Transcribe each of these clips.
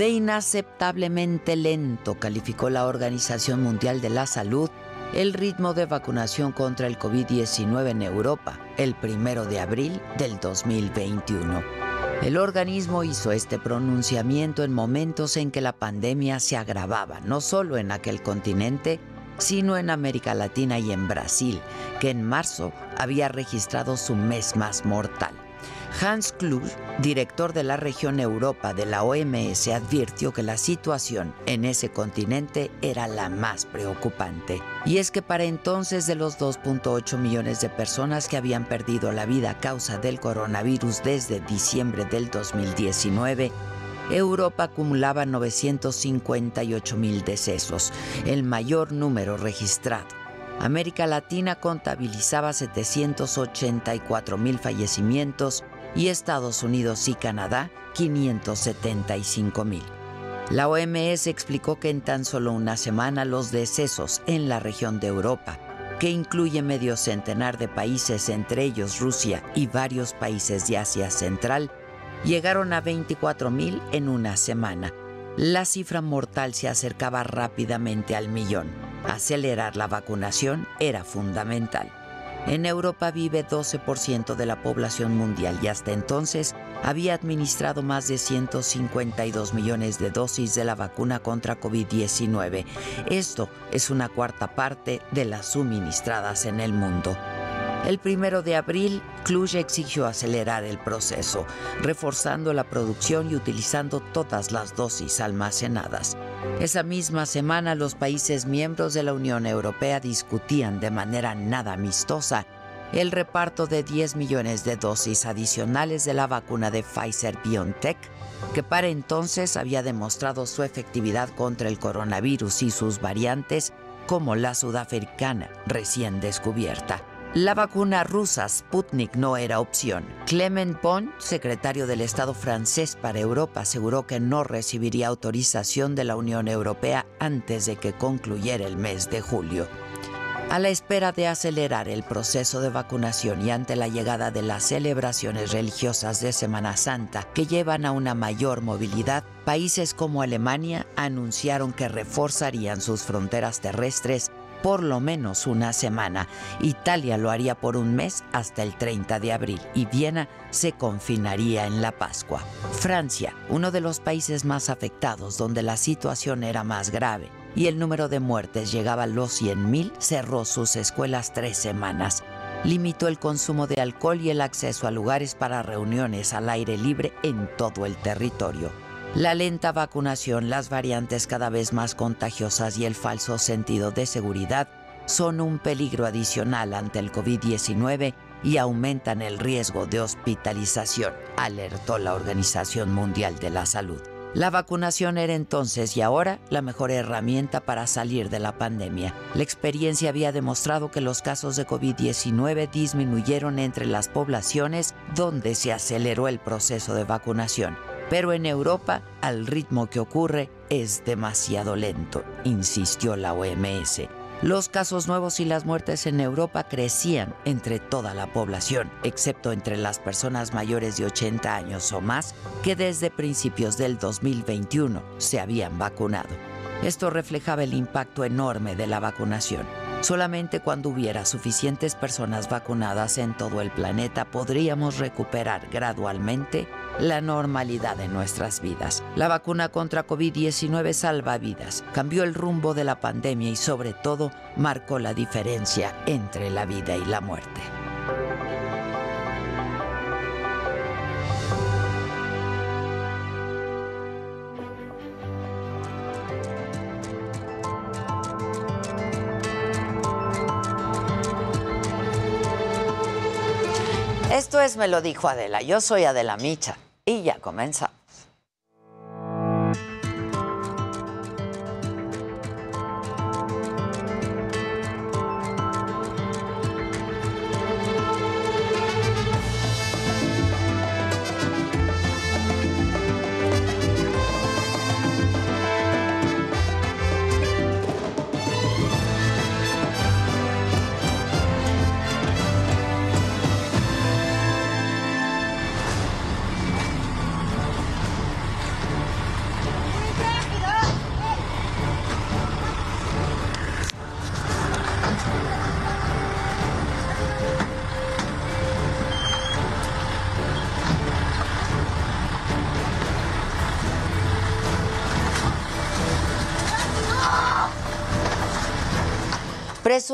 De inaceptablemente lento calificó la Organización Mundial de la Salud el ritmo de vacunación contra el COVID-19 en Europa el primero de abril del 2021. El organismo hizo este pronunciamiento en momentos en que la pandemia se agravaba, no solo en aquel continente, sino en América Latina y en Brasil, que en marzo había registrado su mes más mortal. Hans Kluge, director de la región Europa de la OMS, advirtió que la situación en ese continente era la más preocupante. Y es que para entonces de los 2.8 millones de personas que habían perdido la vida a causa del coronavirus desde diciembre del 2019, Europa acumulaba 958 mil decesos, el mayor número registrado. América Latina contabilizaba 784 mil fallecimientos y Estados Unidos y Canadá 575 mil. La OMS explicó que en tan solo una semana los decesos en la región de Europa, que incluye medio centenar de países, entre ellos Rusia y varios países de Asia Central, llegaron a 24 mil en una semana. La cifra mortal se acercaba rápidamente al millón. Acelerar la vacunación era fundamental. En Europa vive 12% de la población mundial y hasta entonces había administrado más de 152 millones de dosis de la vacuna contra COVID-19. Esto es una cuarta parte de las suministradas en el mundo. El primero de abril, Cluj exigió acelerar el proceso, reforzando la producción y utilizando todas las dosis almacenadas. Esa misma semana, los países miembros de la Unión Europea discutían de manera nada amistosa el reparto de 10 millones de dosis adicionales de la vacuna de Pfizer BioNTech, que para entonces había demostrado su efectividad contra el coronavirus y sus variantes, como la sudafricana recién descubierta. La vacuna rusa Sputnik no era opción. Clement Bon, secretario del Estado francés para Europa, aseguró que no recibiría autorización de la Unión Europea antes de que concluyera el mes de julio. A la espera de acelerar el proceso de vacunación y ante la llegada de las celebraciones religiosas de Semana Santa que llevan a una mayor movilidad, países como Alemania anunciaron que reforzarían sus fronteras terrestres por lo menos una semana. Italia lo haría por un mes hasta el 30 de abril y Viena se confinaría en la Pascua. Francia, uno de los países más afectados donde la situación era más grave y el número de muertes llegaba a los 100.000, cerró sus escuelas tres semanas. Limitó el consumo de alcohol y el acceso a lugares para reuniones al aire libre en todo el territorio. La lenta vacunación, las variantes cada vez más contagiosas y el falso sentido de seguridad son un peligro adicional ante el COVID-19 y aumentan el riesgo de hospitalización, alertó la Organización Mundial de la Salud. La vacunación era entonces y ahora la mejor herramienta para salir de la pandemia. La experiencia había demostrado que los casos de COVID-19 disminuyeron entre las poblaciones donde se aceleró el proceso de vacunación. Pero en Europa, al ritmo que ocurre, es demasiado lento, insistió la OMS. Los casos nuevos y las muertes en Europa crecían entre toda la población, excepto entre las personas mayores de 80 años o más que desde principios del 2021 se habían vacunado. Esto reflejaba el impacto enorme de la vacunación. Solamente cuando hubiera suficientes personas vacunadas en todo el planeta podríamos recuperar gradualmente la normalidad de nuestras vidas. La vacuna contra COVID-19 salva vidas, cambió el rumbo de la pandemia y sobre todo marcó la diferencia entre la vida y la muerte. Esto es Me lo dijo Adela. Yo soy Adela Micha y ya comenzamos.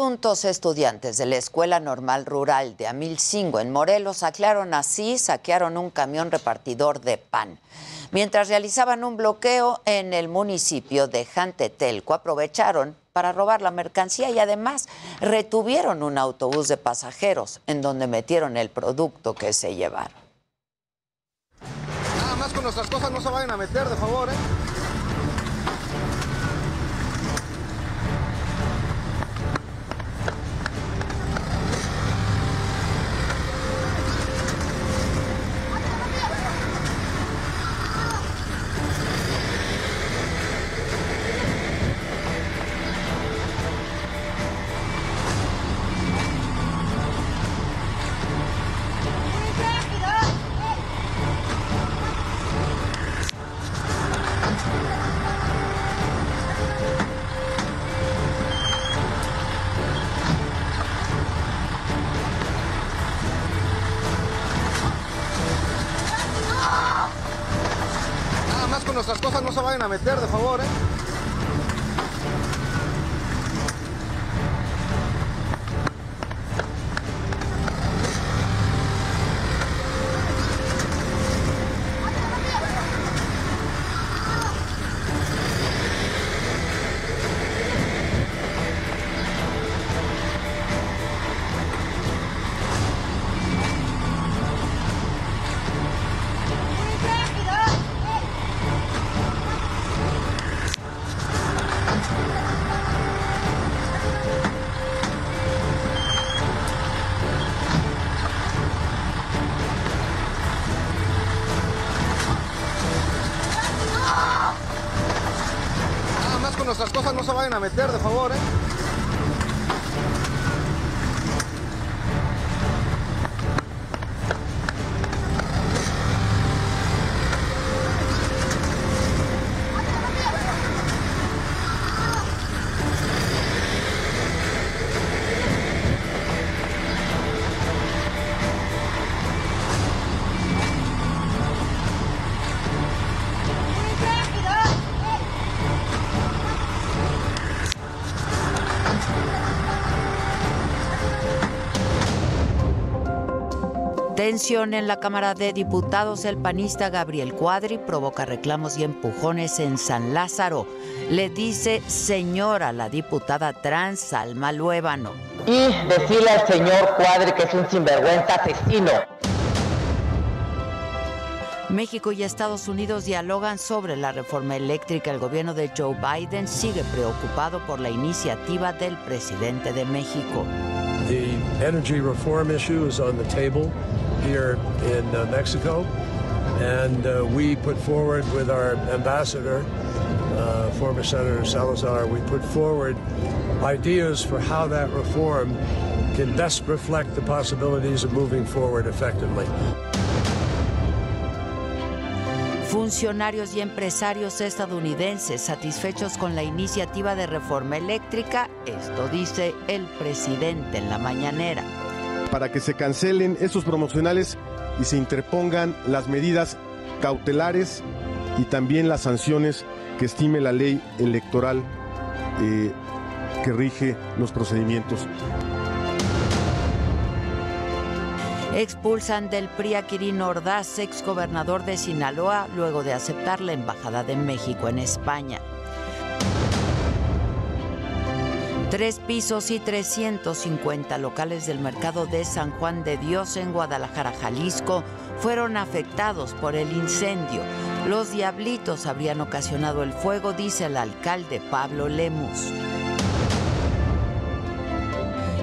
Presuntos estudiantes de la Escuela Normal Rural de Amilcingo en Morelos saquearon así, saquearon un camión repartidor de pan. Mientras realizaban un bloqueo en el municipio de Jantetelco, aprovecharon para robar la mercancía y además retuvieron un autobús de pasajeros en donde metieron el producto que se llevaron. Nada más con nuestras cosas no se vayan a meter, de favor, ¿eh? A meter, a meter, de favor, en la Cámara de Diputados. El panista Gabriel Cuadri provoca reclamos y empujones en San Lázaro. Le dice señora la diputada trans Salma Luébano. Y decirle al señor Cuadri que es un sinvergüenza asesino. México y Estados Unidos dialogan sobre la reforma eléctrica. El gobierno de Joe Biden sigue preocupado por la iniciativa del presidente de México. The energy reform issue is on the table. Here in uh, Mexico. And uh, we put forward with our ambassador, uh, former Senator Salazar, we put forward ideas for how that reform can best reflect the possibilities of moving forward effectively. Funcionarios y empresarios estadounidenses satisfechos con la iniciativa de reforma eléctrica, esto dice el presidente en la mañanera. Para que se cancelen estos promocionales y se interpongan las medidas cautelares y también las sanciones que estime la ley electoral eh, que rige los procedimientos. Expulsan del PRI a Quirino Ordaz, ex gobernador de Sinaloa, luego de aceptar la Embajada de México en España. Tres pisos y 350 locales del mercado de San Juan de Dios en Guadalajara, Jalisco, fueron afectados por el incendio. Los diablitos habrían ocasionado el fuego, dice el alcalde Pablo Lemus.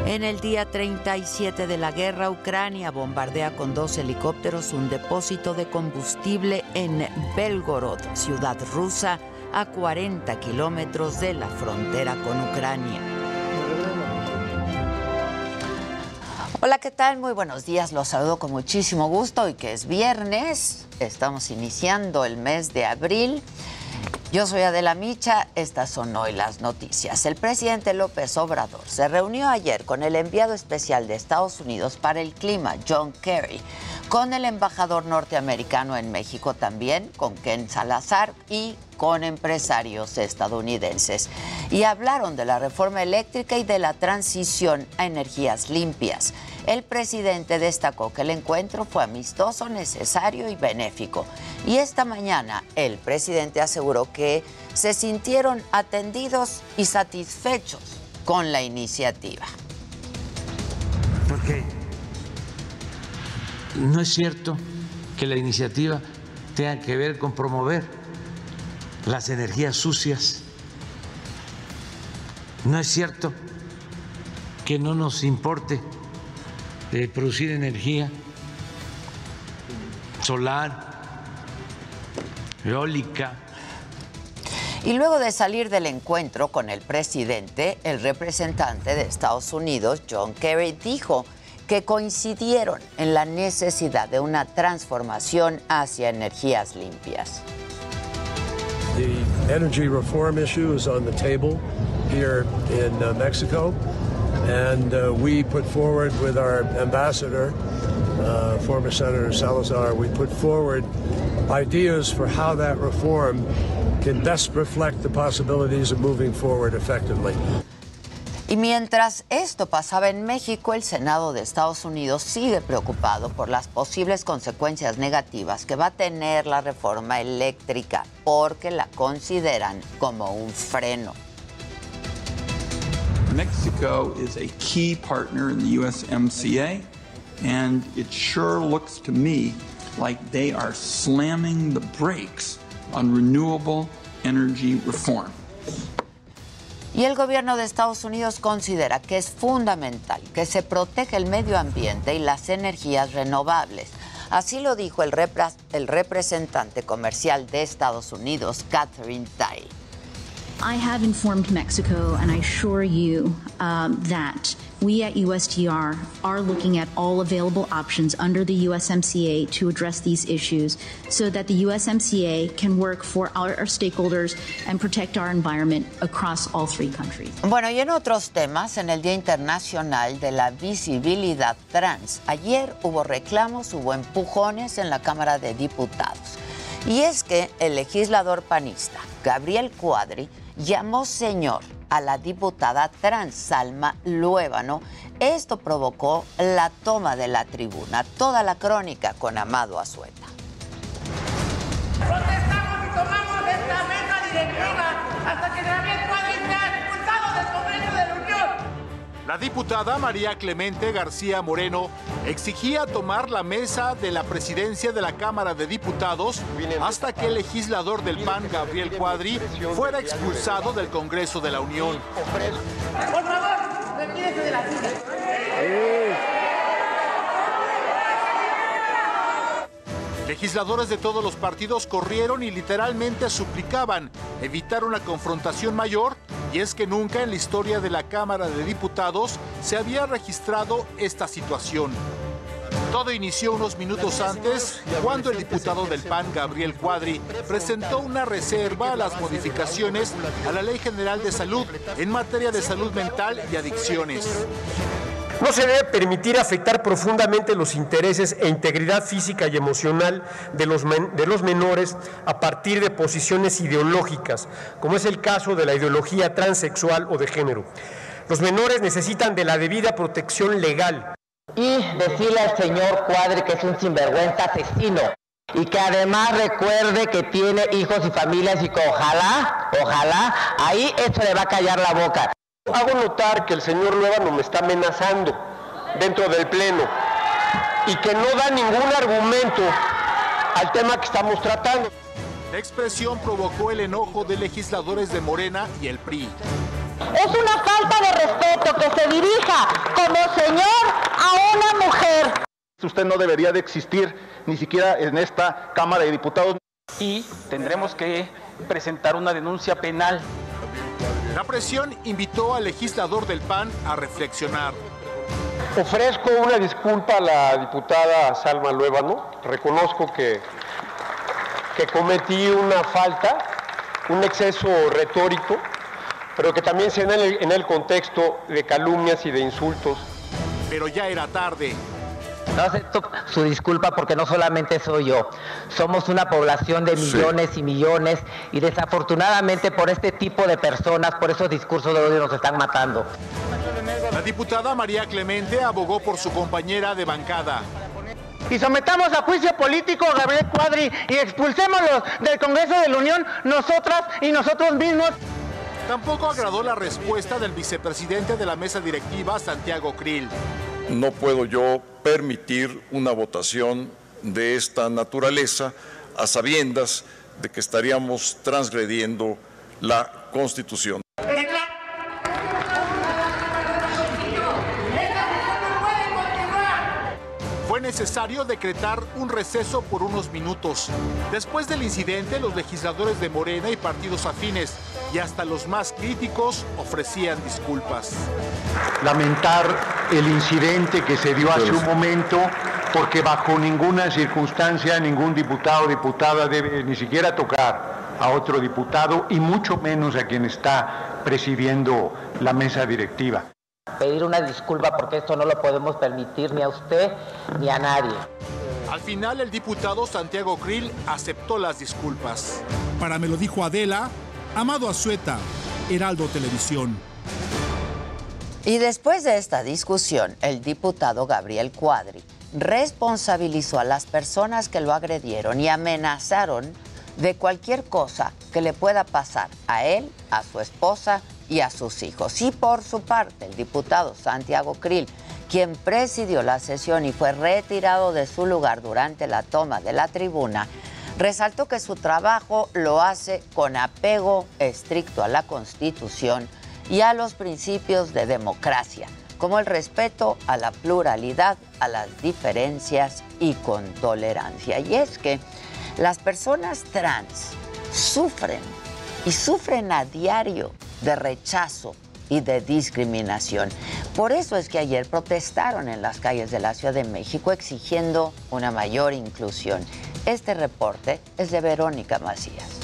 En el día 37 de la guerra, Ucrania bombardea con dos helicópteros un depósito de combustible en Belgorod, ciudad rusa, a 40 kilómetros de la frontera con Ucrania. Hola, ¿qué tal? Muy buenos días. Los saludo con muchísimo gusto y que es viernes. Estamos iniciando el mes de abril. Yo soy Adela Micha, estas son hoy las noticias. El presidente López Obrador se reunió ayer con el enviado especial de Estados Unidos para el clima, John Kerry, con el embajador norteamericano en México también, con Ken Salazar y con empresarios estadounidenses. Y hablaron de la reforma eléctrica y de la transición a energías limpias. El presidente destacó que el encuentro fue amistoso, necesario y benéfico. Y esta mañana el presidente aseguró que se sintieron atendidos y satisfechos con la iniciativa. Porque no es cierto que la iniciativa tenga que ver con promover las energías sucias. No es cierto que no nos importe de producir energía solar, eólica. Y luego de salir del encuentro con el presidente, el representante de Estados Unidos, John Kerry, dijo que coincidieron en la necesidad de una transformación hacia energías limpias. The energy reform issue is on the table here in uh, Mexico. And uh, we put forward with our ambassador, uh, former Senator Salazar, we put forward ideas for how that reform can best reflect the possibilities of moving forward effectively. Y mientras esto pasaba en México, el Senado de Estados Unidos sigue preocupado por las posibles consecuencias negativas que va a tener la reforma eléctrica, porque la consideran como un freno. Mexico is a key partner in the USMCA, and it sure looks to me like they are slamming the brakes on renewable energy reform. Y el gobierno de Estados Unidos considera que es fundamental que se proteja el medio ambiente y las energías renovables. Así lo dijo el, repre el representante comercial de Estados Unidos, Catherine Tai. I have informed Mexico, and I assure you um, that we at USTR are looking at all available options under the USMCA to address these issues so that the USMCA can work for our, our, stakeholders and protect our environment across all three countries. Bueno, y en otros temas, en el Día Internacional de la Visibilidad Trans, ayer hubo reclamos, hubo empujones en la Cámara de Diputados. Y es que el legislador panista, Gabriel Cuadri, llamó señor a la diputada trans Salma Luébano. Esto provocó la toma de la tribuna. Toda la crónica con Amado Azueta y tomamos esta mesa directiva hasta que Gabriel Cuadri sea expulsado del Congreso de la Unión. La diputada María Clemente García Moreno exigía tomar la mesa de la presidencia de la Cámara de Diputados hasta que el legislador del PAN, Gabriel Cuadri, fuera expulsado del Congreso de la Unión. Por favor, retírese de la Legisladores de todos los partidos corrieron y literalmente suplicaban evitar una confrontación mayor y es que nunca en la historia de la Cámara de Diputados se había registrado esta situación. Todo inició unos minutos antes cuando el diputado del PAN, Gabriel Cuadri, presentó una reserva a las modificaciones a la Ley General de Salud en materia de salud mental y adicciones. No se debe permitir afectar profundamente los intereses e integridad física y emocional de los, de los, menores a partir de posiciones ideológicas, como es el caso de la ideología transexual o de género. Los menores necesitan de la debida protección legal. Y decirle al señor Cuadri que es un sinvergüenza asesino y que además recuerde que tiene hijos y familias y que ojalá, ojalá, ahí esto le va a callar la boca. Hago notar que el señor Luevano me está amenazando dentro del Pleno y que no da ningún argumento al tema que estamos tratando. La expresión provocó el enojo de legisladores de Morena y el PRI. Es una falta de respeto que se dirija como señor a una mujer. Usted no debería de existir ni siquiera en esta Cámara de Diputados. Y tendremos que presentar una denuncia penal. La presión invitó al legislador del PAN a reflexionar. Ofrezco una disculpa a la diputada Salma Luébano. Reconozco que, que cometí una falta, un exceso retórico pero que también se da en el, contexto de calumnias y de insultos. Pero ya era tarde. No acepto su disculpa porque no solamente soy yo, somos una población de millones y millones y desafortunadamente por este tipo de personas, por esos discursos de odio nos están matando. La diputada María Clemente abogó por su compañera de bancada. Y sometamos a juicio político a Gabriel Cuadri y expulsémoslo del Congreso de la Unión nosotras y nosotros mismos. Tampoco agradó la respuesta del vicepresidente de la mesa directiva, Santiago Krill. No puedo yo permitir una votación de esta naturaleza a sabiendas de que estaríamos transgrediendo la Constitución. Necesario decretar un receso por unos minutos. Después del incidente, los legisladores de Morena y partidos afines y hasta los más críticos ofrecían disculpas. Lamentar el incidente que se dio hace un momento porque bajo ninguna circunstancia ningún diputado o diputada debe ni siquiera tocar a otro diputado y mucho menos a quien está presidiendo la mesa directiva. Pedir una disculpa porque esto no lo podemos permitir ni a usted ni a nadie. Al final el diputado Santiago Krill aceptó las disculpas. Para me lo dijo Adela, Amado Azueta, Heraldo Televisión. Y después de esta discusión, el diputado Gabriel Cuadri responsabilizó a las personas que lo agredieron y amenazaron de cualquier cosa que le pueda pasar a él, a su esposa y a sus hijos. Y por su parte, el diputado Santiago Krill, quien presidió la sesión y fue retirado de su lugar durante la toma de la tribuna, resaltó que su trabajo lo hace con apego estricto a la Constitución y a los principios de democracia, como el respeto a la pluralidad, a las diferencias y con tolerancia. Y es que las personas trans sufren y sufren a diario de rechazo y de discriminación. Por eso es que ayer protestaron en las calles de la Ciudad de México exigiendo una mayor inclusión. Este reporte es de Verónica Macías.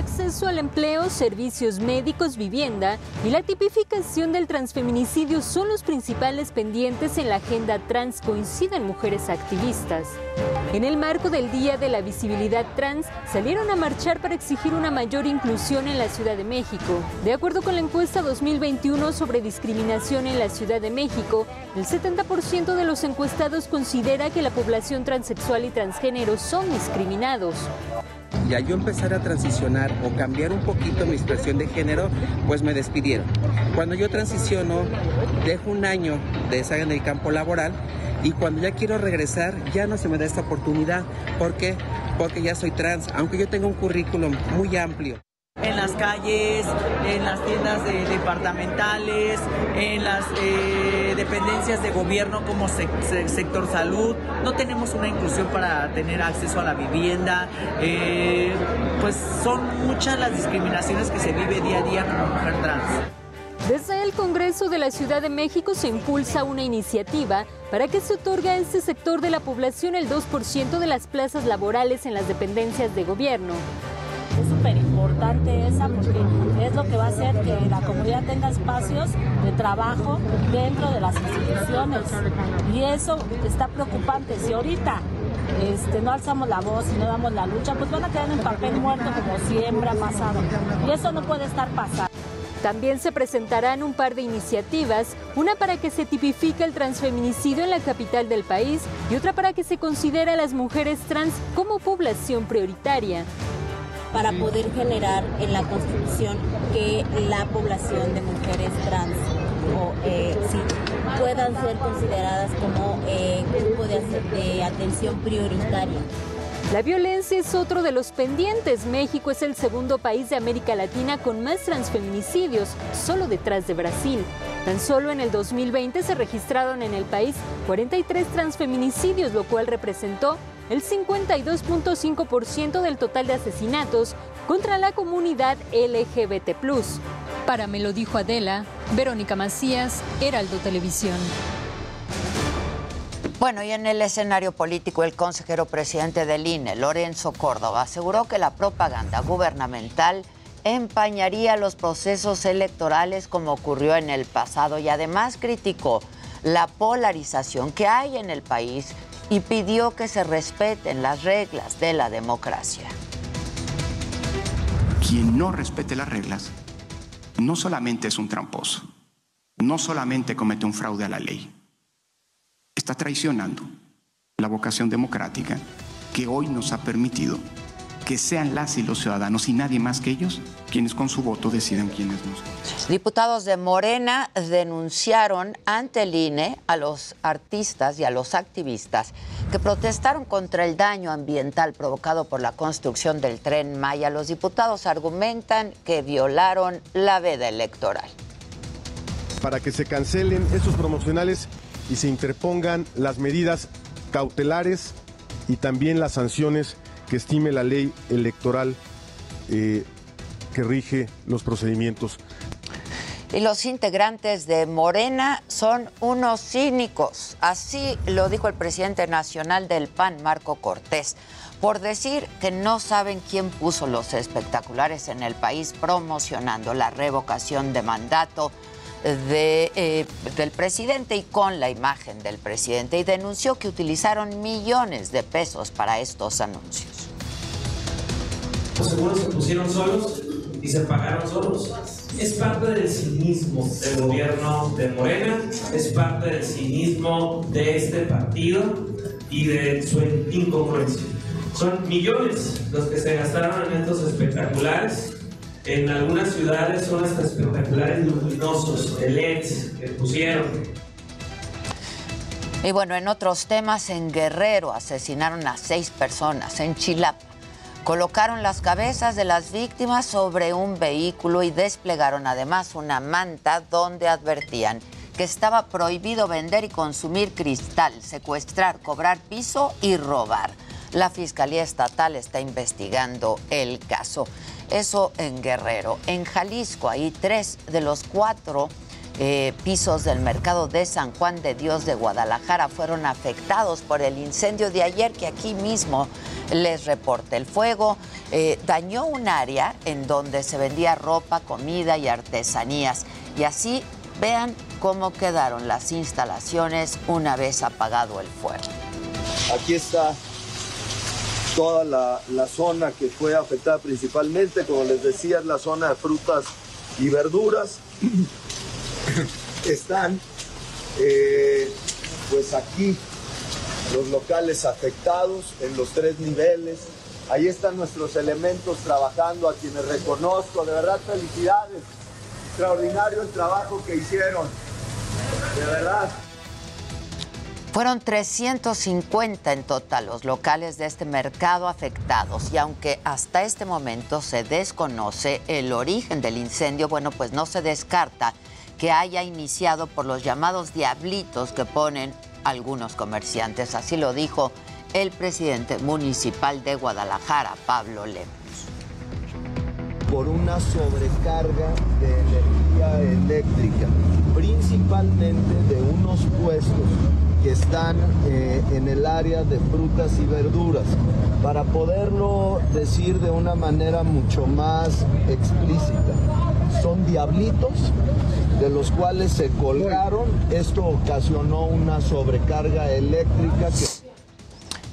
Acceso al empleo, servicios médicos, vivienda y la tipificación del transfeminicidio son los principales pendientes en la agenda trans, coinciden mujeres activistas. En el marco del Día de la Visibilidad Trans, salieron a marchar para exigir una mayor inclusión en la Ciudad de México. De acuerdo con la encuesta 2021 sobre discriminación en la Ciudad de México, el 70% de los encuestados considera que la población transexual y transgénero son discriminados y a yo empezar a transicionar o cambiar un poquito mi expresión de género, pues me despidieron. Cuando yo transiciono, dejo un año de estar en el campo laboral y cuando ya quiero regresar ya no se me da esta oportunidad. ¿Por qué? Porque ya soy trans, aunque yo tengo un currículum muy amplio en las calles, en las tiendas departamentales, en las eh, dependencias de gobierno como sector salud. No tenemos una inclusión para tener acceso a la vivienda. Eh, pues son muchas las discriminaciones que se vive día a día como mujer trans. Desde el Congreso de la Ciudad de México se impulsa una iniciativa para que se otorgue a este sector de la población el 2% de las plazas laborales en las dependencias de gobierno. Es importante esa porque es lo que va a hacer que la comunidad tenga espacios de trabajo dentro de las instituciones. Y eso está preocupante. Si ahorita este, no alzamos la voz y no damos la lucha, pues van a quedar en papel muerto como siempre ha pasado. Y eso no puede estar pasando. También se presentarán un par de iniciativas, una para que se tipifique el transfeminicidio en la capital del país y otra para que se considere a las mujeres trans como población prioritaria. Para poder generar en la Constitución que la población de mujeres trans o, eh, puedan ser consideradas como eh, grupo de, de atención prioritaria. La violencia es otro de los pendientes. México es el segundo país de América Latina con más transfeminicidios, solo detrás de Brasil. Tan solo en el 2020 se registraron en el país 43 transfeminicidios, lo cual representó el 52.5% del total de asesinatos contra la comunidad LGBT. Para Me lo dijo Adela, Verónica Macías, Heraldo Televisión. Bueno, y en el escenario político, el consejero presidente del INE, Lorenzo Córdoba, aseguró que la propaganda gubernamental empañaría los procesos electorales como ocurrió en el pasado y además criticó la polarización que hay en el país y pidió que se respeten las reglas de la democracia. Quien no respete las reglas no solamente es un tramposo, no solamente comete un fraude a la ley, está traicionando la vocación democrática que hoy nos ha permitido que sean las y los ciudadanos y nadie más que ellos quienes con su voto decidan quiénes nos. Diputados de Morena denunciaron ante el INE a los artistas y a los activistas que protestaron contra el daño ambiental provocado por la construcción del tren Maya. Los diputados argumentan que violaron la veda electoral. Para que se cancelen estos promocionales y se interpongan las medidas cautelares y también las sanciones que estime la ley electoral eh, que rige los procedimientos. Y los integrantes de Morena son unos cínicos. Así lo dijo el presidente nacional del PAN, Marco Cortés, por decir que no saben quién puso los espectaculares en el país promocionando la revocación de mandato de, eh, del presidente y con la imagen del presidente y denunció que utilizaron millones de pesos para estos anuncios. Los seguros se pusieron solos y se pagaron solos. Es parte del cinismo del gobierno de Morena, es parte del cinismo de este partido y de su incongruencia. Son millones los que se gastaron en estos espectaculares en algunas ciudades son hasta espectaculares luminosos, de LEDs que pusieron. Y bueno, en otros temas, en Guerrero asesinaron a seis personas, en Chilapa. Colocaron las cabezas de las víctimas sobre un vehículo y desplegaron además una manta donde advertían que estaba prohibido vender y consumir cristal, secuestrar, cobrar piso y robar. La Fiscalía Estatal está investigando el caso. Eso en Guerrero. En Jalisco, hay tres de los cuatro eh, pisos del mercado de San Juan de Dios de Guadalajara fueron afectados por el incendio de ayer que aquí mismo les reporte. El fuego eh, dañó un área en donde se vendía ropa, comida y artesanías. Y así vean cómo quedaron las instalaciones una vez apagado el fuego. Aquí está toda la, zona que fue afectada principalmente, como les decía, la zona de frutas y verduras. Están eh, pues aquí los locales afectados en los tres niveles. Ahí están nuestros elementos trabajando, a quienes reconozco. De verdad, felicidades. Extraordinario el trabajo que hicieron. De verdad. Fueron 350 en total los locales de este mercado afectados y aunque hasta este momento se desconoce el origen del incendio, bueno, pues no se descarta que haya iniciado por los llamados diablitos que ponen algunos comerciantes. Así lo dijo el presidente municipal de Guadalajara, Pablo Lemos. por una sobrecarga de energía eléctrica, principalmente de unos puestos que están eh, en el área de frutas y verduras. Para poderlo decir de una manera mucho más explícita, son diablitos de los cuales se colgaron. Esto ocasionó una sobrecarga eléctrica que...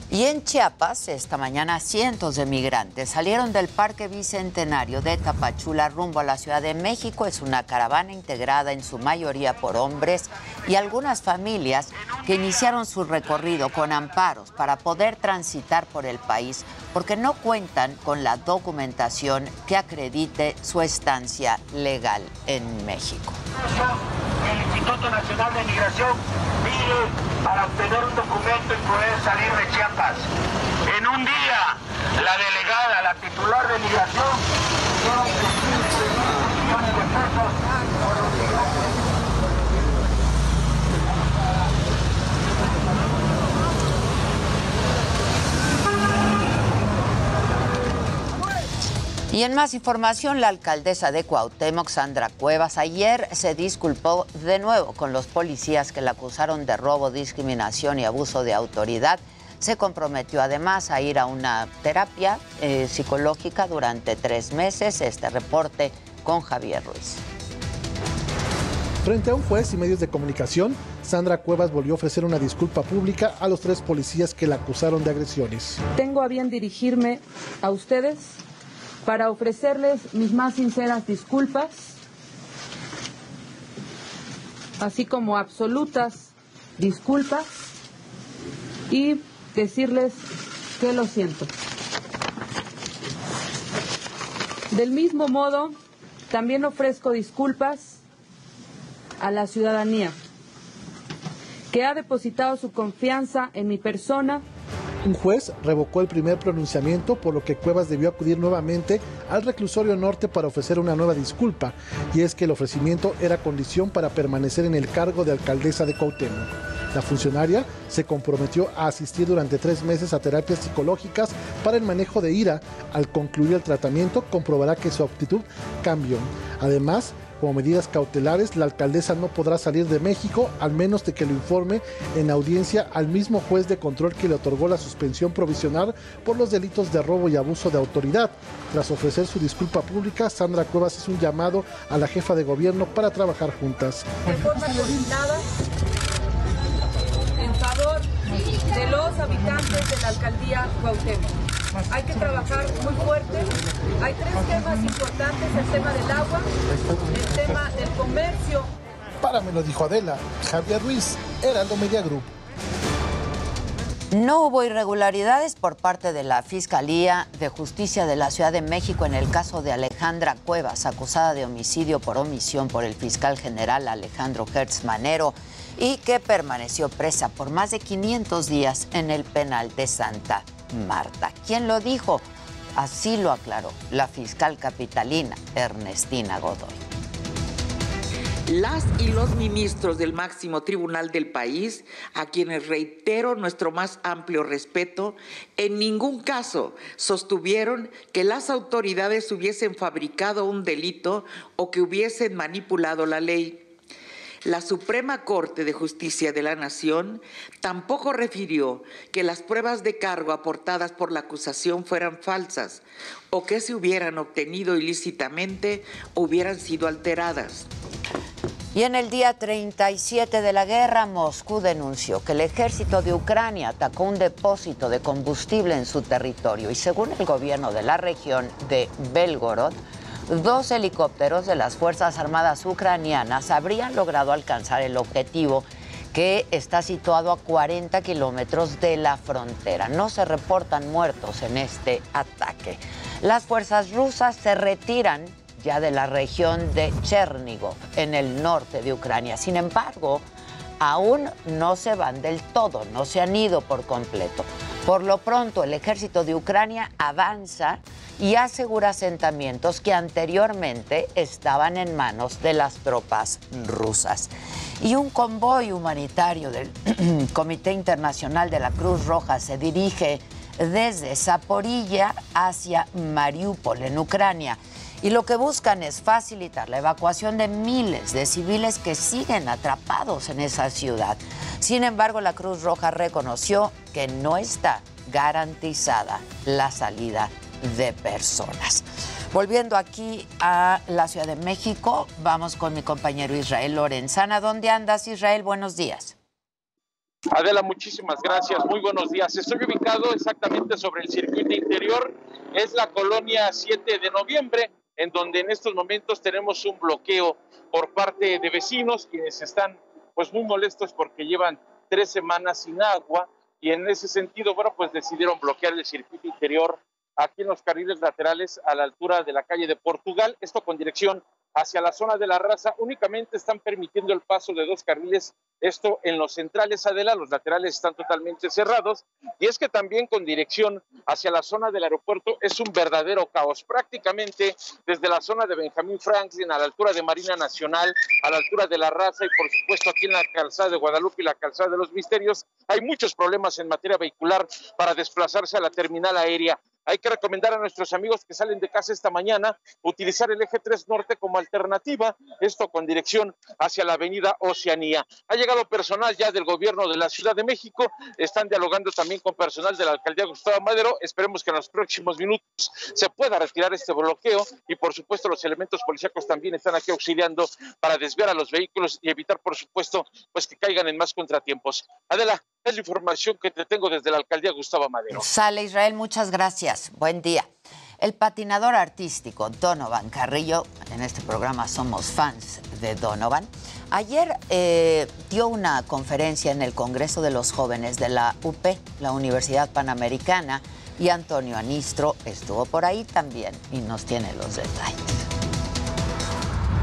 Y en Chiapas, esta mañana cientos de migrantes salieron del Parque Bicentenario de Tapachula rumbo a la Ciudad de México. Es una caravana integrada en su mayoría por hombres y algunas familias que iniciaron su recorrido con amparos para poder transitar por el país porque no cuentan con la documentación que acredite su estancia legal en México. El Instituto Nacional de Migración pide para obtener un documento y poder salir de Chiapas. En un día, la delegada, la titular de migración, dio 15 millones de pesos por los migrantes. Y en más información, la alcaldesa de Cuauhtémoc, Sandra Cuevas, ayer se disculpó de nuevo con los policías que la acusaron de robo, discriminación y abuso de autoridad. Se comprometió además a ir a una terapia eh, psicológica durante tres meses. Este reporte con Javier Ruiz. Frente a un juez y medios de comunicación, Sandra Cuevas volvió a ofrecer una disculpa pública a los tres policías que la acusaron de agresiones. Tengo a bien dirigirme a ustedes para ofrecerles mis más sinceras disculpas, así como absolutas disculpas y decirles que lo siento. Del mismo modo, también ofrezco disculpas a la ciudadanía que ha depositado su confianza en mi persona un juez revocó el primer pronunciamiento, por lo que Cuevas debió acudir nuevamente al reclusorio norte para ofrecer una nueva disculpa, y es que el ofrecimiento era condición para permanecer en el cargo de alcaldesa de Cuauhtémoc. La funcionaria se comprometió a asistir durante tres meses a terapias psicológicas para el manejo de ira. Al concluir el tratamiento, comprobará que su actitud cambió. Además, como medidas cautelares, la alcaldesa no podrá salir de México al menos de que lo informe en audiencia al mismo juez de control que le otorgó la suspensión provisional por los delitos de robo y abuso de autoridad. Tras ofrecer su disculpa pública, Sandra Cuevas hizo un llamado a la jefa de gobierno para trabajar juntas. De los habitantes de la alcaldía Cuauhtémoc. Hay que trabajar muy fuerte. Hay tres temas importantes, el tema del agua, el tema del comercio. Para me lo dijo Adela, Javier Ruiz, Heraldo Media Group. No hubo irregularidades por parte de la Fiscalía de Justicia de la Ciudad de México en el caso de Alejandra Cuevas, acusada de homicidio por omisión por el fiscal general Alejandro Hertz Manero y que permaneció presa por más de 500 días en el penal de Santa Marta. ¿Quién lo dijo? Así lo aclaró la fiscal capitalina Ernestina Godoy. Las y los ministros del máximo tribunal del país, a quienes reitero nuestro más amplio respeto, en ningún caso sostuvieron que las autoridades hubiesen fabricado un delito o que hubiesen manipulado la ley. La Suprema Corte de Justicia de la Nación tampoco refirió que las pruebas de cargo aportadas por la acusación fueran falsas o que se hubieran obtenido ilícitamente o hubieran sido alteradas. Y en el día 37 de la guerra, Moscú denunció que el ejército de Ucrania atacó un depósito de combustible en su territorio y según el gobierno de la región de Belgorod, dos helicópteros de las Fuerzas Armadas ucranianas habrían logrado alcanzar el objetivo que está situado a 40 kilómetros de la frontera. No se reportan muertos en este ataque. Las fuerzas rusas se retiran ya de la región de Chernigov, en el norte de Ucrania. Sin embargo, aún no se van del todo, no se han ido por completo. Por lo pronto, el ejército de Ucrania avanza y asegura asentamientos que anteriormente estaban en manos de las tropas rusas. Y un convoy humanitario del Comité Internacional de la Cruz Roja se dirige desde Zaporilla hacia Mariupol, en Ucrania. Y lo que buscan es facilitar la evacuación de miles de civiles que siguen atrapados en esa ciudad. Sin embargo, la Cruz Roja reconoció que no está garantizada la salida de personas. Volviendo aquí a la Ciudad de México, vamos con mi compañero Israel Lorenzana. ¿Dónde andas, Israel? Buenos días. Adela, muchísimas gracias. Muy buenos días. Estoy ubicado exactamente sobre el circuito interior. Es la colonia 7 de noviembre, en donde en estos momentos tenemos un bloqueo por parte de vecinos, quienes están pues muy molestos porque llevan tres semanas sin agua y en ese sentido, bueno, pues decidieron bloquear el circuito interior aquí en los carriles laterales a la altura de la calle de Portugal, esto con dirección hacia la zona de la raza, únicamente están permitiendo el paso de dos carriles, esto en los centrales Adela, los laterales están totalmente cerrados, y es que también con dirección hacia la zona del aeropuerto es un verdadero caos, prácticamente desde la zona de Benjamín Franklin a la altura de Marina Nacional, a la altura de la raza y por supuesto aquí en la calzada de Guadalupe y la calzada de los Misterios, hay muchos problemas en materia vehicular para desplazarse a la terminal aérea. Hay que recomendar a nuestros amigos que salen de casa esta mañana utilizar el eje 3 norte como alternativa, esto con dirección hacia la avenida Oceanía. Ha llegado personal ya del gobierno de la Ciudad de México, están dialogando también con personal de la alcaldía Gustavo Madero. Esperemos que en los próximos minutos se pueda retirar este bloqueo y por supuesto los elementos policíacos también están aquí auxiliando para desviar a los vehículos y evitar por supuesto pues que caigan en más contratiempos. Adela, es la información que te tengo desde la alcaldía Gustavo Madero. Sale Israel, muchas gracias. Buen día. El patinador artístico Donovan Carrillo, en este programa somos fans de Donovan, ayer eh, dio una conferencia en el Congreso de los Jóvenes de la UP, la Universidad Panamericana, y Antonio Anistro estuvo por ahí también y nos tiene los detalles.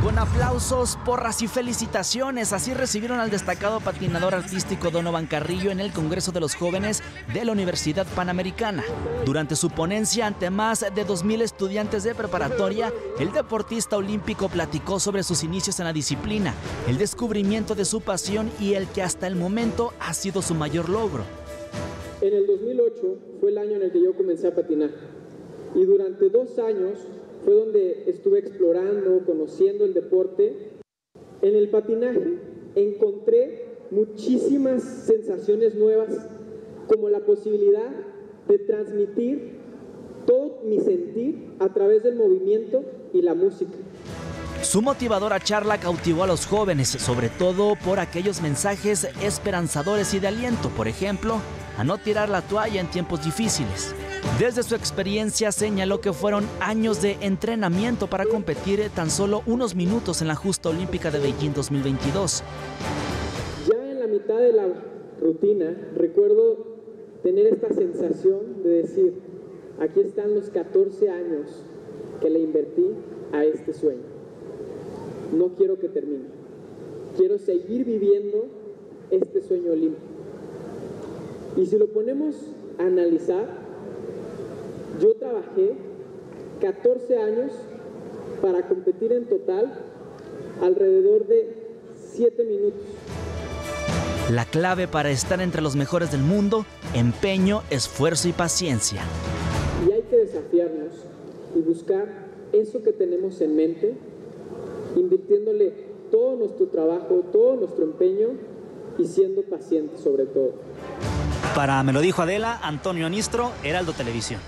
Con aplausos, porras y felicitaciones, así recibieron al destacado patinador artístico Donovan Carrillo en el Congreso de los Jóvenes de la Universidad Panamericana. Durante su ponencia ante más de 2.000 estudiantes de preparatoria, el deportista olímpico platicó sobre sus inicios en la disciplina, el descubrimiento de su pasión y el que hasta el momento ha sido su mayor logro. En el 2008 fue el año en el que yo comencé a patinar y durante dos años fue donde estuve explorando, conociendo el deporte. En el patinaje encontré muchísimas sensaciones nuevas, como la posibilidad de transmitir todo mi sentir a través del movimiento y la música. Su motivadora charla cautivó a los jóvenes, sobre todo por aquellos mensajes esperanzadores y de aliento, por ejemplo, a no tirar la toalla en tiempos difíciles. Desde su experiencia señaló que fueron años de entrenamiento para competir tan solo unos minutos en la justa olímpica de Beijing 2022. Ya en la mitad de la rutina recuerdo tener esta sensación de decir, aquí están los 14 años que le invertí a este sueño. No quiero que termine. Quiero seguir viviendo este sueño olímpico. Y si lo ponemos a analizar, yo trabajé 14 años para competir en total alrededor de 7 minutos. La clave para estar entre los mejores del mundo, empeño, esfuerzo y paciencia. Y hay que desafiarnos y buscar eso que tenemos en mente, invirtiéndole todo nuestro trabajo, todo nuestro empeño y siendo pacientes sobre todo. Para Me lo dijo Adela, Antonio Nistro, Heraldo Televisión.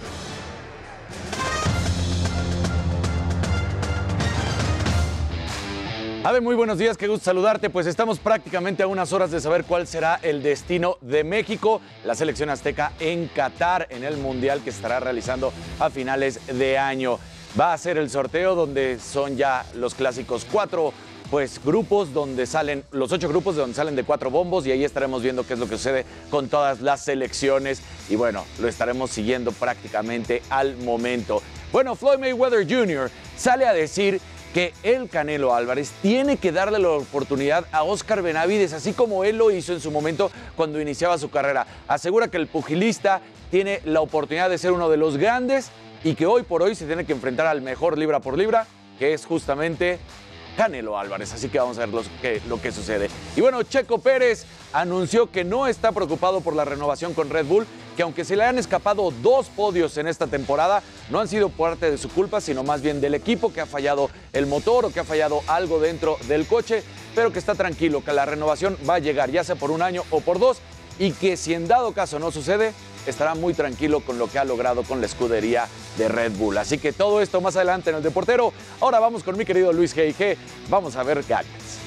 Ave, muy buenos días, qué gusto saludarte. Pues estamos prácticamente a unas horas de saber cuál será el destino de México, la selección azteca en Qatar, en el Mundial que estará realizando a finales de año. Va a ser el sorteo donde son ya los clásicos cuatro pues grupos donde salen, los ocho grupos de donde salen de cuatro bombos y ahí estaremos viendo qué es lo que sucede con todas las selecciones y bueno, lo estaremos siguiendo prácticamente al momento. Bueno, Floyd Mayweather Jr. sale a decir que el Canelo Álvarez tiene que darle la oportunidad a Oscar Benavides, así como él lo hizo en su momento cuando iniciaba su carrera. Asegura que el pugilista tiene la oportunidad de ser uno de los grandes y que hoy por hoy se tiene que enfrentar al mejor libra por libra, que es justamente Canelo Álvarez. Así que vamos a ver lo que, lo que sucede. Y bueno, Checo Pérez anunció que no está preocupado por la renovación con Red Bull, que aunque se le han escapado dos podios en esta temporada, no han sido parte de su culpa, sino más bien del equipo que ha fallado el motor o que ha fallado algo dentro del coche, pero que está tranquilo, que la renovación va a llegar ya sea por un año o por dos y que si en dado caso no sucede, estará muy tranquilo con lo que ha logrado con la escudería de Red Bull. Así que todo esto más adelante en el Deportero. Ahora vamos con mi querido Luis G.I.G. Vamos a ver gadgets.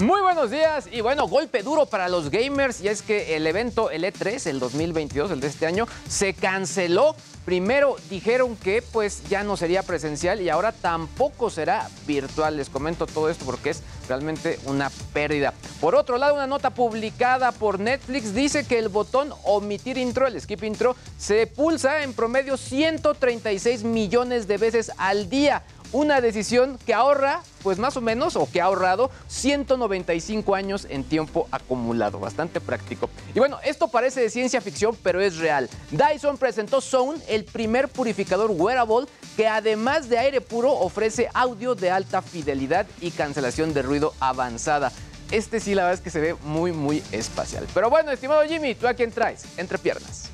Muy buenos días y bueno, golpe duro para los gamers y es que el evento, el E3, el 2022, el de este año, se canceló. Primero dijeron que pues ya no sería presencial y ahora tampoco será virtual. Les comento todo esto porque es realmente una pérdida. Por otro lado, una nota publicada por Netflix dice que el botón omitir intro, el skip intro, se pulsa en promedio 136 millones de veces al día una decisión que ahorra, pues más o menos, o que ha ahorrado 195 años en tiempo acumulado. Bastante práctico. Y bueno, esto parece de ciencia ficción, pero es real. Dyson presentó Zone, el primer purificador wearable que además de aire puro ofrece audio de alta fidelidad y cancelación de ruido avanzada. Este sí, la verdad es que se ve muy, muy espacial. Pero bueno, estimado Jimmy, ¿tú a quién traes? Entre piernas.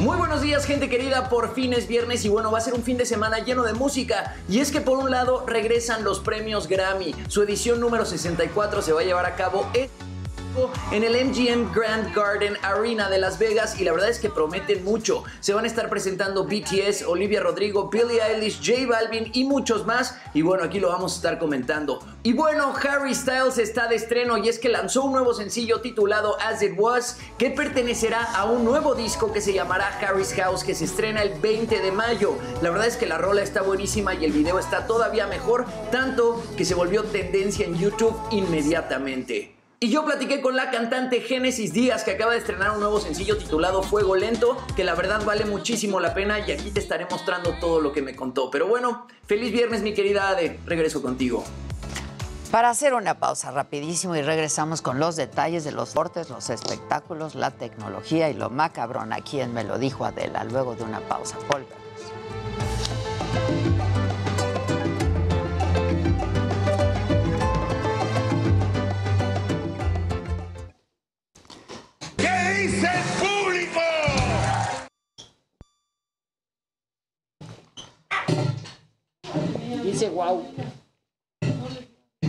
Muy buenos días gente querida, por fin es viernes y bueno, va a ser un fin de semana lleno de música. Y es que por un lado regresan los premios Grammy, su edición número 64 se va a llevar a cabo este en el MGM Grand Garden Arena de Las Vegas y la verdad es que prometen mucho. Se van a estar presentando BTS, Olivia Rodrigo, Billie Eilish, J Balvin y muchos más. Y bueno, aquí lo vamos a estar comentando. Y bueno, Harry Styles está de estreno y es que lanzó un nuevo sencillo titulado As It Was que pertenecerá a un nuevo disco que se llamará Harry's House que se estrena el 20 de mayo. La verdad es que la rola está buenísima y el video está todavía mejor, tanto que se volvió tendencia en YouTube inmediatamente. Y yo platiqué con la cantante Génesis Díaz, que acaba de estrenar un nuevo sencillo titulado Fuego Lento, que la verdad vale muchísimo la pena y aquí te estaré mostrando todo lo que me contó. Pero bueno, feliz viernes mi querida Ade, regreso contigo. Para hacer una pausa rapidísimo y regresamos con los detalles de los deportes, los espectáculos, la tecnología y lo macabrón. A quien me lo dijo Adela, luego de una pausa. Dice el público? Dice wow.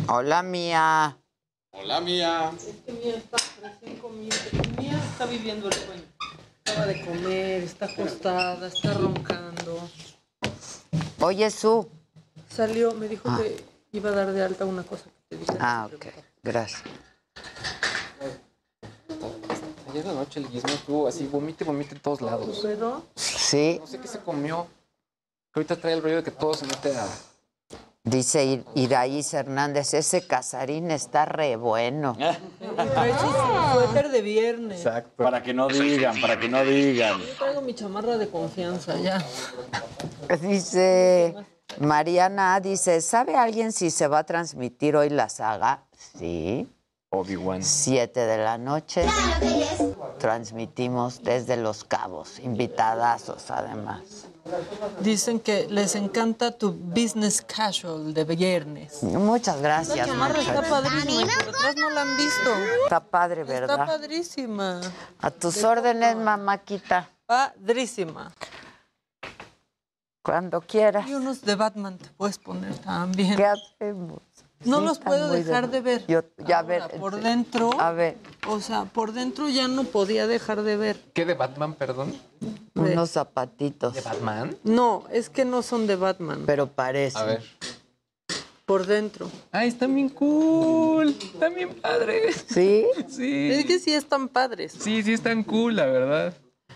Hola, mía. Hola, mía. Es que Mía está recién comida. Mía está viviendo el sueño. Acaba de comer, está acostada, está roncando. Oye, Su. Salió, me dijo Ah. que iba a dar de alta una cosa que te dije. Ah, ok. Gracias. Ayer de noche el guismo estuvo así, vomite, vomite en todos lados. ¿Pero? Sí. No sé qué se comió. Ahorita trae el rollo de que todo se mete a... Dice Ir- Iraíz Hernández, ese casarín está re bueno. Su suéter de viernes. Exacto. Para que no digan, para que no digan. Yo traigo mi chamarra de confianza ya. Dice Mariana, dice, ¿sabe alguien si se va a transmitir hoy la saga? Sí. Obi-Wan. Siete de la noche. Transmitimos desde Los Cabos, invitadazos además. Dicen que les encanta tu business casual de viernes. Muchas gracias. La chamarra está padrísima por no la han visto. Está padre, Está ¿verdad? padrísima. A tus órdenes, mamáquita. Padrísima. Cuando quieras. Y unos de Batman te puedes poner también. ¿Qué hacemos? No Sí, los puedo dejar de ver. Yo, ya a Ahora, ver. por este, dentro. A ver, O sea, por dentro ya no podía dejar de ver. ¿Qué de Batman, perdón? unos zapatitos. ¿De Batman? No, es que no son de Batman. Pero parece. A ver. Por dentro. Ay, están bien cool. Están bien padres. ¿Sí? Sí. Es que sí están padres. Sí, sí están cool, la verdad.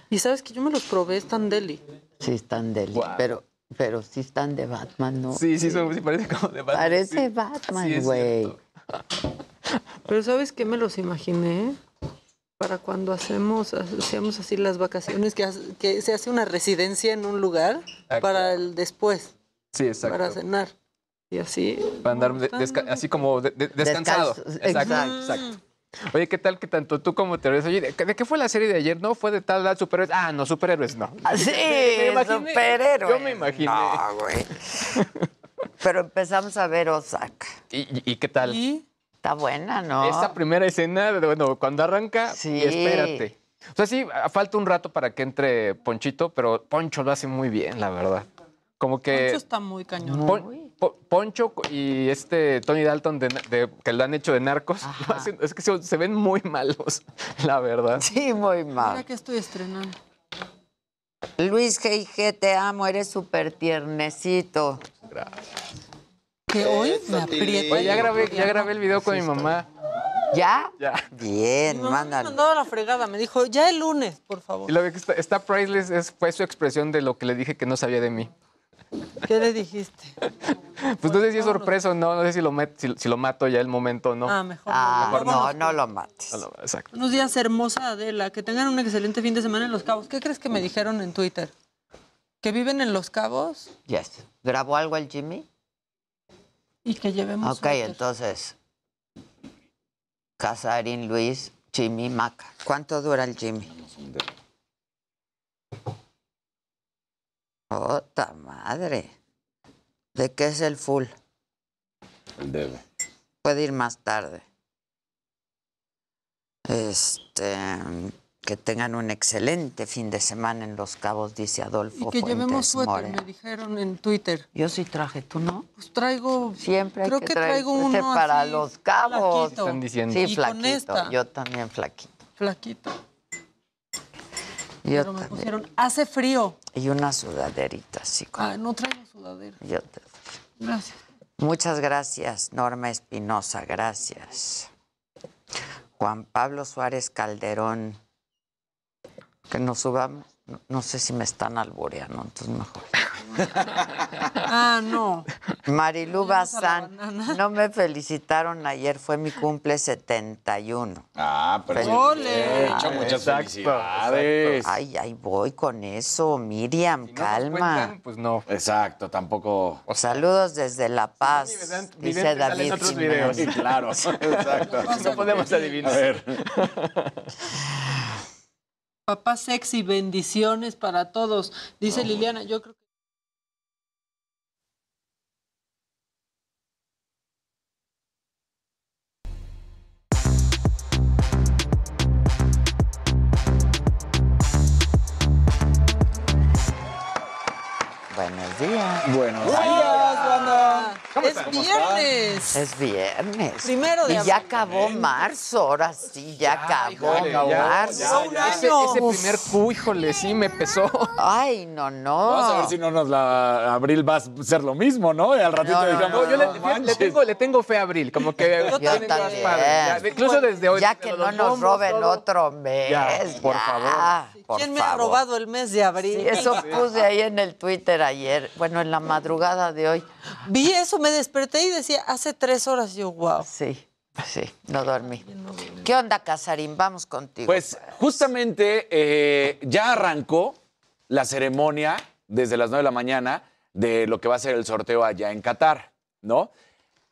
Y sabes que yo me los probé, están deli. Sí, están de pero, pero sí están de Batman, ¿no? Sí, sí, son, sí parece como de Batman. Parece sí. Batman, Sí, güey. Pero ¿sabes qué me los imaginé? Para cuando hacemos, hacíamos así las vacaciones, que, se hace una residencia en un lugar para el después, Sí, exacto. para cenar. Y así. Para andar de- desca- así como de- de- descansado. Descanso, Exacto, exacto. exacto. Oye, ¿qué tal que tanto tú como te ves? Oye, ¿de qué fue la serie de ayer? ¿No? ¿Fue de tal edad superhéroes? Ah, no, superhéroes no. Ah, Sí, Me imaginé- superhéroe. Yo me imaginé. No, güey. Pero empezamos a ver Osaka. ¿Y, y- y qué tal? Está buena, ¿no? Esa primera escena, bueno, cuando arranca, Sí. y espérate. O sea, sí, a- falta un rato para que entre Ponchito, pero Poncho lo hace muy bien, la verdad. Como que... Poncho está muy cañón. Pon- Poncho y este Tony Dalton de, de- que lo han hecho de narcos, hacen- es que se, se ven muy malos, la verdad. Sí, muy mal. Mira que estoy estrenando. Luis G.I.G., te amo, eres súper tiernecito. Que hoy me aprieta. Oye, ya grabé, ya grabé el video con mi mamá. ¿Ya? Ya. Bien, Me mándalo. mandó a la fregada. Me dijo, ya el lunes, por favor. Y lo que está, está priceless es, fue su expresión de lo que le dije que no sabía de mí. ¿Qué le dijiste? Pues no sé si es sorpresa o no, no sé si lo, met- si, si lo mato ya el momento o no. Ah, mejor. Ah, Mejor no, no lo mates. No, no, exacto. Buenos días, hermosa Adela. Que tengan un excelente fin de semana en Los Cabos. ¿Qué crees que me dijeron en Twitter? ¿Que viven en Los Cabos? Yes. ¿Grabó algo el Jimmy? Y que llevemos Ok, suéter. entonces. Casarín, Luis, Jimmy, Maca. ¿Cuánto dura el Jimmy? ¡Ota madre! ¿De qué es el full? El debe. Puede ir más tarde. Este. Que tengan un excelente fin de semana en Los Cabos, dice Adolfo. Y que llevemos suéter, me dijeron en Twitter. Yo sí traje, ¿tú no? Pues traigo. Siempre hay Creo que, que traer traigo uno para así, los cabos. flaquito. Están diciendo. Sí, Y con flaquito. esta. Yo también flaquito. Flaquito. Yo Pero me también. pusieron, hace frío. Y una sudaderita como- Ah, no traigo sudadera. Yo te- Gracias. Muchas gracias, Norma Espinosa, gracias. Juan Pablo Suárez Calderón. Que nos subamos. No, no sé si me están alboreando, entonces mejor. Ah, no. Marilú Bazán, no me felicitaron ayer, fue mi cumple 71. Ah, pero ¡Ole! Muchas, muchas Exacto, felicidades. Ay, ahí voy con eso, Miriam, calma. Cuentan, pues no. Exacto, tampoco. Saludos desde La Paz, dice David otros videos. Sí, claro. Exacto. No podemos adivinar. A ver. Papá sexy, bendiciones para todos. Dice Liliana, yo creo que. Buenos días. Buenos días, banda. Es viernes. Es viernes. Primero de Y ya acabó marzo, ahora sí, ya acabó Híjole, ya, marzo. ya, ya. Ese, ese primer Q, híjole, sí me pesó. Ay, no, no. Vamos a ver si no nos la. Abril va a ser lo mismo, ¿no? Y al ratito No, no, digamos. No, yo le, tengo, le tengo fe a Abril, como que Yo también. Ya, incluso desde hoy. Ya que no nos roben todo. otro mes. Ya, por ya, favor. Por ¿Quién me ha robado el mes de abril? Sí, eso puse ahí en el Twitter ayer, bueno, en la madrugada de hoy. Vi eso, me desperté y decía, hace tres horas. Yo, wow. Sí, sí, no dormí. ¿Qué onda, Casarín? Vamos contigo. Pues justamente eh, ya arrancó la ceremonia desde las 9 de la mañana de lo que va a ser el sorteo allá en Qatar, ¿no?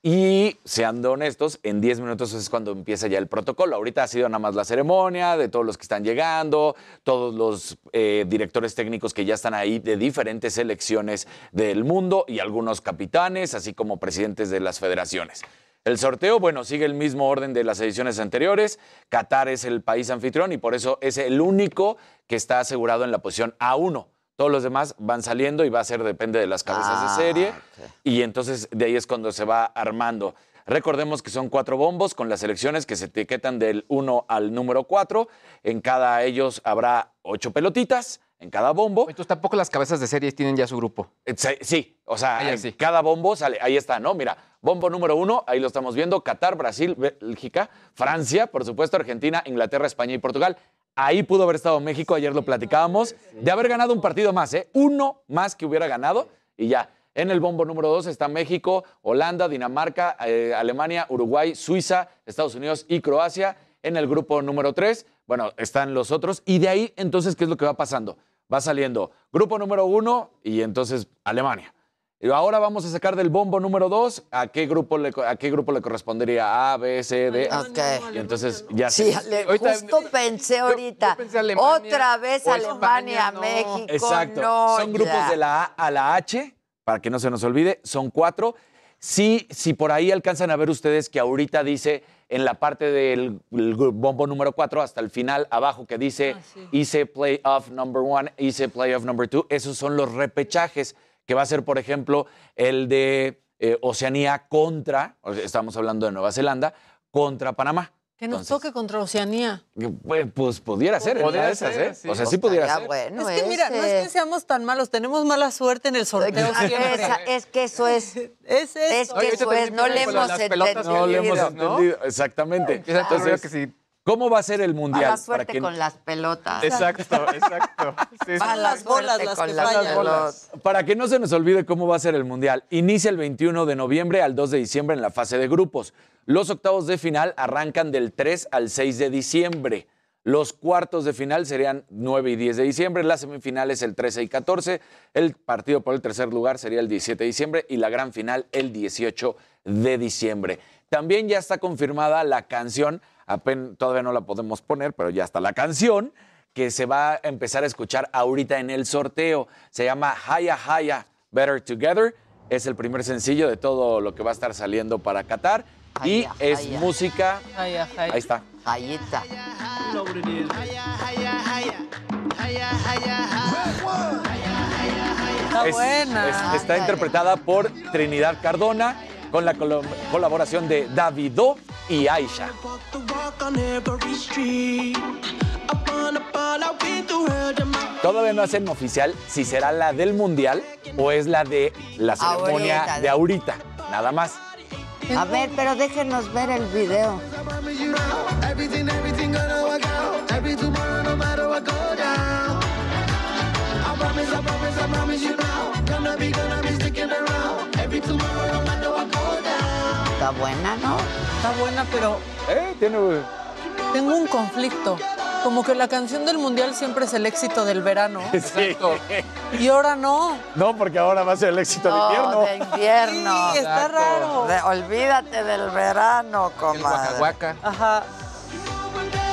Y seando honestos, en 10 minutos es cuando empieza ya el protocolo. Ahorita ha sido nada más la ceremonia de todos los que están llegando, todos los eh, directores técnicos que ya están ahí de diferentes selecciones del mundo y algunos capitanes, así como presidentes de las federaciones. El sorteo, bueno, sigue el mismo orden de las ediciones anteriores. Qatar es el país anfitrión y por eso es el único que está asegurado en la posición A1. Todos los demás van saliendo y va a ser, depende de las cabezas Ah, de serie. ok. Y entonces de ahí es cuando se va armando. Recordemos que son cuatro bombos con las selecciones que se etiquetan del 1 al número 4. En cada ellos habrá ocho pelotitas, en cada bombo. Entonces tampoco las cabezas de series tienen ya su grupo. Eh, Sí, sí, o sea, Ah, ya en sí. cada bombo sale, ahí está, ¿no? Mira, bombo número uno, ahí lo estamos viendo, Qatar, Brasil, Bélgica, Francia, por supuesto, Argentina, Inglaterra, España y Portugal. Ahí pudo haber estado México, ayer lo platicábamos, de haber ganado un partido más, ¿eh? Uno más que hubiera ganado y ya. En el bombo número dos está México, Holanda, Dinamarca, eh, Alemania, Uruguay, Suiza, Estados Unidos y Croacia. En el grupo número tres, bueno, están los otros. Y de ahí, entonces, ¿qué es lo que va pasando? Va saliendo grupo número uno y entonces Alemania. Y ahora vamos a sacar del bombo número dos a qué grupo le, co- a qué grupo le correspondería A, B, C, D. Entonces ya Sí, justo pensé ahorita. pensé Alemania Otra vez Alemania, España, no. México. Exacto. no, Son grupos de la A a la H, para que no se nos olvide, son cuatro. Sí, si por ahí alcanzan a ver ustedes que ahorita dice en la parte del bombo número cuatro hasta el final abajo que dice hice playoff number one, hice playoff number two, esos son los repechajes que va a ser, por ejemplo, el de eh, Oceanía contra, o sea, estamos hablando de Nueva Zelanda, contra Panamá. Que nos toque contra Oceanía. Pues, pues pudiera ser, en Podría una de esas, ser, ¿eh? sí. O sea, sí pudiera ser. es que mira, no es que seamos tan malos, tenemos mala suerte en el sorteo esa- es que eso es. Es Es que eso es, no le hemos entendido. No le hemos entendido, exactamente. Entonces, que ¿cómo va a ser el mundial? Mala suerte con las pelotas. Exacto, exacto. Sí, sí. Mala las bolas las que las. Para que no se nos olvide cómo va a ser el Mundial, inicia el 21 de noviembre al 2 de diciembre en la fase de grupos. Los octavos de final arrancan del 3 al 6 de diciembre. Los cuartos de final serían 9 y 10 de diciembre, las semifinales el 13 y 14, el partido por el tercer lugar sería el 17 de diciembre y la gran final el 18 de diciembre. También ya está confirmada la canción, apen- todavía no la podemos poner, pero ya está la canción que se va a empezar a escuchar ahorita en el sorteo. Se llama Haya Haya Better Together. Es el primer sencillo de todo lo que va a estar saliendo para Qatar. y Haya, es haya. música. Ay, ay, ay. Ahí está. Jayita. Está Es- buena. es- está interpretada por Trinidad Cardona con la colaboración de Davido y Aisha. Todavía no hacen oficial si será la del mundial o es la de la ceremonia Ahorita. de ahorita, nada más. A ver, pero déjenos ver el video. I promise, I promise, I promise you now. Gonna be, gonna be sticking around. Every tomorrow, no Está buena, ¿no? Está buena, pero Eh, tiene... tengo un conflicto. Como que la canción del mundial siempre es el éxito del verano. Sí. Y ahora no. No, porque ahora va a ser el éxito de No, invierno. de invierno. Sí, está raro. De- olvídate del verano, comadre. Ajá.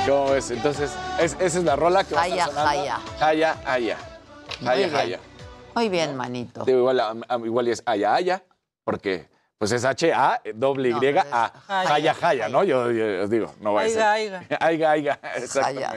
¿Cómo ves? Entonces, es- esa es la rola que va a estar Haya, sonando. haya. Haya, haya. Muy Haya, bien. haya. Muy bien, manito. Digo, igual, a- a- igual y es haya, haya, porque pues es H-A, doble Y, A, Haya, haya, haya, ¿no? Yo, yo os digo, no va a ser. Aiga, aiga. Aiga.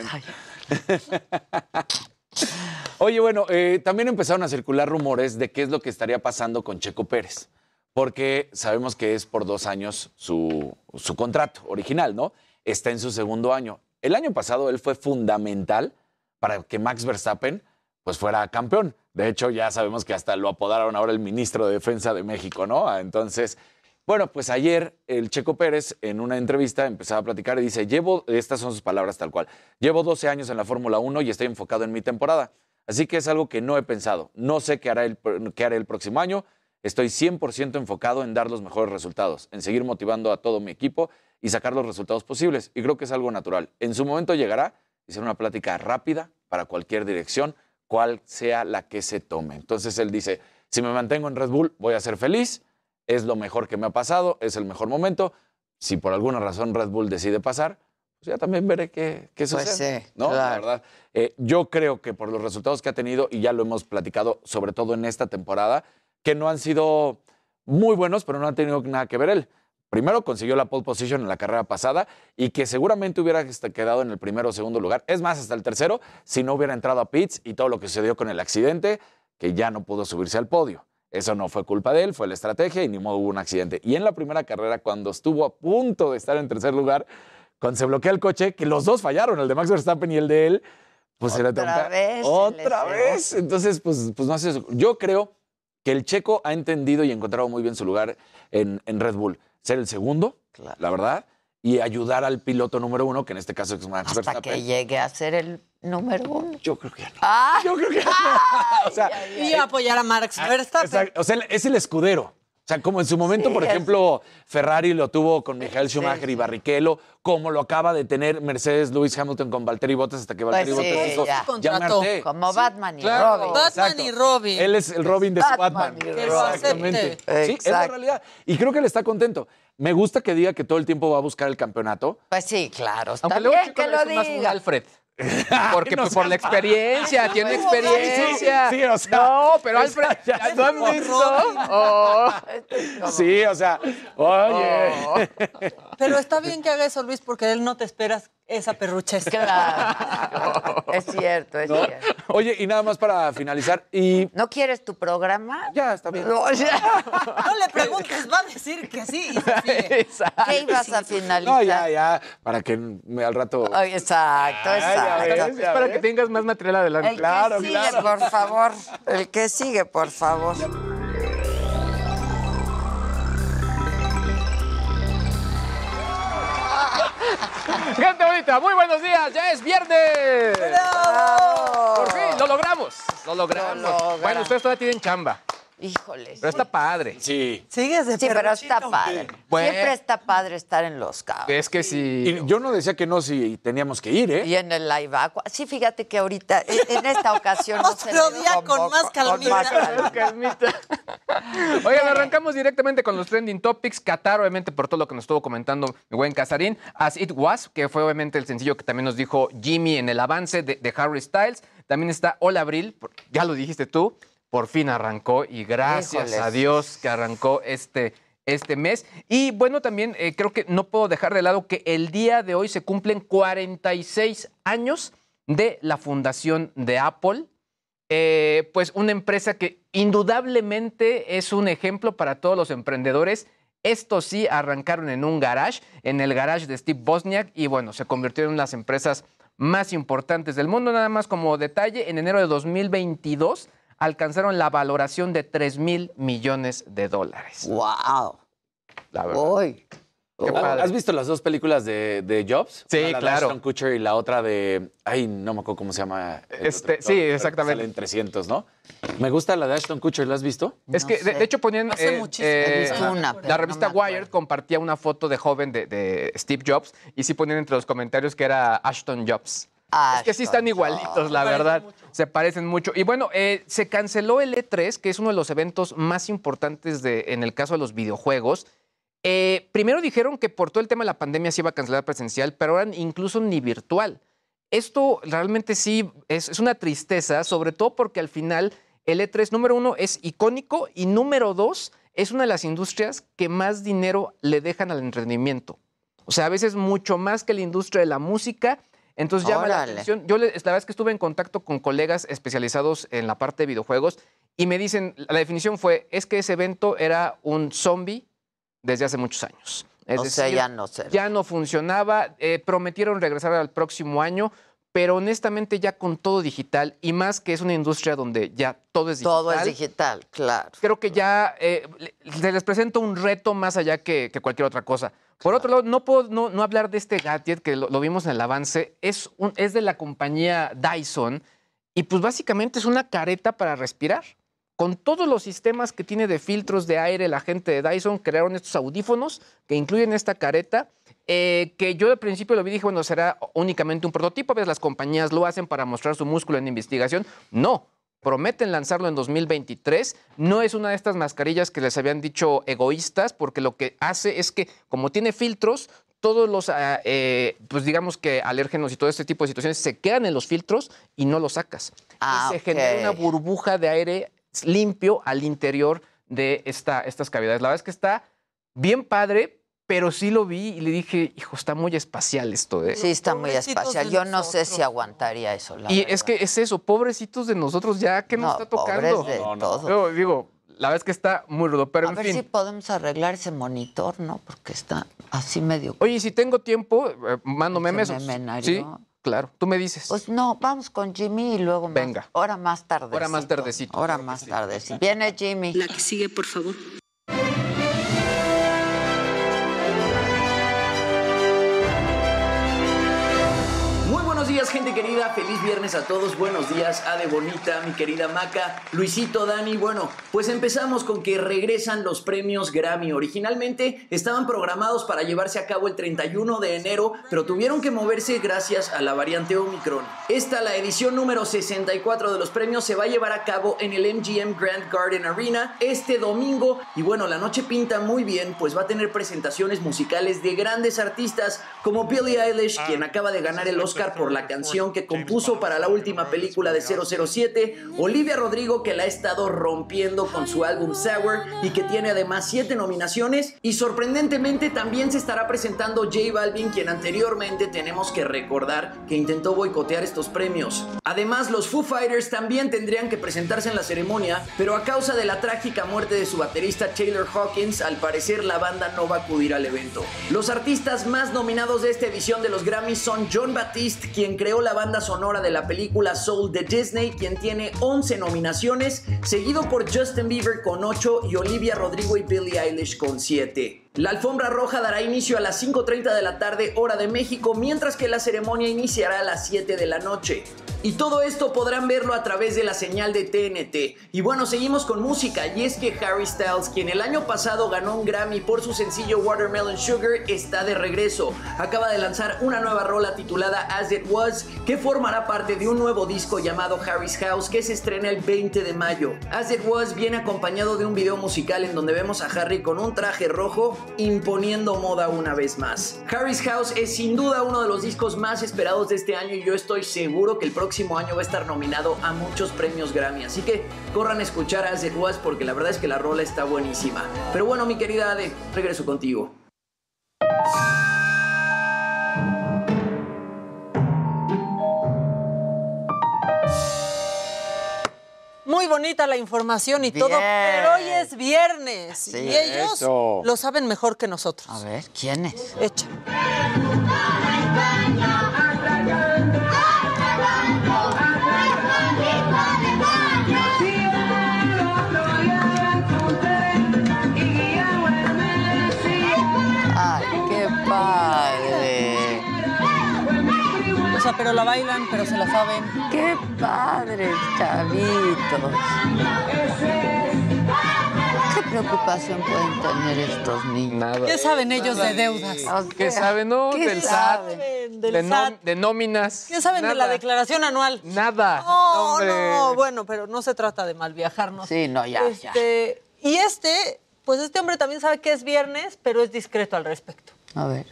Oye, bueno, eh, también empezaron a circular rumores de qué es lo que estaría pasando con Checo Pérez, porque sabemos que es por dos años su, su contrato original, ¿no? Está en su segundo año. El año pasado él fue fundamental para que Max Verstappen pues fuera campeón. De hecho, ya sabemos que hasta lo apodaron ahora el ministro de Defensa de México, ¿no? Ah, Entonces, bueno, pues ayer el Checo Pérez en una entrevista empezaba a platicar y dice, llevo, estas son sus palabras tal cual, llevo 12 años en la Fórmula 1 y estoy enfocado en mi temporada. Así que es algo que no he pensado. No sé qué, hará el, qué haré el próximo año. Estoy 100% enfocado en dar los mejores resultados, en seguir motivando a todo mi equipo y sacar los resultados posibles. Y creo que es algo natural. En su momento llegará y será una plática rápida para cualquier dirección, cual sea la que se tome. Entonces él dice, si me mantengo en Red Bull, voy a ser feliz, es lo mejor que me ha pasado, es el mejor momento. Si por alguna razón Red Bull decide pasar, pues ya también veré qué, qué Pues sucede. sí, ¿no? La claro. verdad. Eh, yo creo que por los resultados que ha tenido, y ya lo hemos platicado, sobre todo en esta temporada, que no han sido muy buenos, pero no han tenido nada que ver él. Primero consiguió la pole position en la carrera pasada y que seguramente hubiera quedado en el primero o segundo lugar. Es más, hasta el tercero, si no hubiera entrado a pits y todo lo que sucedió con el accidente, que ya no pudo subirse al podio. Eso no fue culpa de él, fue la estrategia y ni modo hubo un accidente. Y en la primera carrera, cuando estuvo a punto de estar en tercer lugar, cuando se bloquea el coche, que los dos fallaron, el de Max Verstappen y el de él, pues se le Otra vez Otra vez. Entonces, pues, pues no hace eso. Yo creo que el checo ha entendido y encontrado muy bien su lugar en, en Red Bull. Ser el segundo, la verdad, y ayudar al piloto número uno, que en este caso es Max Hasta Verstappen. que llegue a ser el número uno. Yo creo que no. Ah, Yo creo que no. O sea, Y apoyar a Marx Verstappen. Exacto. O sea, es el escudero. O sea, como en su momento, Sí, por es- ejemplo, Ferrari lo tuvo con Michael Schumacher y Barrichello, como lo acaba de tener Mercedes Lewis Hamilton con Valtteri Bottas hasta que Pues Valtteri sí, Bottas dijo, ya. ya me harté". Como Batman y Claro, Robin. Batman exacto. y Robin. Él es el Robin de su Batman Batman. Exactamente. Sí, es la realidad. Y creo que él está contento. Me gusta que diga que todo el tiempo va a buscar el campeonato. Pues sí, claro. Está Aunque luego bien Chico que lo es más diga. Alfred. Porque No pues, por la experiencia, tiene experiencia. Sí, sí, o sea, no, pero Alfred, ¿no han visto? Oh. Sí, o sea, oye. Pero está bien que haga eso, Luis, porque él no te esperas esa perruchez. Claro. Es cierto, es ¿No? cierto. Oye, y nada más para finalizar, y ¿No quieres tu programa? ya está bien. No, ya. No le preguntes, va a decir que sí. y se sigue. ¿Qué ibas a finalizar? No, ya, ya, para que me, al rato. Ay, exacto, Ay, ya exacto. ves, Es para que tengas más material adelante. El que sigue, por favor. El que sigue, por favor. Gente bonita, muy buenos días, ya es viernes. Por fin, lo logramos. Lo logramos. Lo logramos. bueno, ustedes todavía tienen chamba, Híjoles. pero está padre. Sí. Sigues de Sí, pero está padre. Bueno. Siempre está padre estar en Los Cabos. Es que sí. Y yo no decía que no si teníamos que ir, ¿eh? Y en el live aqua. Sí, fíjate que ahorita, en en esta ocasión no se Otro día con más calmita. más calma. Calmita. Oigan, arrancamos directamente con los trending topics. Qatar, obviamente, por todo lo que nos estuvo comentando mi buen Casarín. As It Was, que fue obviamente el sencillo que también nos dijo Jimmy en el avance de, de Harry Styles. También está Hola Abril, ya lo dijiste tú. Por fin arrancó y gracias Híjoles. a Dios que arrancó este, este mes. Y bueno, también eh, creo que no puedo dejar de lado que el día de hoy se cumplen 46 años de la fundación de Apple. Eh, pues una empresa que indudablemente es un ejemplo para todos los emprendedores. Estos sí arrancaron en un garage, en el garage de Steve Bosniak, y bueno, se convirtieron en las empresas más importantes del mundo. Nada más como detalle, en enero de 2022 alcanzaron la valoración de 3 mil millones de dólares. ¡Wow! La verdad. Uy. Qué padre. ¿Has visto las dos películas de, de Jobs? Sí, Una, la de claro. Ashton Kutcher y la otra de. Ay, no me acuerdo cómo se llama. Este, otro sí, exactamente. Sale en 300, ¿no? Me gusta la de Ashton Kutcher, ¿la has visto? Es No que, de, sé. de hecho, ponían. Hace eh, muchísimo. eh, He visto una, pero la no revista. Wired compartía una foto de joven de, de Steve Jobs y sí ponían entre los comentarios que era Ashton Jobs. Es que sí están igualitos, la verdad. Se parecen mucho. Y bueno, eh, se canceló el E3, que es uno de los eventos más importantes de, en el caso de los videojuegos. Eh, primero dijeron que por todo el tema de la pandemia se iba a cancelar presencial, pero ahora incluso ni virtual. Esto realmente sí es, es una tristeza, sobre todo porque al final el E3, número uno, es icónico y número dos, es una de las industrias que más dinero le dejan al entretenimiento. O sea, a veces mucho más que la industria de la música. Entonces llama la Órale. atención. Yo la verdad es que estuve en contacto con colegas especializados en la parte de videojuegos y me dicen, la definición fue, es que ese evento era un zombie desde hace muchos años. Es o sea, ya no sé. ya no funcionaba, eh, prometieron regresar al próximo año, pero honestamente ya con todo digital y más que es una industria donde ya todo es digital. Todo es digital, claro. Creo que ya eh, se les presenta un reto más allá que, que cualquier otra cosa. Por otro lado, no puedo no, no hablar de este gadget que lo, lo vimos en el avance. Es, un, es de la compañía Dyson y pues básicamente es una careta para respirar. Con todos los sistemas que tiene de filtros de aire, la gente de Dyson crearon estos audífonos que incluyen esta careta, eh, que yo al principio lo vi y dije, bueno, será únicamente un prototipo, a veces las compañías lo hacen para mostrar su músculo en investigación. No, prometen lanzarlo en 2023. No es una de estas mascarillas que les habían dicho egoístas, porque lo que hace es que, como tiene filtros, todos los, ah, eh, pues digamos que alérgenos y todo este tipo de situaciones se quedan en los filtros y no los sacas. Ah, y se genera una burbuja de aire limpio al interior de esta, estas cavidades. La verdad es que está bien padre, pero sí lo vi y le dije, hijo, está muy espacial esto. ¿eh? Sí, está muy espacial. Yo no sé si aguantaría eso. la Y verdad. es que es eso, pobrecitos de nosotros ya, ¿qué nos No, está tocando? pobres de No, no. todo. Yo digo, la verdad es que está muy rudo, pero a en ver fin. si podemos arreglar ese monitor, ¿no? Porque está así medio... Oye, si tengo tiempo, eh, mando memes. Sí, claro, tú me dices. Pues no, vamos con Jimmy y luego más. Venga. Ahora más tardecito. Ahora más tardecito. Ahora más tardecito. Viene Jimmy. La que sigue, por favor. Gente querida. Feliz viernes a todos. Buenos días, Ade Bonita, mi querida Maca, Luisito, Dani. Bueno, pues empezamos con que regresan los premios Grammy. Originalmente estaban programados para llevarse a cabo el 31 de enero, pero tuvieron que moverse gracias a la variante Omicron. Esta, la edición número 64 de los premios, se va a llevar a cabo en el MGM Grand Garden Arena este domingo. Y bueno, la noche pinta muy bien, pues va a tener presentaciones musicales de grandes artistas como Billie Eilish, quien acaba de ganar el Oscar por la canción que compuso para la última película de 007, Olivia Rodrigo que la ha estado rompiendo con su álbum Sour y que tiene además siete nominaciones y sorprendentemente también se estará presentando J Balvin quien anteriormente tenemos que recordar que intentó boicotear estos premios. Además los Foo Fighters también tendrían que presentarse en la ceremonia, pero a causa de la trágica muerte de su baterista Taylor Hawkins, al parecer la banda no va a acudir al evento. Los artistas más nominados de esta edición de los Grammys son John Batiste quien creó la banda sonora de la película Soul de Disney, quien tiene 11 nominaciones, seguido por Justin Bieber con 8 y Olivia Rodrigo y Billie Eilish con 7. La alfombra roja dará inicio a las 5.30 de la tarde hora de México, mientras que la ceremonia iniciará a las 7 de la noche. Y todo esto podrán verlo a través de la señal de TNT. Y bueno, seguimos con música, y es que Harry Styles, quien el año pasado ganó un Grammy por su sencillo Watermelon Sugar, está de regreso. Acaba de lanzar una nueva rola titulada As It Was, que formará parte de un nuevo disco llamado Harry's House, que se estrena el 20 de mayo. As It Was viene acompañado de un video musical en donde vemos a Harry con un traje rojo imponiendo moda una vez más. Harry's House es sin duda uno de los discos más esperados de este año y yo estoy seguro que el próximo año va a estar nominado a muchos premios Grammy. Así que corran a escuchar a It Was porque la verdad es que la rola está buenísima. Pero bueno, mi querida Ade, regreso contigo. Muy bonita la información y todo, pero hoy es viernes Sí. y ellos Eso. lo saben mejor que nosotros. A ver, ¿quién es? Echa. Sea, pero la bailan, pero se la saben. Qué padre, chavitos. ¿Qué preocupación pueden tener estos niños? Nada. ¿Qué saben ellos de deudas? ¿Qué saben, no? ¿Qué Del SAT. saben del de, SAT? nóminas. ¿Qué saben de la declaración anual? Nada. No, hombre. no, bueno, pero no se trata de mal viajarnos. Sí, no, ya, ya. Este, Y este, pues este hombre también sabe que es viernes, pero es discreto al respecto. A ver.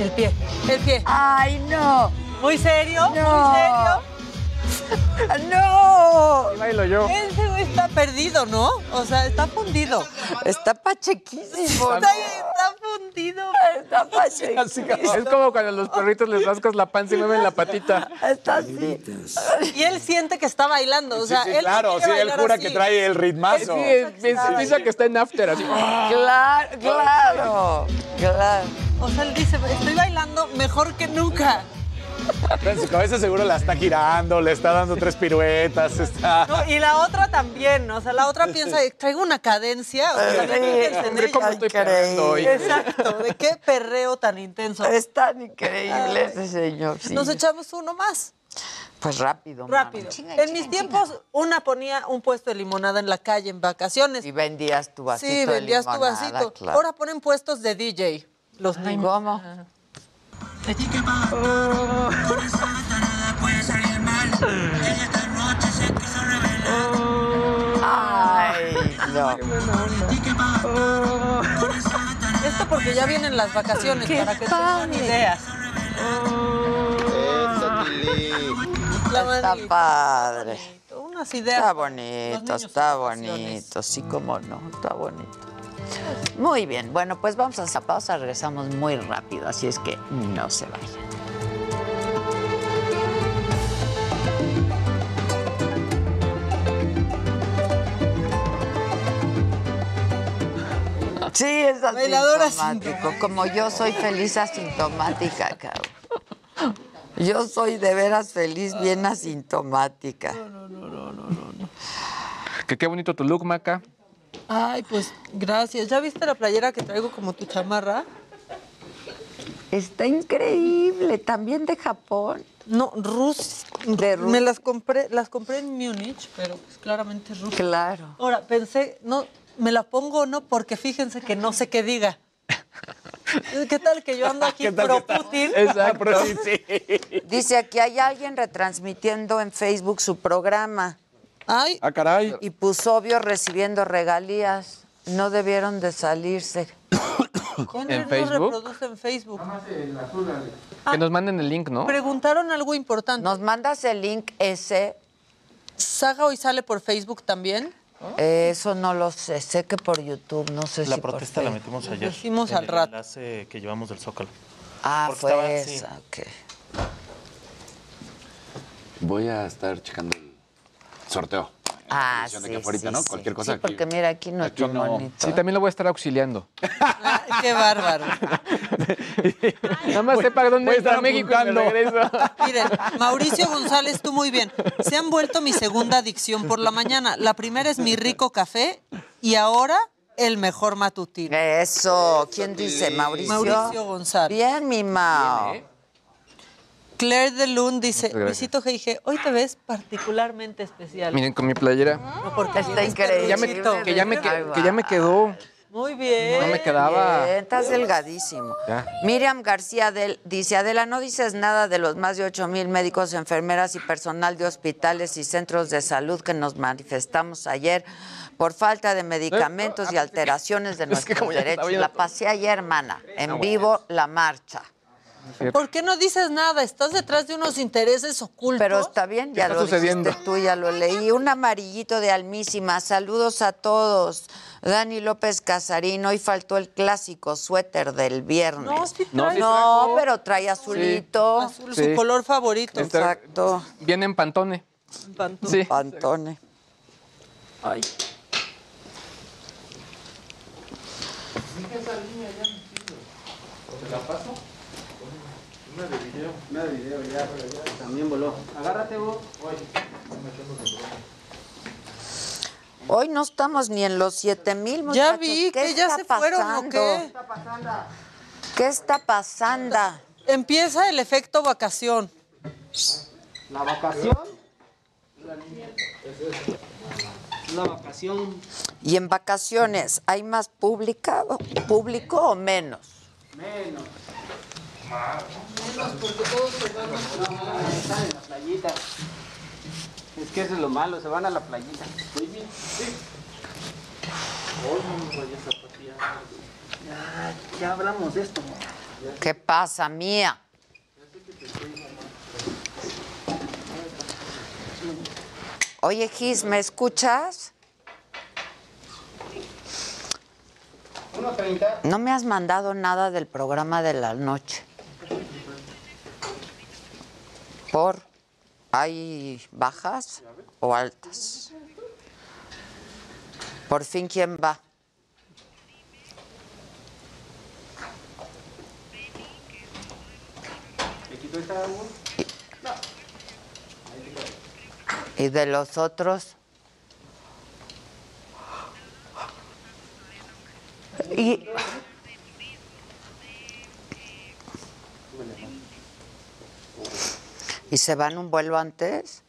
El pie, el pie. ¡Ay, no! ¿Muy serio? No. ¿Muy serio? ¡No! Ahí bailo yo. Ese güey está perdido, ¿no? O sea, está fundido. Está pachequísimo. Está, está fundido. Está pachequísimo. Es como cuando a los perritos les rascas la panza y mueven la patita. Está así. Y él siente que está bailando. O sea, sí, él no claro, sí, él jura así. que trae el ritmazo. Sí, es- es- piensa que está en after, así. Claro, claro. Claro. O sea, él dice, estoy bailando mejor que nunca. En su cabeza seguro la está girando, le está dando tres piruetas, está... No, y la otra también, o sea, la otra piensa, traigo una cadencia. O sea, en Hombre, ¿cómo estoy perreando hoy? Exacto, ¿de qué perreo tan intenso? Es tan increíble ese señor. sí. Nos echamos uno más. Pues rápido. Rápido. En mis tiempos, una ponía un puesto de limonada en la calle en vacaciones. Y vendías tu vasito Sí, de vendías tu limonada, vasito. claro. Ahora ponen puestos de DJ. Los niños. ¿Cómo? Ay, no. Esto porque ya vienen las vacaciones, Qué para que tengan ideas. La Está manita. padre. Unas ideas. Está bonito, está bonito, sí, cómo no, está bonito. Muy bien, bueno, pues vamos a esa pausa, regresamos muy rápido, así es que no se vayan. Sí, es Bailadora asintomático. Como yo soy feliz asintomática, cabrón. Yo soy de veras feliz, bien asintomática. Que qué bonito tu look, Maca. Ay, pues gracias. ¿Ya viste la playera que traigo como tu chamarra? Está increíble, también de Japón. No, Rus. De Rus- Me las compré, las compré en Múnich, pero pues claramente es ruso. Claro. Ahora, pensé, no, me la pongo o no, porque fíjense que no sé qué diga. ¿Qué tal que yo ando aquí ¿Qué tal pro? Putin? Exacto. Dice aquí hay alguien retransmitiendo en Facebook su programa. Ay. Ah, caray. Y puso obvio recibiendo regalías. No debieron de salirse. ¿Quién ¿En Facebook? reproduce en Facebook? Que nos manden el link, ¿no? Preguntaron algo importante. Nos mandas el link ese. ¿Saga hoy sale por Facebook también? Eh, Eso no lo sé. Sé que por YouTube, no sé La si por protesta la metimos ayer. Decimos en al el rato. enlace que llevamos del Zócalo. Ah, Porque fue estaba- sí. esa. ok. Voy a estar checando el sorteo. Ah, de sí, ahorita, sí, ¿no? sí. Cualquier cosa Sí, aquí. porque mira aquí nuestro Aquí no. monitor. Sí, también lo voy a estar auxiliando. Qué bárbaro. Nada más sepa dónde voy a está estar México. Miren, Mauricio González, tú muy bien. Se han vuelto mi segunda adicción por la mañana. La primera es mi rico café y ahora el mejor matutino. Eso. ¿Quién dice? Mauricio. Mauricio González. Bien, mi Mao. Claire de Lund dice. Luisito G.I.G., hoy te ves particularmente especial. Miren con mi playera. No, porque Está increíble. Ya me, peluchito. que, ya me, que, que ya me quedó. Muy bien. No me quedaba. Bien, estás delgadísimo. Ya. Miriam García del- dice, Adela, no dices nada de los más de 8 mil médicos, enfermeras y personal de hospitales y centros de salud que nos manifestamos ayer por falta de medicamentos y alteraciones de nuestros derechos. La pasé ayer, hermana, en vivo la marcha. ¿Por qué no dices nada? Estás detrás de unos intereses ocultos. Pero está bien, ya está lo sucediendo? dijiste tú, ya lo leí. Un amarillito de almísima. Saludos a todos. Dani López Casarín, hoy faltó el clásico suéter del viernes. No, sí No, trae No, pero trae azulito. azul, Sí. su color favorito. Exacto. Viene en Pantone. Pantón. Sí. Pantone. Ay. Hoy no estamos ni en los 7 mil, Ya muchachos. vi ¿Qué que ya está se fueron, ¿o pasando? qué? ¿Qué está pasando? Empieza el efecto vacación. ¿La vacación? La vacación ¿Y en vacaciones hay más pública, público o menos? menos. Menos porque todos se van a están en la playita. Es que eso es lo malo, se van a la playita. Muy bien. Ya, ya hablamos de esto. ¿Qué pasa, mía? Oye, Gis, ¿me escuchas? 1.30. No me has mandado nada del programa de la noche. ¿Por? ¿Hay bajas o altas? Por fin, ¿quién va? ¿Y de los otros? Y... ¿Y se van un vuelo antes?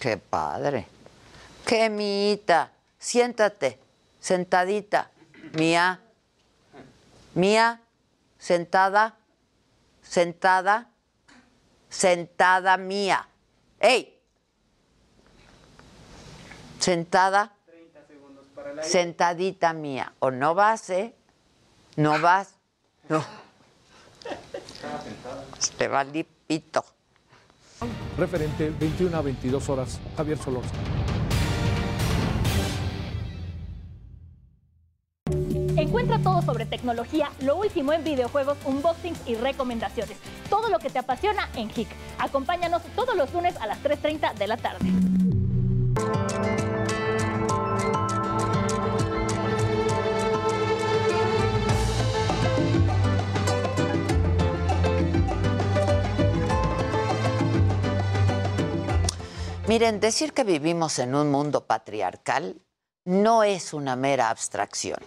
Qué padre. Qué miita. Siéntate, sentadita. Mía. Mía, sentada, sentada, sentada mía. ¡Ey! Sentada, sentadita mía. O no vas, ¿eh? No vas. No. Te va lipito. Referente 21 a 22 horas, Javier Solórzano. Encuentra todo sobre tecnología, lo último en videojuegos, unboxings y recomendaciones. Todo lo que te apasiona en HIC. Acompáñanos todos los lunes a las 3.30 de la tarde. Miren, decir que vivimos en un mundo patriarcal no es una mera abstracción.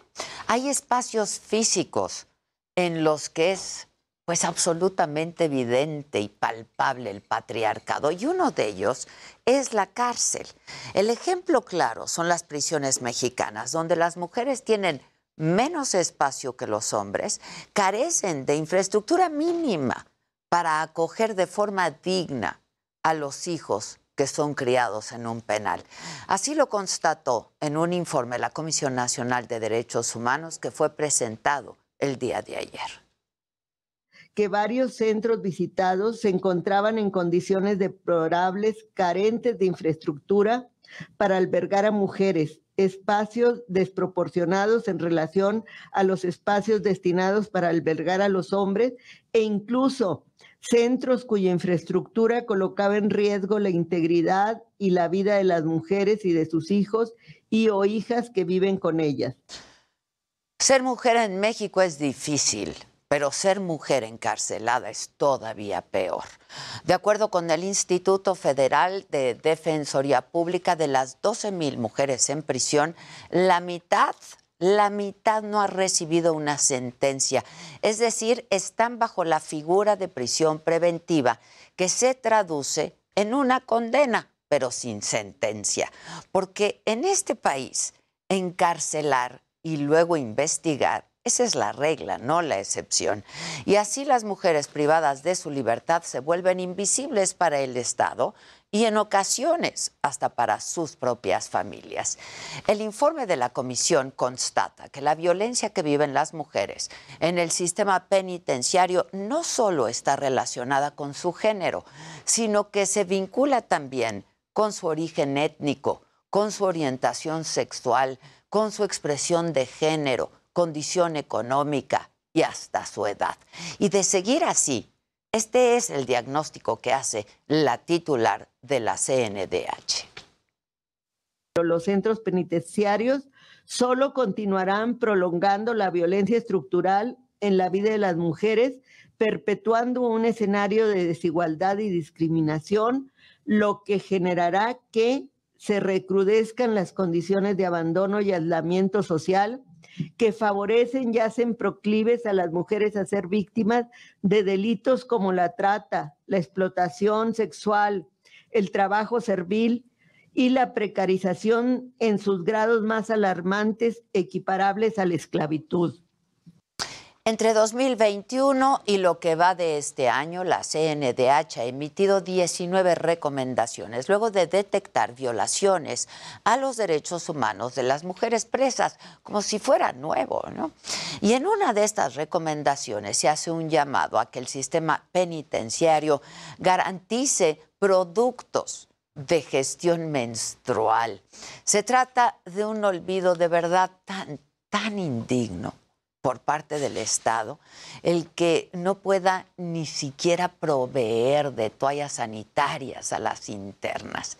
Hay espacios físicos en los que es pues absolutamente evidente y palpable el patriarcado y uno de ellos es la cárcel. El ejemplo claro son las prisiones mexicanas, donde las mujeres tienen menos espacio que los hombres, carecen de infraestructura mínima para acoger de forma digna a los hijos que son criados en un penal. Así lo constató en un informe la Comisión Nacional de Derechos Humanos que fue presentado el día de ayer que varios centros visitados se encontraban en condiciones deplorables, carentes de infraestructura para albergar a mujeres, espacios desproporcionados en relación a los espacios destinados para albergar a los hombres e incluso centros cuya infraestructura colocaba en riesgo la integridad y la vida de las mujeres y de sus hijos y o hijas que viven con ellas. Ser mujer en México es difícil pero ser mujer encarcelada es todavía peor. De acuerdo con el Instituto Federal de Defensoría Pública, de las 12 mil mujeres en prisión, la mitad, la mitad no ha recibido una sentencia. Es decir, están bajo la figura de prisión preventiva que se traduce en una condena, pero sin sentencia. Porque en este país, encarcelar y luego investigar esa es la regla, no la excepción. Y así las mujeres privadas de su libertad se vuelven invisibles para el Estado y en ocasiones hasta para sus propias familias. El informe de la comisión constata que la violencia que viven las mujeres en el sistema penitenciario no solo está relacionada con su género, sino que se vincula también con su origen étnico, con su orientación sexual, con su expresión de género, condición económica y hasta su edad. Y de seguir así, este es el diagnóstico que hace la titular de la CNDH. Los centros penitenciarios solo continuarán prolongando la violencia estructural en la vida de las mujeres, perpetuando un escenario de desigualdad y discriminación, lo que generará que se recrudezcan las condiciones de abandono y aislamiento social, que favorecen y hacen proclives a las mujeres a ser víctimas de delitos como la trata, la explotación sexual, el trabajo servil y la precarización en sus grados más alarmantes equiparables a la esclavitud. Entre 2021 y lo que va de este año, la CNDH ha emitido 19 recomendaciones luego de detectar violaciones a los derechos humanos de las mujeres presas, como si fuera nuevo, ¿no? Y en una de estas recomendaciones se hace un llamado a que el sistema penitenciario garantice productos de gestión menstrual. Se trata de un olvido de verdad tan, tan indigno por parte del Estado, el que no pueda ni siquiera proveer de toallas sanitarias a las internas.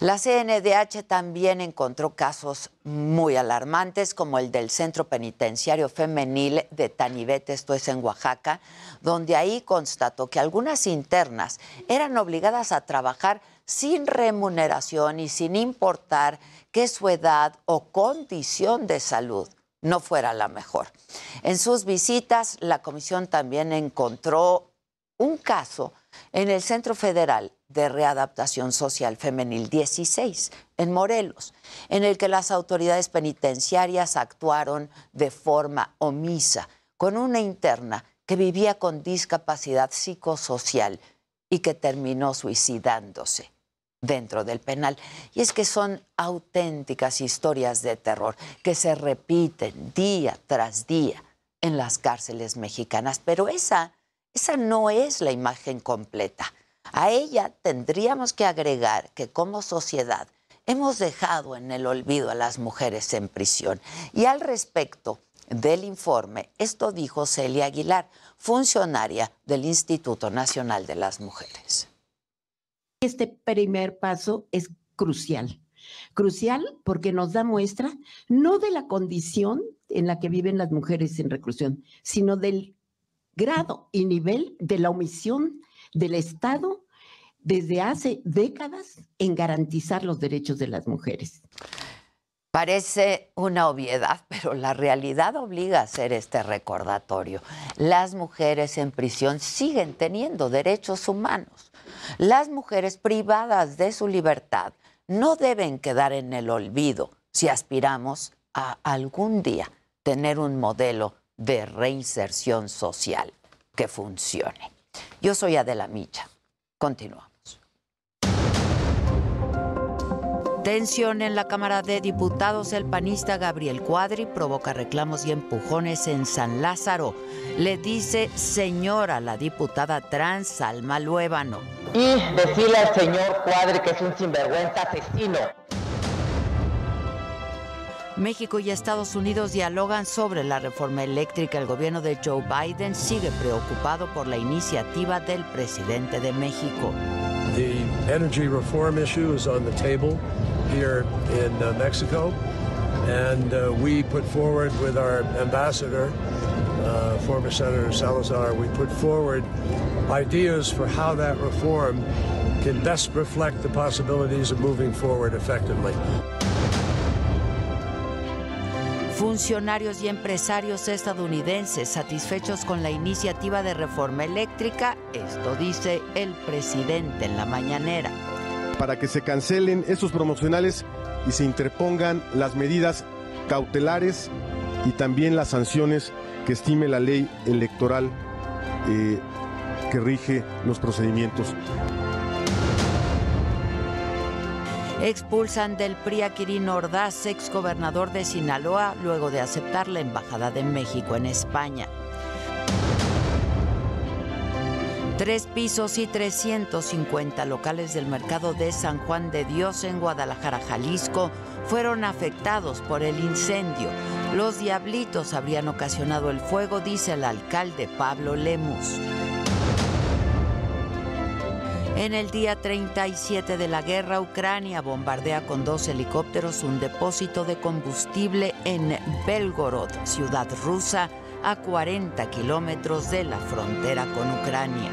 La CNDH también encontró casos muy alarmantes, como el del Centro Penitenciario Femenil de Tanibet, esto es en Oaxaca, donde ahí constató que algunas internas eran obligadas a trabajar sin remuneración y sin importar que su edad o condición de salud no fuera la mejor. En sus visitas, la comisión también encontró un caso en el Centro Federal de Readaptación Social Femenil 16, en Morelos, en el que las autoridades penitenciarias actuaron de forma omisa con una interna que vivía con discapacidad psicosocial y que terminó suicidándose dentro del penal. Y es que son auténticas historias de terror que se repiten día tras día en las cárceles mexicanas. Pero esa, esa no es la imagen completa. A ella tendríamos que agregar que como sociedad hemos dejado en el olvido a las mujeres en prisión. Y al respecto del informe, esto dijo Celia Aguilar, funcionaria del Instituto Nacional de las Mujeres. Este primer paso es crucial. Crucial porque nos da muestra no de la condición en la que viven las mujeres en reclusión, sino del grado y nivel de la omisión del Estado desde hace décadas en garantizar los derechos de las mujeres. Parece una obviedad, pero la realidad obliga a hacer este recordatorio. Las mujeres en prisión siguen teniendo derechos humanos. Las mujeres privadas de su libertad no deben quedar en el olvido si aspiramos a algún día tener un modelo de reinserción social que funcione. Yo soy Adela Micha. Continúa. Tensión en la Cámara de Diputados. El panista Gabriel Cuadri provoca reclamos y empujones en San Lázaro. Le dice señora la diputada trans Salma Luébano. Y decirle al señor Cuadri que es un sinvergüenza asesino. México y Estados Unidos dialogan sobre la reforma eléctrica. El gobierno de Joe Biden sigue preocupado por la iniciativa del presidente de México. The energy reform issue is on the table here in uh, Mexico, and uh, we put forward with our ambassador, uh, former Senator Salazar, we put forward ideas for how that reform can best reflect the possibilities of moving forward effectively. Funcionarios y empresarios estadounidenses satisfechos con la iniciativa de reforma eléctrica, esto dice el presidente en la mañanera. Para que se cancelen estos promocionales y se interpongan las medidas cautelares y también las sanciones que estime la ley electoral eh, que rige los procedimientos. Expulsan del PRI a Quirino Ordaz, ex gobernador de Sinaloa, luego de aceptar la Embajada de México en España. Tres pisos y 350 locales del mercado de San Juan de Dios en Guadalajara, Jalisco, fueron afectados por el incendio. Los diablitos habrían ocasionado el fuego, dice el alcalde Pablo Lemus. En el día 37 de la guerra, Ucrania bombardea con dos helicópteros un depósito de combustible en Belgorod, ciudad rusa, a 40 kilómetros de la frontera con Ucrania.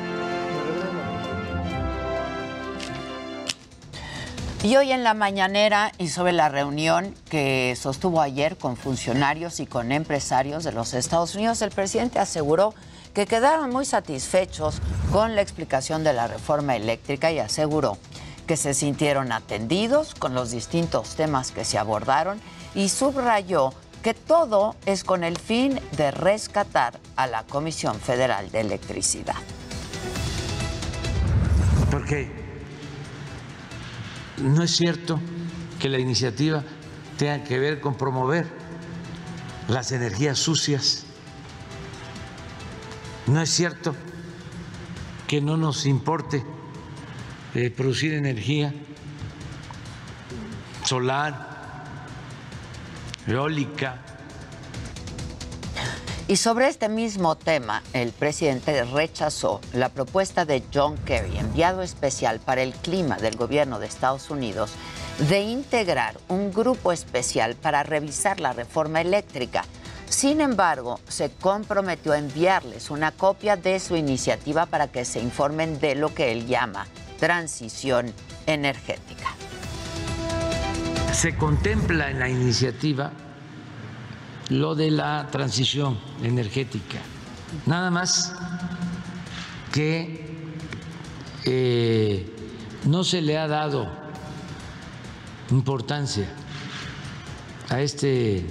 Y hoy en la mañanera y sobre la reunión que sostuvo ayer con funcionarios y con empresarios de los Estados Unidos, el presidente aseguró que quedaron muy satisfechos con la explicación de la reforma eléctrica y aseguró que se sintieron atendidos con los distintos temas que se abordaron y subrayó que todo es con el fin de rescatar a la Comisión Federal de Electricidad. Porque no es cierto que la iniciativa tenga que ver con promover las energías sucias. No es cierto que no nos importe eh, producir energía solar, eólica. Y sobre este mismo tema, el presidente rechazó la propuesta de John Kerry, enviado especial para el clima del gobierno de Estados Unidos, de integrar un grupo especial para revisar la reforma eléctrica. Sin embargo, se comprometió a enviarles una copia de su iniciativa para que se informen de lo que él llama transición energética. Se contempla en la iniciativa lo de la transición energética. Nada más que eh, no se le ha dado importancia a este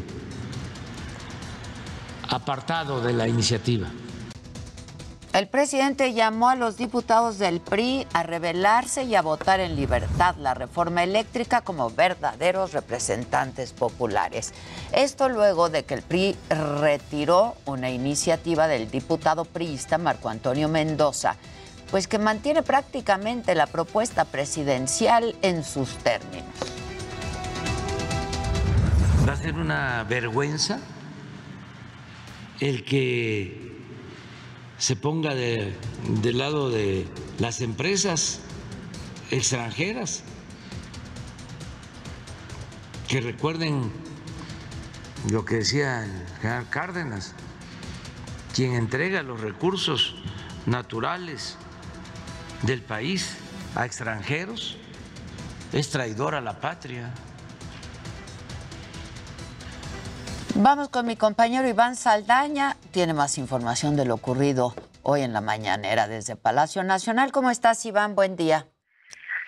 apartado de la iniciativa. El presidente llamó a los diputados del PRI a rebelarse y a votar en libertad la reforma eléctrica como verdaderos representantes populares. Esto luego de que el PRI retiró una iniciativa del diputado priista Marco Antonio Mendoza, pues que mantiene prácticamente la propuesta presidencial en sus términos. Va a ser una vergüenza el que se ponga de, del lado de las empresas extranjeras, que recuerden lo que decía el general Cárdenas, quien entrega los recursos naturales del país a extranjeros es traidor a la patria. Vamos con mi compañero Iván Saldaña. Tiene más información de lo ocurrido hoy en la mañanera desde Palacio Nacional. ¿Cómo estás, Iván? Buen día.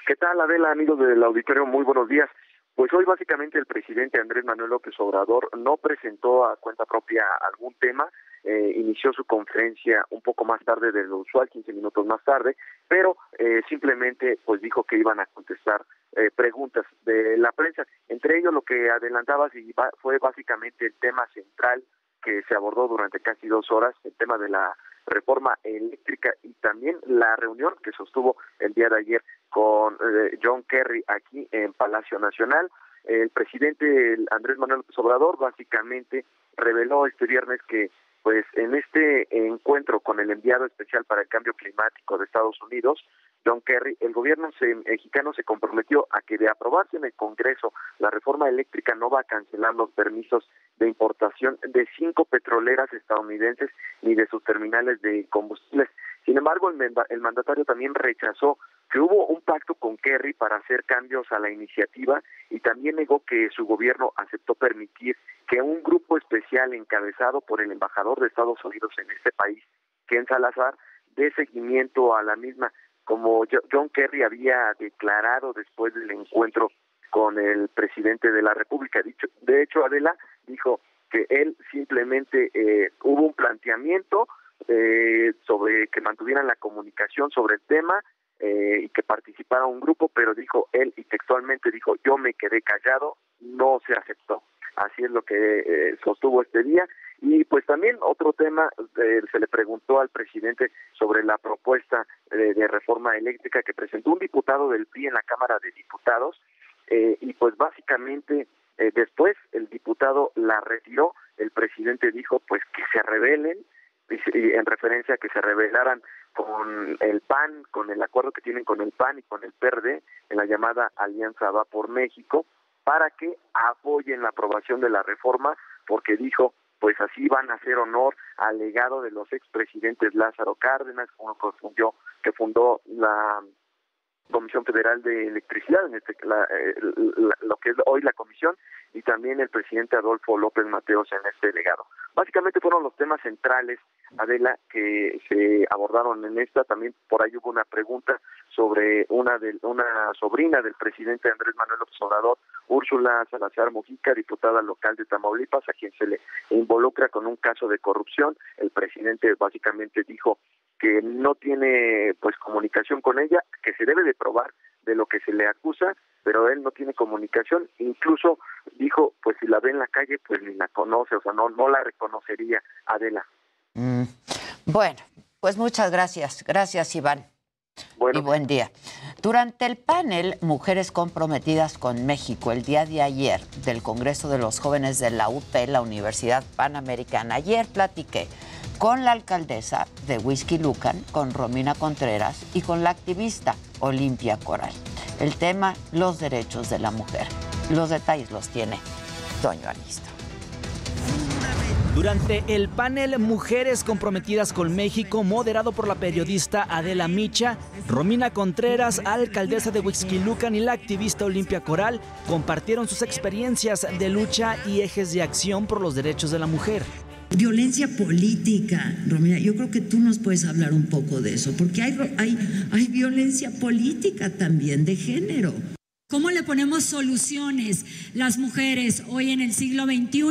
¿Qué tal, Adela, amigos del auditorio? Muy buenos días. Pues hoy básicamente el presidente Andrés Manuel López Obrador no presentó a cuenta propia algún tema, eh, inició su conferencia un poco más tarde de lo usual, 15 minutos más tarde, pero eh, simplemente pues dijo que iban a contestar eh, preguntas de la prensa. Entre ellos lo que adelantabas y ba- fue básicamente el tema central que se abordó durante casi dos horas, el tema de la reforma eléctrica y también la reunión que sostuvo el día de ayer con eh, John Kerry aquí en Palacio Nacional. El presidente Andrés Manuel López Obrador básicamente reveló este viernes que pues en este encuentro con el enviado especial para el cambio climático de Estados Unidos, John Kerry, el gobierno mexicano se comprometió a que de aprobarse en el Congreso la reforma eléctrica no va a cancelar los permisos de importación de cinco petroleras estadounidenses ni de sus terminales de combustibles. Sin embargo, el, el mandatario también rechazó que hubo un pacto con Kerry para hacer cambios a la iniciativa y también negó que su gobierno aceptó permitir que un grupo especial encabezado por el embajador de Estados Unidos en este país, Ken Salazar, dé seguimiento a la misma, como Jo- John Kerry había declarado después del encuentro con el presidente de la República. Dicho, de hecho, Adela dijo que él simplemente eh, hubo un planteamiento eh, sobre que mantuvieran la comunicación sobre el tema eh, y que participara un grupo, pero dijo él y textualmente dijo yo me quedé callado, no se aceptó. Así es lo que eh, sostuvo este día. Y pues también otro tema, eh, se le preguntó al presidente sobre la propuesta de reforma eléctrica que presentó un diputado del PRI en la Cámara de Diputados eh, y pues básicamente eh, después el diputado la retiró, el presidente dijo pues que se rebelen en referencia a que se rebelaran con el PAN, con el acuerdo que tienen con el PAN y con el PERDE en la llamada Alianza Va por México, para que apoyen la aprobación de la reforma, porque dijo, pues así van a hacer honor al legado de los expresidentes Lázaro Cárdenas, uno que que fundó la Comisión Federal de Electricidad, en este, eh, la- lo que es hoy la comisión, y también el presidente Adolfo López Mateos en este legado. Básicamente fueron los temas centrales, Adela, que se abordaron en esta. También por ahí hubo una pregunta sobre una de, una sobrina del presidente Andrés Manuel López Obrador, Úrsula Salazar Mujica, diputada local de Tamaulipas, a quien se le involucra con un caso de corrupción. El presidente básicamente dijo que no tiene pues comunicación con ella, que se debe de probar de lo que se le acusa, pero él no tiene comunicación, incluso dijo, pues si la ve en la calle, pues ni la conoce, o sea, no no la reconocería Adela. Mm. Bueno, pues muchas gracias. Gracias, Iván. y buen día. Durante el panel Mujeres comprometidas con México el día de ayer del Congreso de los Jóvenes de la UP, la Universidad Panamericana, ayer platiqué con la alcaldesa de Whisky Lucan, con Romina Contreras y con la activista Olimpia Coral. El tema, los derechos de la mujer. Los detalles los tiene Toño Anista. Durante el panel Mujeres comprometidas con México, moderado por la periodista Adela Micha, Romina Contreras, alcaldesa de Huixquilucan y la activista Olimpia Coral compartieron sus experiencias de lucha y ejes de acción por los derechos de la mujer. Violencia política, Romina, yo creo que tú nos puedes hablar un poco de eso, porque hay, hay, hay violencia política también de género. ¿Cómo le ponemos soluciones las mujeres hoy en el siglo XXI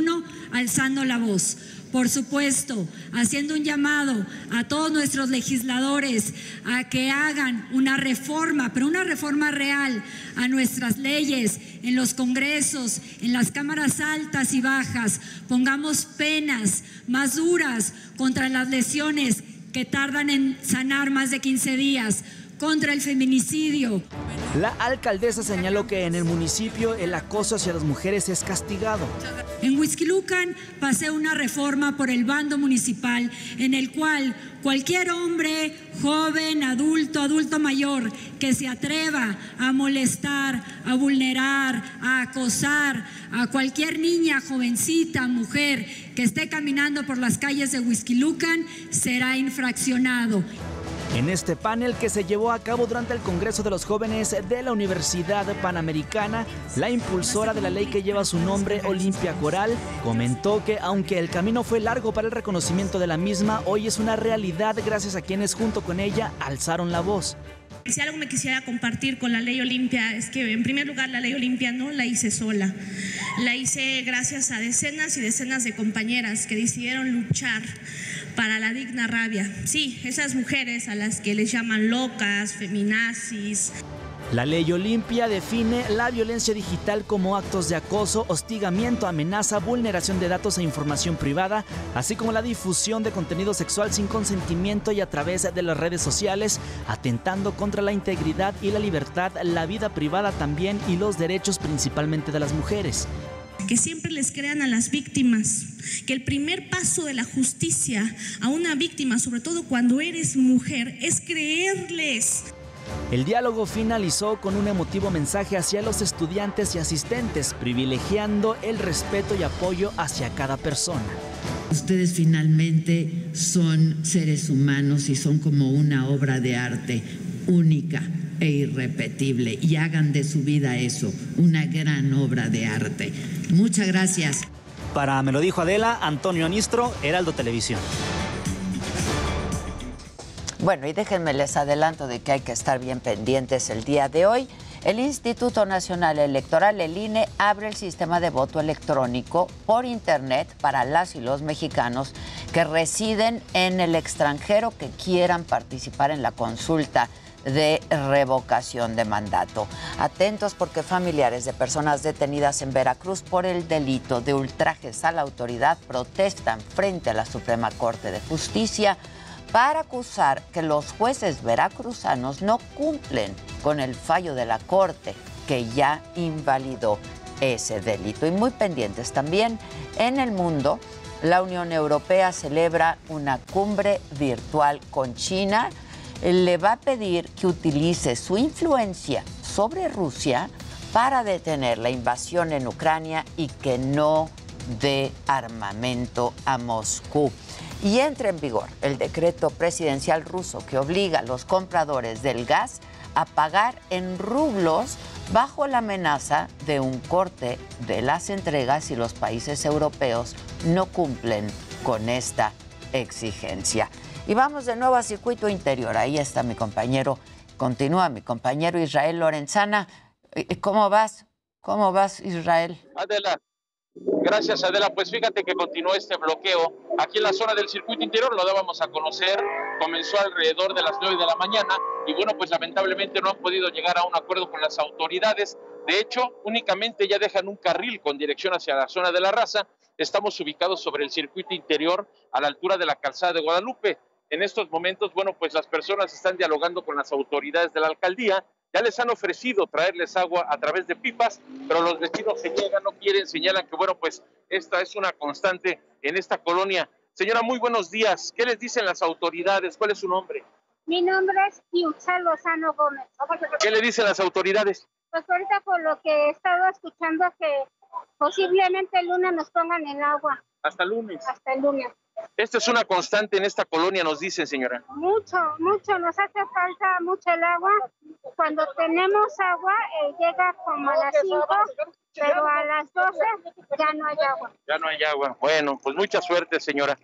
alzando la voz? Por supuesto, haciendo un llamado a todos nuestros legisladores a que hagan una reforma, pero una reforma real a nuestras leyes en los congresos, en las cámaras altas y bajas. Pongamos penas más duras contra las lesiones que tardan en sanar más de 15 días contra el feminicidio. La alcaldesa señaló que en el municipio el acoso hacia las mujeres es castigado. En Huixquilucan pasé una reforma por el bando municipal en el cual cualquier hombre, joven, adulto, adulto mayor, que se atreva a molestar, a vulnerar, a acosar a cualquier niña, jovencita, mujer que esté caminando por las calles de Huixquilucan, será infraccionado. En este panel que se llevó a cabo durante el Congreso de los Jóvenes de la Universidad Panamericana, la impulsora de la ley que lleva su nombre, Olimpia Coral, comentó que aunque el camino fue largo para el reconocimiento de la misma, hoy es una realidad gracias a quienes junto con ella alzaron la voz. Si algo me quisiera compartir con la ley Olimpia es que en primer lugar la ley Olimpia no la hice sola, la hice gracias a decenas y decenas de compañeras que decidieron luchar para la digna rabia. Sí, esas mujeres a las que les llaman locas, feminazis. La ley Olimpia define la violencia digital como actos de acoso, hostigamiento, amenaza, vulneración de datos e información privada, así como la difusión de contenido sexual sin consentimiento y a través de las redes sociales, atentando contra la integridad y la libertad, la vida privada también y los derechos principalmente de las mujeres que siempre les crean a las víctimas, que el primer paso de la justicia a una víctima, sobre todo cuando eres mujer, es creerles. El diálogo finalizó con un emotivo mensaje hacia los estudiantes y asistentes, privilegiando el respeto y apoyo hacia cada persona. Ustedes finalmente son seres humanos y son como una obra de arte única e irrepetible y hagan de su vida eso, una gran obra de arte. Muchas gracias. Para Me lo dijo Adela, Antonio Anistro, Heraldo Televisión. Bueno, y déjenme les adelanto de que hay que estar bien pendientes el día de hoy. El Instituto Nacional Electoral, el INE, abre el sistema de voto electrónico por Internet para las y los mexicanos que residen en el extranjero que quieran participar en la consulta de revocación de mandato. Atentos porque familiares de personas detenidas en Veracruz por el delito de ultrajes a la autoridad protestan frente a la Suprema Corte de Justicia para acusar que los jueces veracruzanos no cumplen con el fallo de la Corte que ya invalidó ese delito. Y muy pendientes también en el mundo, la Unión Europea celebra una cumbre virtual con China le va a pedir que utilice su influencia sobre Rusia para detener la invasión en Ucrania y que no dé armamento a Moscú. Y entra en vigor el decreto presidencial ruso que obliga a los compradores del gas a pagar en rublos bajo la amenaza de un corte de las entregas si los países europeos no cumplen con esta exigencia. Y vamos de nuevo a circuito interior. Ahí está mi compañero, continúa mi compañero Israel Lorenzana. Eh, eh, ¿Cómo vas? ¿Cómo vas, Israel? Adela, gracias Adela. Pues fíjate que continuó este bloqueo aquí en la zona del circuito interior, lo dábamos a conocer, comenzó alrededor de las 9 de la mañana y bueno, pues lamentablemente no han podido llegar a un acuerdo con las autoridades. De hecho, únicamente ya dejan un carril con dirección hacia la zona de la raza. Estamos ubicados sobre el circuito interior a la altura de la calzada de Guadalupe. En estos momentos, bueno, pues las personas están dialogando con las autoridades de la alcaldía. Ya les han ofrecido traerles agua a través de pipas, pero los vecinos se niegan, no quieren, señalan que, bueno, pues esta es una constante en esta colonia. Señora, muy buenos días. ¿Qué les dicen las autoridades? ¿Cuál es su nombre? Mi nombre es Yuxal Lozano Gómez. ¿Qué le dicen las autoridades? Pues ahorita por lo que he estado escuchando que posiblemente el lunes nos pongan el agua. Hasta el lunes. Hasta el lunes. Esto es una constante en esta colonia, nos dicen, señora. Mucho, mucho, nos hace falta mucho el agua. Cuando tenemos agua, eh, llega como a las 5, pero a las 12 ya no hay agua. Ya no hay agua. Bueno, pues mucha suerte, señora.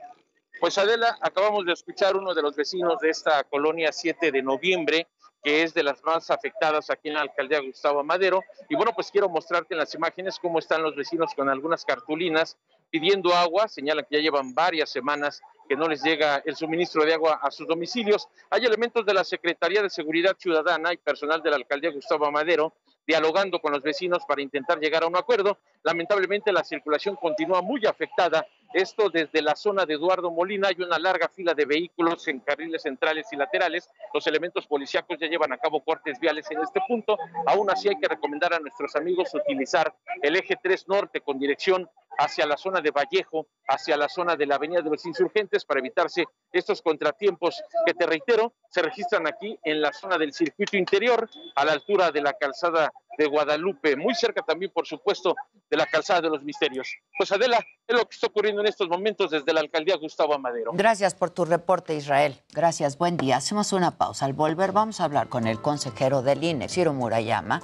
Pues Adela, acabamos de escuchar uno de los vecinos de esta colonia 7 de noviembre, que es de las más afectadas aquí en la alcaldía Gustavo Madero. Y bueno, pues quiero mostrarte en las imágenes cómo están los vecinos con algunas cartulinas pidiendo agua. Señalan que ya llevan varias semanas que no les llega el suministro de agua a sus domicilios. Hay elementos de la Secretaría de Seguridad Ciudadana y personal de la alcaldía Gustavo Madero dialogando con los vecinos para intentar llegar a un acuerdo. Lamentablemente la circulación continúa muy afectada. Esto desde la zona de Eduardo Molina hay una larga fila de vehículos en carriles centrales y laterales. Los elementos policíacos ya llevan a cabo cortes viales en este punto. Aún así hay que recomendar a nuestros amigos utilizar el eje 3 norte con dirección hacia la zona de Vallejo, hacia la zona de la Avenida de los Insurgentes para evitarse estos contratiempos que te reitero se registran aquí en la zona del circuito interior a la altura de la calzada de Guadalupe, muy cerca también, por supuesto, de la calzada de los misterios. Pues Adela, es lo que está ocurriendo en estos momentos desde la alcaldía Gustavo Amadero. Gracias por tu reporte, Israel. Gracias, buen día. Hacemos una pausa. Al volver vamos a hablar con el consejero del INE, Ciro Murayama,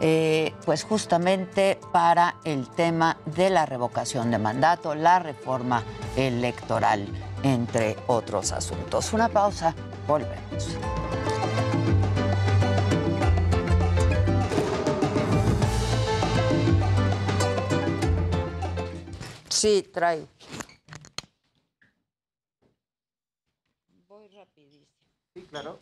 eh, pues justamente para el tema de la revocación de mandato, la reforma electoral, entre otros asuntos. Una pausa, volvemos. Sí, trae. Voy rapidísimo. Sí, claro.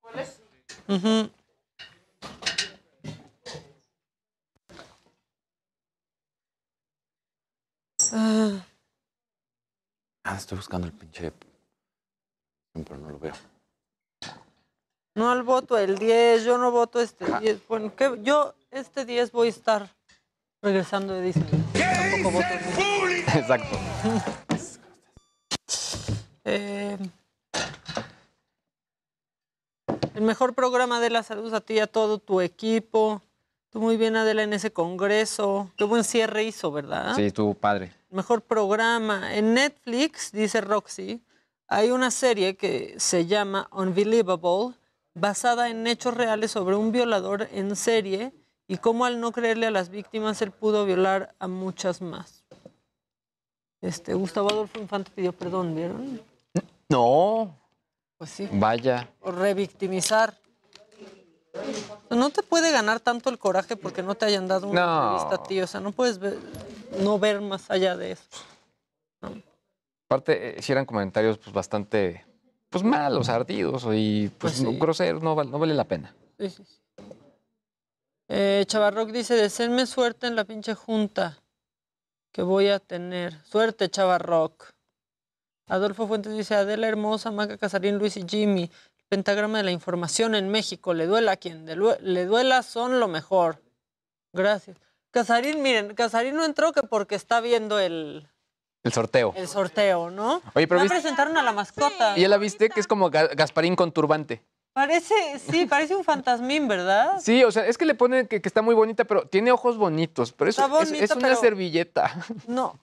¿Cuál es? Ah, Ah, estoy buscando el pinche. Pero no lo veo. no al voto el 10, yo no voto este 10. Bueno, que yo este 10 voy a estar regresando de Disney. Tampoco voto el 10. Exacto. Eh, el mejor programa de la salud a ti y a todo tu equipo. Tú muy bien, Adela, en ese congreso. Qué buen cierre hizo, ¿verdad? Sí, tu padre. Mejor programa. En Netflix, dice Roxy, hay una serie que se llama Unbelievable, basada en hechos reales sobre un violador en serie y cómo al no creerle a las víctimas él pudo violar a muchas más. Este, Gustavo Adolfo Infante pidió perdón, ¿vieron? No. Pues sí. Vaya. Por revictimizar. No te puede ganar tanto el coraje porque no te hayan dado una No. entrevista a ti. O sea, no puedes ver- no ver más allá de eso. Aparte, eh, si eran comentarios pues bastante pues malos, ardidos y pues, Pues sí. groseros, no, val- no vale la pena. Sí, sí, sí. Eh, Chavarroc dice, deseenme suerte en la pinche junta que voy a tener. Suerte, Chavarroc. Adolfo Fuentes dice, Adela Hermosa, Maca Casarín, Luis y Jimmy. El pentagrama de la información en México. Le duela a quien le duela, son lo mejor. Gracias. Casarín, miren, Casarín no entró que porque está viendo el, El sorteo. el sorteo, ¿no? Oye, pero Ya viste- presentaron a la mascota. ¿Y ya la viste? Que es como Ga- Gasparín con turbante. Parece, sí, parece un fantasmín, ¿verdad? Sí, o sea, es que le ponen que, que está muy bonita, pero tiene ojos bonitos. Pero eso Está es, es una pero- servilleta. No,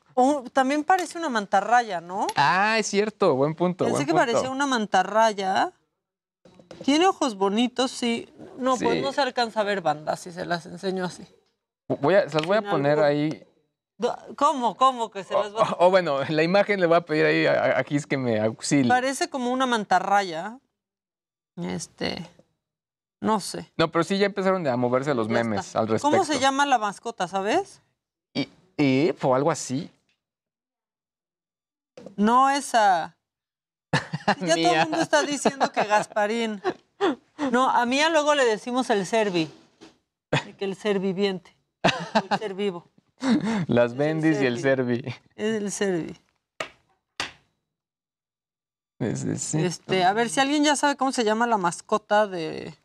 también parece una mantarraya, ¿no? Ah, es cierto, buen punto. Pensé buen que punto. parecía una mantarraya. Tiene ojos bonitos, sí. No, pues no se alcanza a ver banda si se las enseño así. Voy a, se las voy a poner algo- ahí. ¿Cómo? ¿Cómo que se las va O bueno, la imagen le voy a pedir ahí a, a Gis que me auxilie. Parece como una mantarraya. Este. No sé. No, pero sí ya empezaron a moverse los memes al respecto. ¿Cómo se llama la mascota, sabes? Y o algo así. No esa. Ya todo el mundo está diciendo que Gasparín. No, a Mía luego le decimos el servi. Que el ser viviente. El ser vivo. Las bendis y el servi. Es el servi. Este, a ver si alguien ya sabe cómo se llama la mascota de.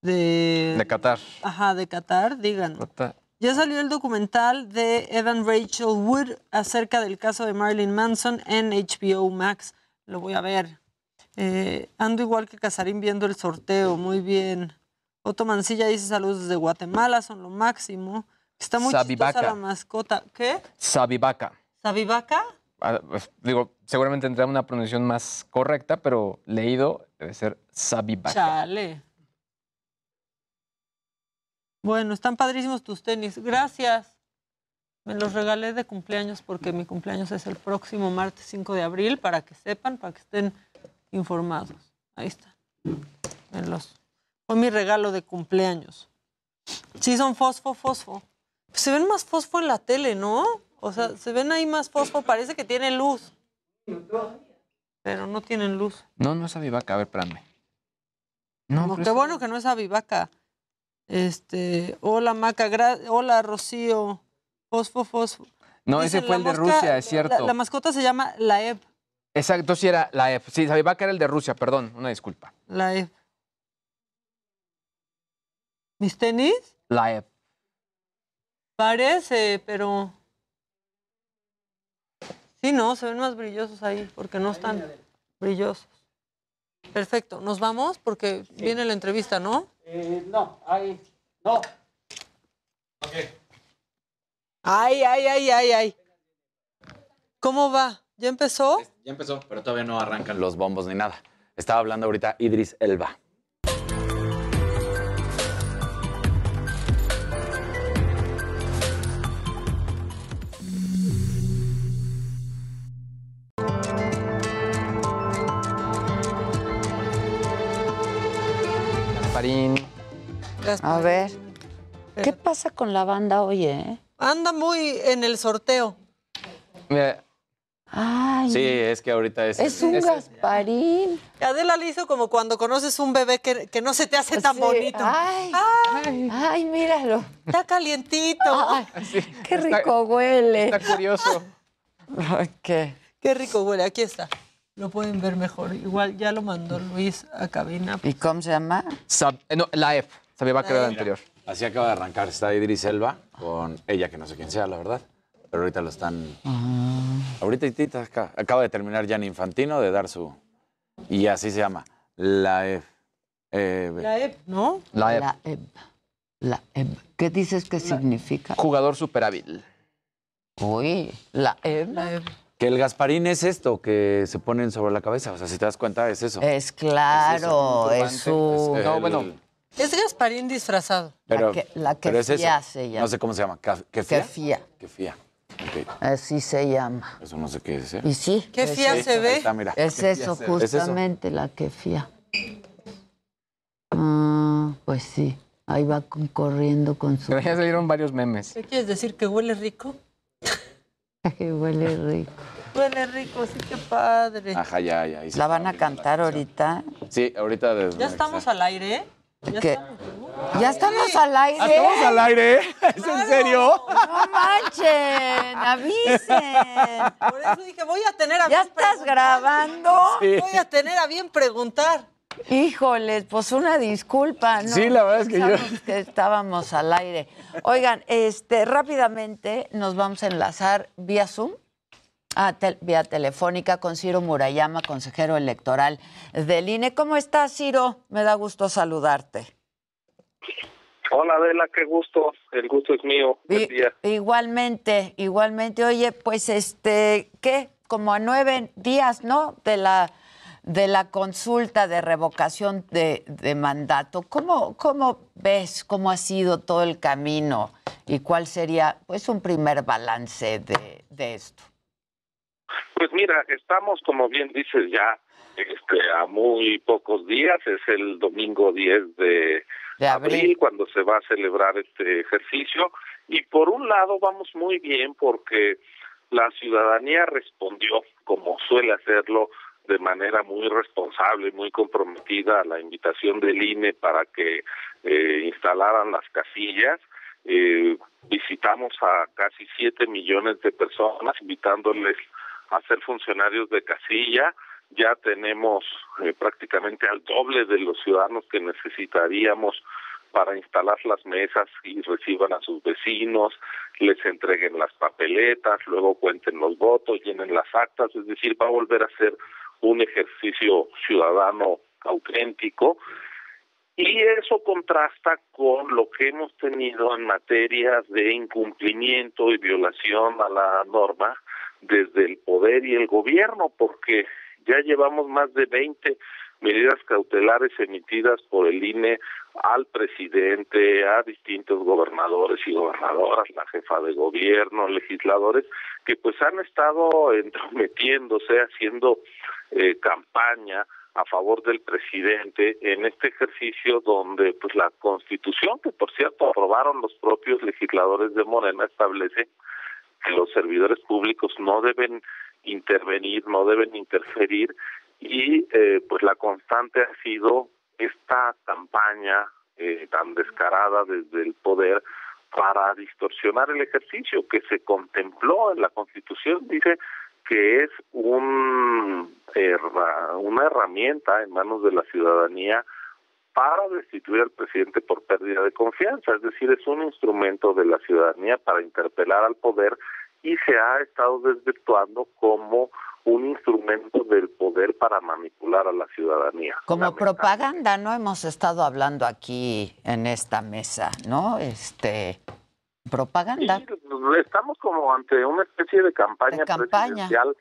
De. De Qatar. Ajá, de Qatar, digan. Ya salió el documental de Evan Rachel Wood acerca del caso de Marilyn Manson en HBO Max. Lo voy a ver. Eh, ando igual que Casarín viendo el sorteo. Muy bien. Otto Mancilla dice saludos desde Guatemala, son lo máximo. Está muy Sabivaca. chistosa la mascota. ¿Qué? Sabivaca. ¿Sabivaca? Ah, pues, digo, seguramente tendrá una pronunciación más correcta, pero leído debe ser Sabivaca. Chale. Bueno, están padrísimos tus tenis. Gracias. Me los regalé de cumpleaños porque mi cumpleaños es el próximo martes 5 de abril, para que sepan, para que estén informados. Ahí está. Los- Fue mi regalo de cumpleaños. Sí, son fosfo, fosfo. Se ven más fosfo en la tele, ¿no? O sea, se ven ahí más fosfo, parece que tiene luz. Pero no tienen luz. No, no es Sabivaca. A ver, espérame. No, No, qué es- bueno que no es Avivaca. Este, hola Maca, gra- hola Rocío, fosfo, fosfo. No, Dicen, ese fue la el de mosca- Rusia, es la- cierto. La, mascota se llama Laev, Exacto, sí era la F. Sí, Sabivaca era el de Rusia, perdón, una disculpa. Laev. ¿Mis tenis? La F. Parece, pero Sí, no, se ven más brillosos ahí, porque no están brillosos. Perfecto, nos vamos porque viene la entrevista, ¿no? Eh, no, ahí, no. Ay, ay, ay, ay, ay. ¿Cómo va? ¿Ya empezó? Ya empezó, pero todavía no arrancan los bombos ni nada. Estaba hablando ahorita Idris Elba. Gasparín. A ver, ¿qué pasa con la banda hoy, eh? Anda muy en el sorteo. Mira, Ay, Sí, es que ahorita es. es un Gasparín. Adela le hizo como cuando conoces un bebé que, que no se te hace tan Sí, bonito. Ay, ay, míralo. Está calientito. Ay, qué rico huele. Está curioso. Ay, ¿Qué? Qué rico huele. Aquí está. Lo pueden ver mejor. Igual ya lo mandó Luis a cabina. ¿Y cómo se llama? Sab- eh, no, la F. Sabía va que era la anterior. Así acaba de arrancar. Está Idris Elba con ella, que no sé quién sea, la verdad. Pero ahorita lo están. Ahorita ahorita acá- acaba de terminar Jan Infantino de dar su. Y así se llama. La F. Eh, La EP, ¿no? La F. La Eb. La Eb. ¿Qué dices que significa? Jugador super hábil. Uy, la Eb. Que el Gasparín es esto que se ponen sobre la cabeza. O sea, si te das cuenta, es eso. Es claro, Es es eso, es No, el- bueno. Es Gasparín disfrazado. Pero, que- la pero es kefía eso. se llama. No sé cómo se llama. ¿Ca- ¿Kefía? Kefía. Kefía. Ok. Así se llama. Eso no sé qué es. ¿eh? Y sí. ¿Qué fía se ve? está, mira. Es Kefía eso, justamente la kefía. Ah, pues sí. Ahí va con- corriendo con su... Pero ya salieron varios memes. ¿Qué quieres decir? ¿Que huele rico? que huele rico. Huele rico, sí, qué padre. Ajá, ya, ya. ¿La van a cantar ahorita? Sí, ahorita desde Ya estamos al aire, ¿eh? Ya ¿Qué? estamos. ¿Ya estamos al aire? ¿Estamos al aire? ¿Es en serio? ¡No manchen! ¡Avisen! Por eso dije, voy a tener a ¿Ya bien estás grabando? Sí. Voy a tener a bien preguntar. Híjoles, pues una disculpa, ¿no? Sí, la verdad es que yo- que estábamos al aire. Oigan, este, rápidamente nos vamos a enlazar vía Zoom, ah, vía telefónica con Ciro Murayama, consejero electoral del INE. ¿Cómo estás, Ciro? Me da gusto saludarte. Hola Adela, qué gusto. El gusto es mío. I- día. Igualmente, igualmente. Oye, pues este, ¿qué? Como a nueve días, ¿no? De la de la consulta de revocación de, de mandato. ¿Cómo, ¿Cómo ves cómo ha sido todo el camino y cuál sería, pues, un primer balance de, de esto? Pues mira, estamos, como bien dices, ya este, a muy pocos días. Es el domingo 10 de, De abril. abril. cuando se va a celebrar este ejercicio. Y por un lado vamos muy bien porque la ciudadanía respondió, como suele hacerlo, de manera muy responsable, muy comprometida a la invitación del INE para que eh, instalaran las casillas. Eh, visitamos a casi siete millones de personas, invitándoles a ser funcionarios de casilla. Ya tenemos eh, prácticamente al doble de los ciudadanos que necesitaríamos para instalar las mesas y reciban a sus vecinos, les entreguen las papeletas, luego cuenten los votos, llenen las actas, es decir, va a volver a ser un ejercicio ciudadano auténtico y eso contrasta con lo que hemos tenido en materias de incumplimiento y violación a la norma desde el poder y el gobierno, porque ya llevamos más de 20 medidas cautelares emitidas por el INE al presidente, a distintos gobernadores y gobernadoras, la jefa de gobierno, legisladores, que pues han estado entrometiéndose, haciendo eh, campaña a favor del presidente en este ejercicio donde pues la constitución que por cierto aprobaron los propios legisladores de Morena establece los servidores públicos no deben intervenir, no deben interferir y eh, pues la constante ha sido esta campaña eh, tan descarada desde el poder para distorsionar el ejercicio que se contempló en la Constitución. Dice que es un herra- una herramienta en manos de la ciudadanía para destituir al presidente por pérdida de confianza, es decir, es un instrumento de la ciudadanía para interpelar al poder y se ha estado desvirtuando como un instrumento del poder para manipular a la ciudadanía. Como propaganda, ¿no? Hemos estado hablando aquí en esta mesa, ¿no? Este, propaganda. estamos como ante una especie de campaña, presidencial.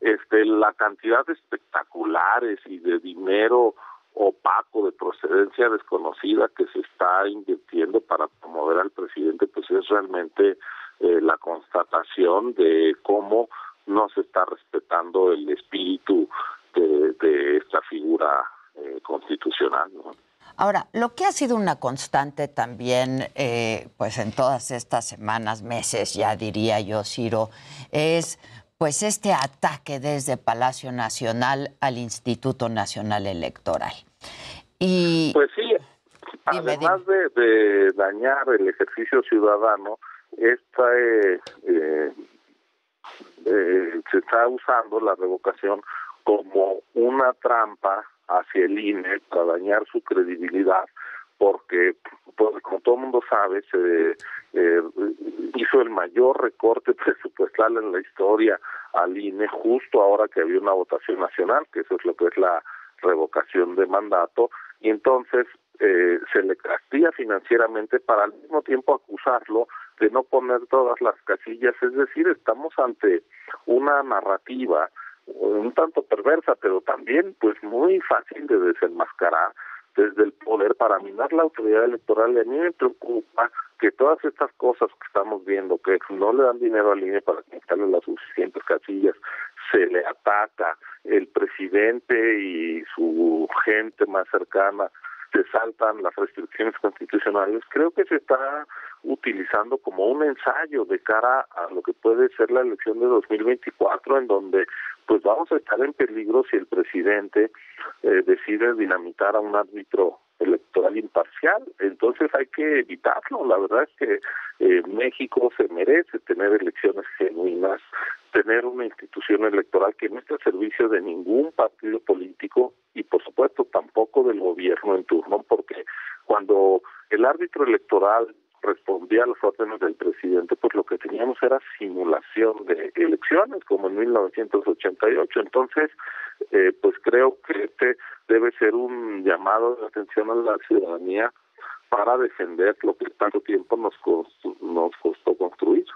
Este, la cantidad de espectaculares y de dinero opaco de procedencia desconocida que se está invirtiendo para promover al presidente, pues es realmente eh, la constatación de cómo no se está respetando el espíritu de, esta figura eh, constitucional. Ahora, lo que ha sido una constante también, eh, pues en todas estas semanas, meses, ya diría yo, Ciro, es pues este ataque desde Palacio Nacional al Instituto Nacional Electoral. Y pues sí, además De, dañar el ejercicio ciudadano, esta eh, eh, eh, se está usando la revocación como una trampa hacia el INE para dañar su credibilidad porque pues, como todo el mundo sabe se eh, hizo el mayor recorte presupuestal en la historia al INE justo ahora que había una votación nacional que eso es lo que es la revocación de mandato y entonces eh, se le castiga financieramente para al mismo tiempo acusarlo de no poner todas las casillas, es decir, estamos ante una narrativa un tanto perversa, pero también pues muy fácil de desenmascarar desde el poder para minar la autoridad electoral. Y a mí me preocupa que todas estas cosas que estamos viendo, que no le dan dinero al INE para quitarle las suficientes casillas, se le ataca el presidente y su gente más cercana se saltan las restricciones constitucionales, creo que se está utilizando como un ensayo de cara a lo que puede ser la elección de 2024, en donde pues vamos a estar en peligro si el presidente eh, decide dinamitar a un árbitro electoral imparcial. Entonces hay que evitarlo. La verdad es que eh, México se merece tener elecciones genuinas, tener una institución electoral que no esté al servicio de ningún partido político y por supuesto tampoco del gobierno en turno, porque cuando el árbitro electoral respondía a las órdenes del presidente, pues lo que teníamos era simulación de elecciones, como en 1988. Entonces, eh, pues creo que este debe ser un llamado de atención a la ciudadanía para defender lo que tanto tiempo nos nos costó construir.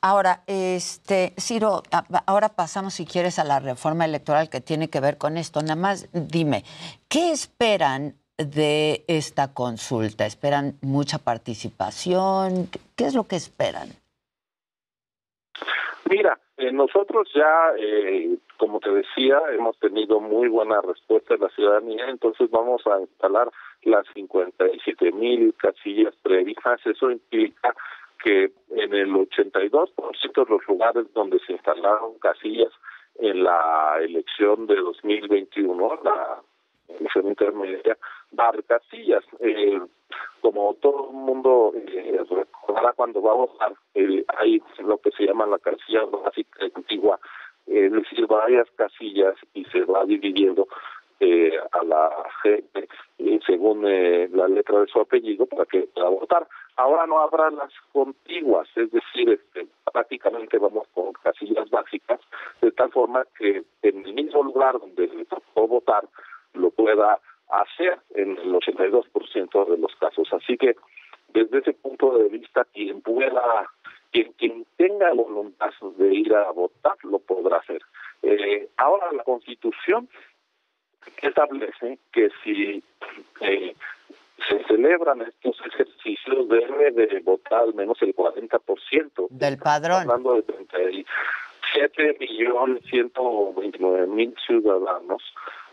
Ahora, este, Ciro, ahora pasamos, si quieres, a la reforma electoral que tiene que ver con esto. Nada más dime, ¿qué esperan de esta consulta? ¿Esperan mucha participación? ¿Qué es lo que esperan? Mira, eh, nosotros ya, eh, como te decía, hemos tenido muy buena respuesta de la ciudadanía, entonces vamos a instalar las 57 mil casillas previstas. Eso implica que en el 82% de los lugares donde se instalaron casillas en la elección de 2021, la elección intermedia, haber casillas. Eh, como todo el mundo eh, recordará cuando va a votar, eh, hay lo que se llama la casilla básica antigua, es decir, varias casillas y se va dividiendo eh, a la gente según eh, la letra de su apellido para que pueda votar. Ahora no habrá las contiguas, es decir, este, prácticamente vamos con casillas básicas, de tal forma que en el mismo lugar donde le tocó votar lo pueda hacer en el 82% de los casos. Así que desde ese punto de vista, quien pueda, quien, quien tenga voluntad de ir a votar, lo podrá hacer. Eh, ahora la Constitución establece que si eh, se celebran estos ejercicios debe de votar al menos el 40% del padrón. Hablando de 37 millones 129 mil ciudadanos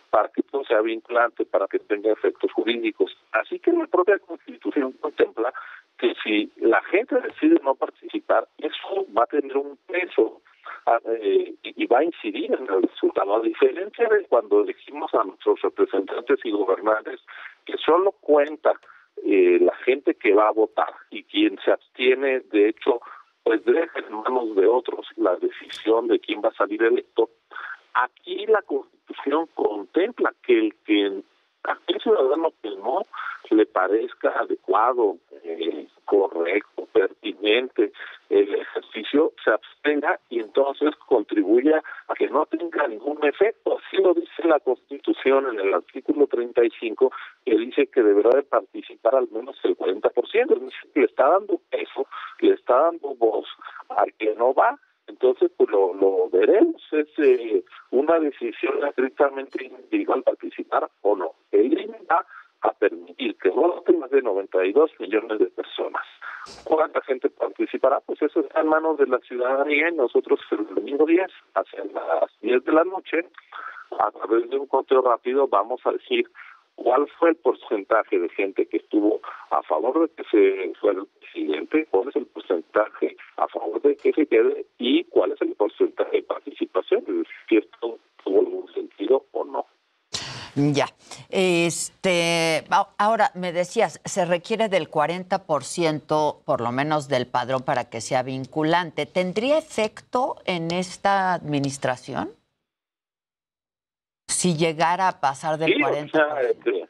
para que todo sea vinculante, para que tenga efectos jurídicos. Así que la propia Constitución contempla que si la gente decide no participar, eso va a tener un peso eh, y va a incidir en el resultado, a diferencia de cuando elegimos a nuestros representantes y gobernantes, que solo cuenta eh, la gente que va a votar y quien se abstiene, de hecho, pues deja en manos de otros la decisión de quién va a salir electo. Aquí la Constitución contempla que el que aquel ciudadano que no le parezca adecuado, eh, correcto, pertinente, el ejercicio se abstenga y entonces contribuya a que no tenga ningún efecto. Así lo dice la Constitución en el artículo 35, que dice que deberá de participar al menos el 40%. Es le está dando peso, le está dando voz al que no va entonces pues lo, lo veremos. Es eh, una decisión estrictamente individual participar o no. El INE va a permitir que voten más de 92 millones de personas. Cuánta gente participará pues eso está en manos de la ciudadanía y nosotros el domingo 10 hacia las 10 de la noche a través de un conteo rápido vamos a decir cuál fue el porcentaje de gente que estuvo a favor de que se fuera el presidente, cuál es el porcentaje a favor de que se quede y cuál es el porcentaje de participación, si esto tuvo algún sentido o no. Ya. Este, ahora me decías, se requiere del 40% por lo menos del padrón para que sea vinculante. ¿Tendría efecto en esta administración? Si llegara a pasar del 40%. Este,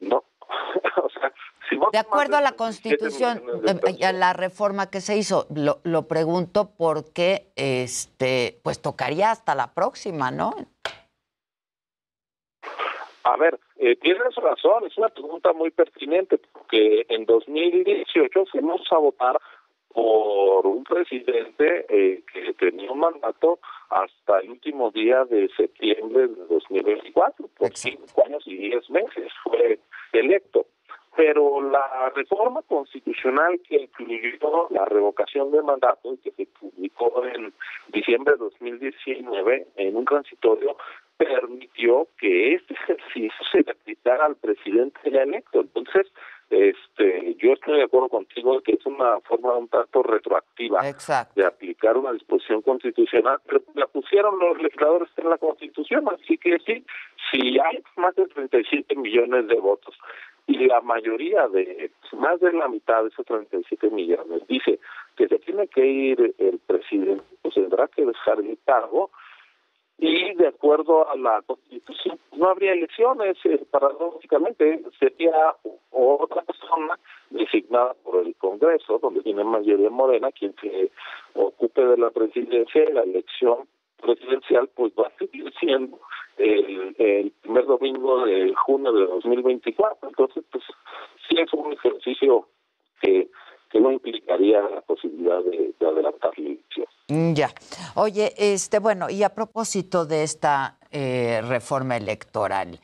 no, o sea, si de acuerdo a la Constitución, eh, a la reforma que se hizo, lo, lo pregunto porque, este, pues tocaría hasta la próxima, ¿no? A ver, eh, tienes razón, es una pregunta muy pertinente, porque en 2018 fuimos a votar por un presidente eh, que tenía un mandato hasta el último día de septiembre de 2024, por cinco años y diez meses fue electo. Pero la reforma constitucional que incluyó la revocación de mandato y que se publicó en diciembre de 2019 en un transitorio permitió que este ejercicio se le aplicara al presidente electo. Entonces, este, yo estoy de acuerdo contigo que es una forma un tanto retroactiva de aplicar una disposición constitucional, pero la pusieron los legisladores en la Constitución, así que sí, si hay más de 37 millones de votos y la mayoría de, más de la mitad de esos 37 millones dice que se tiene que ir el presidente, pues tendrá que dejar el cargo y de acuerdo a la constitución no habría elecciones, eh, paradójicamente sería otra persona designada por el Congreso, donde tiene mayoría morena, quien se ocupe de la presidencia y la elección presidencial pues va a seguir siendo el, el primer domingo de junio de 2024. Entonces, pues sí es un ejercicio que que no implicaría la posibilidad de, adelantar la elección. Mm, ya. Oye, este, bueno, y a propósito de esta eh, reforma electoral,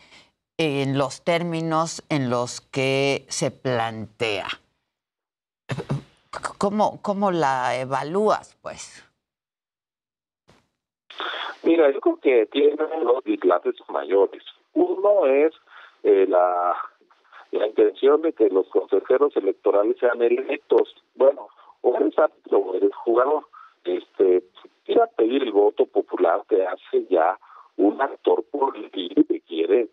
en los términos en los que se plantea, ¿cómo, cómo la evalúas, pues? Mira, yo creo que tiene dos dislates mayores. Uno es eh, la la intención de que los consejeros electorales sean electos. Bueno, o eres árbitro o eres jugador. Este, ir a pedir el voto popular te hace ya un actor político que quiere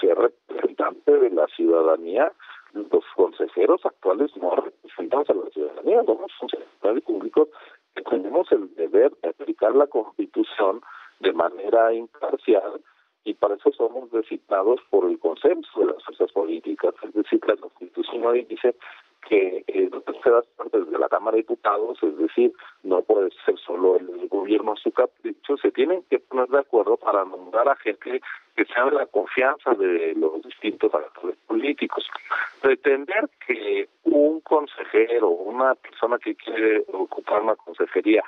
ser representante de la ciudadanía. Los consejeros actuales no representan a la ciudadanía, somos funcionarios públicos que tenemos el deber de aplicar la Constitución de manera imparcial y para eso somos designados por el consenso de las fuerzas políticas. Es decir, la Constitución hoy dice que eh, partes de la Cámara de Diputados, es decir, no puede ser solo el gobierno su capricho, se tienen que poner de acuerdo para nombrar a gente que sea de la confianza de los distintos actores políticos. Pretender que un consejero, una persona que quiere ocupar una consejería,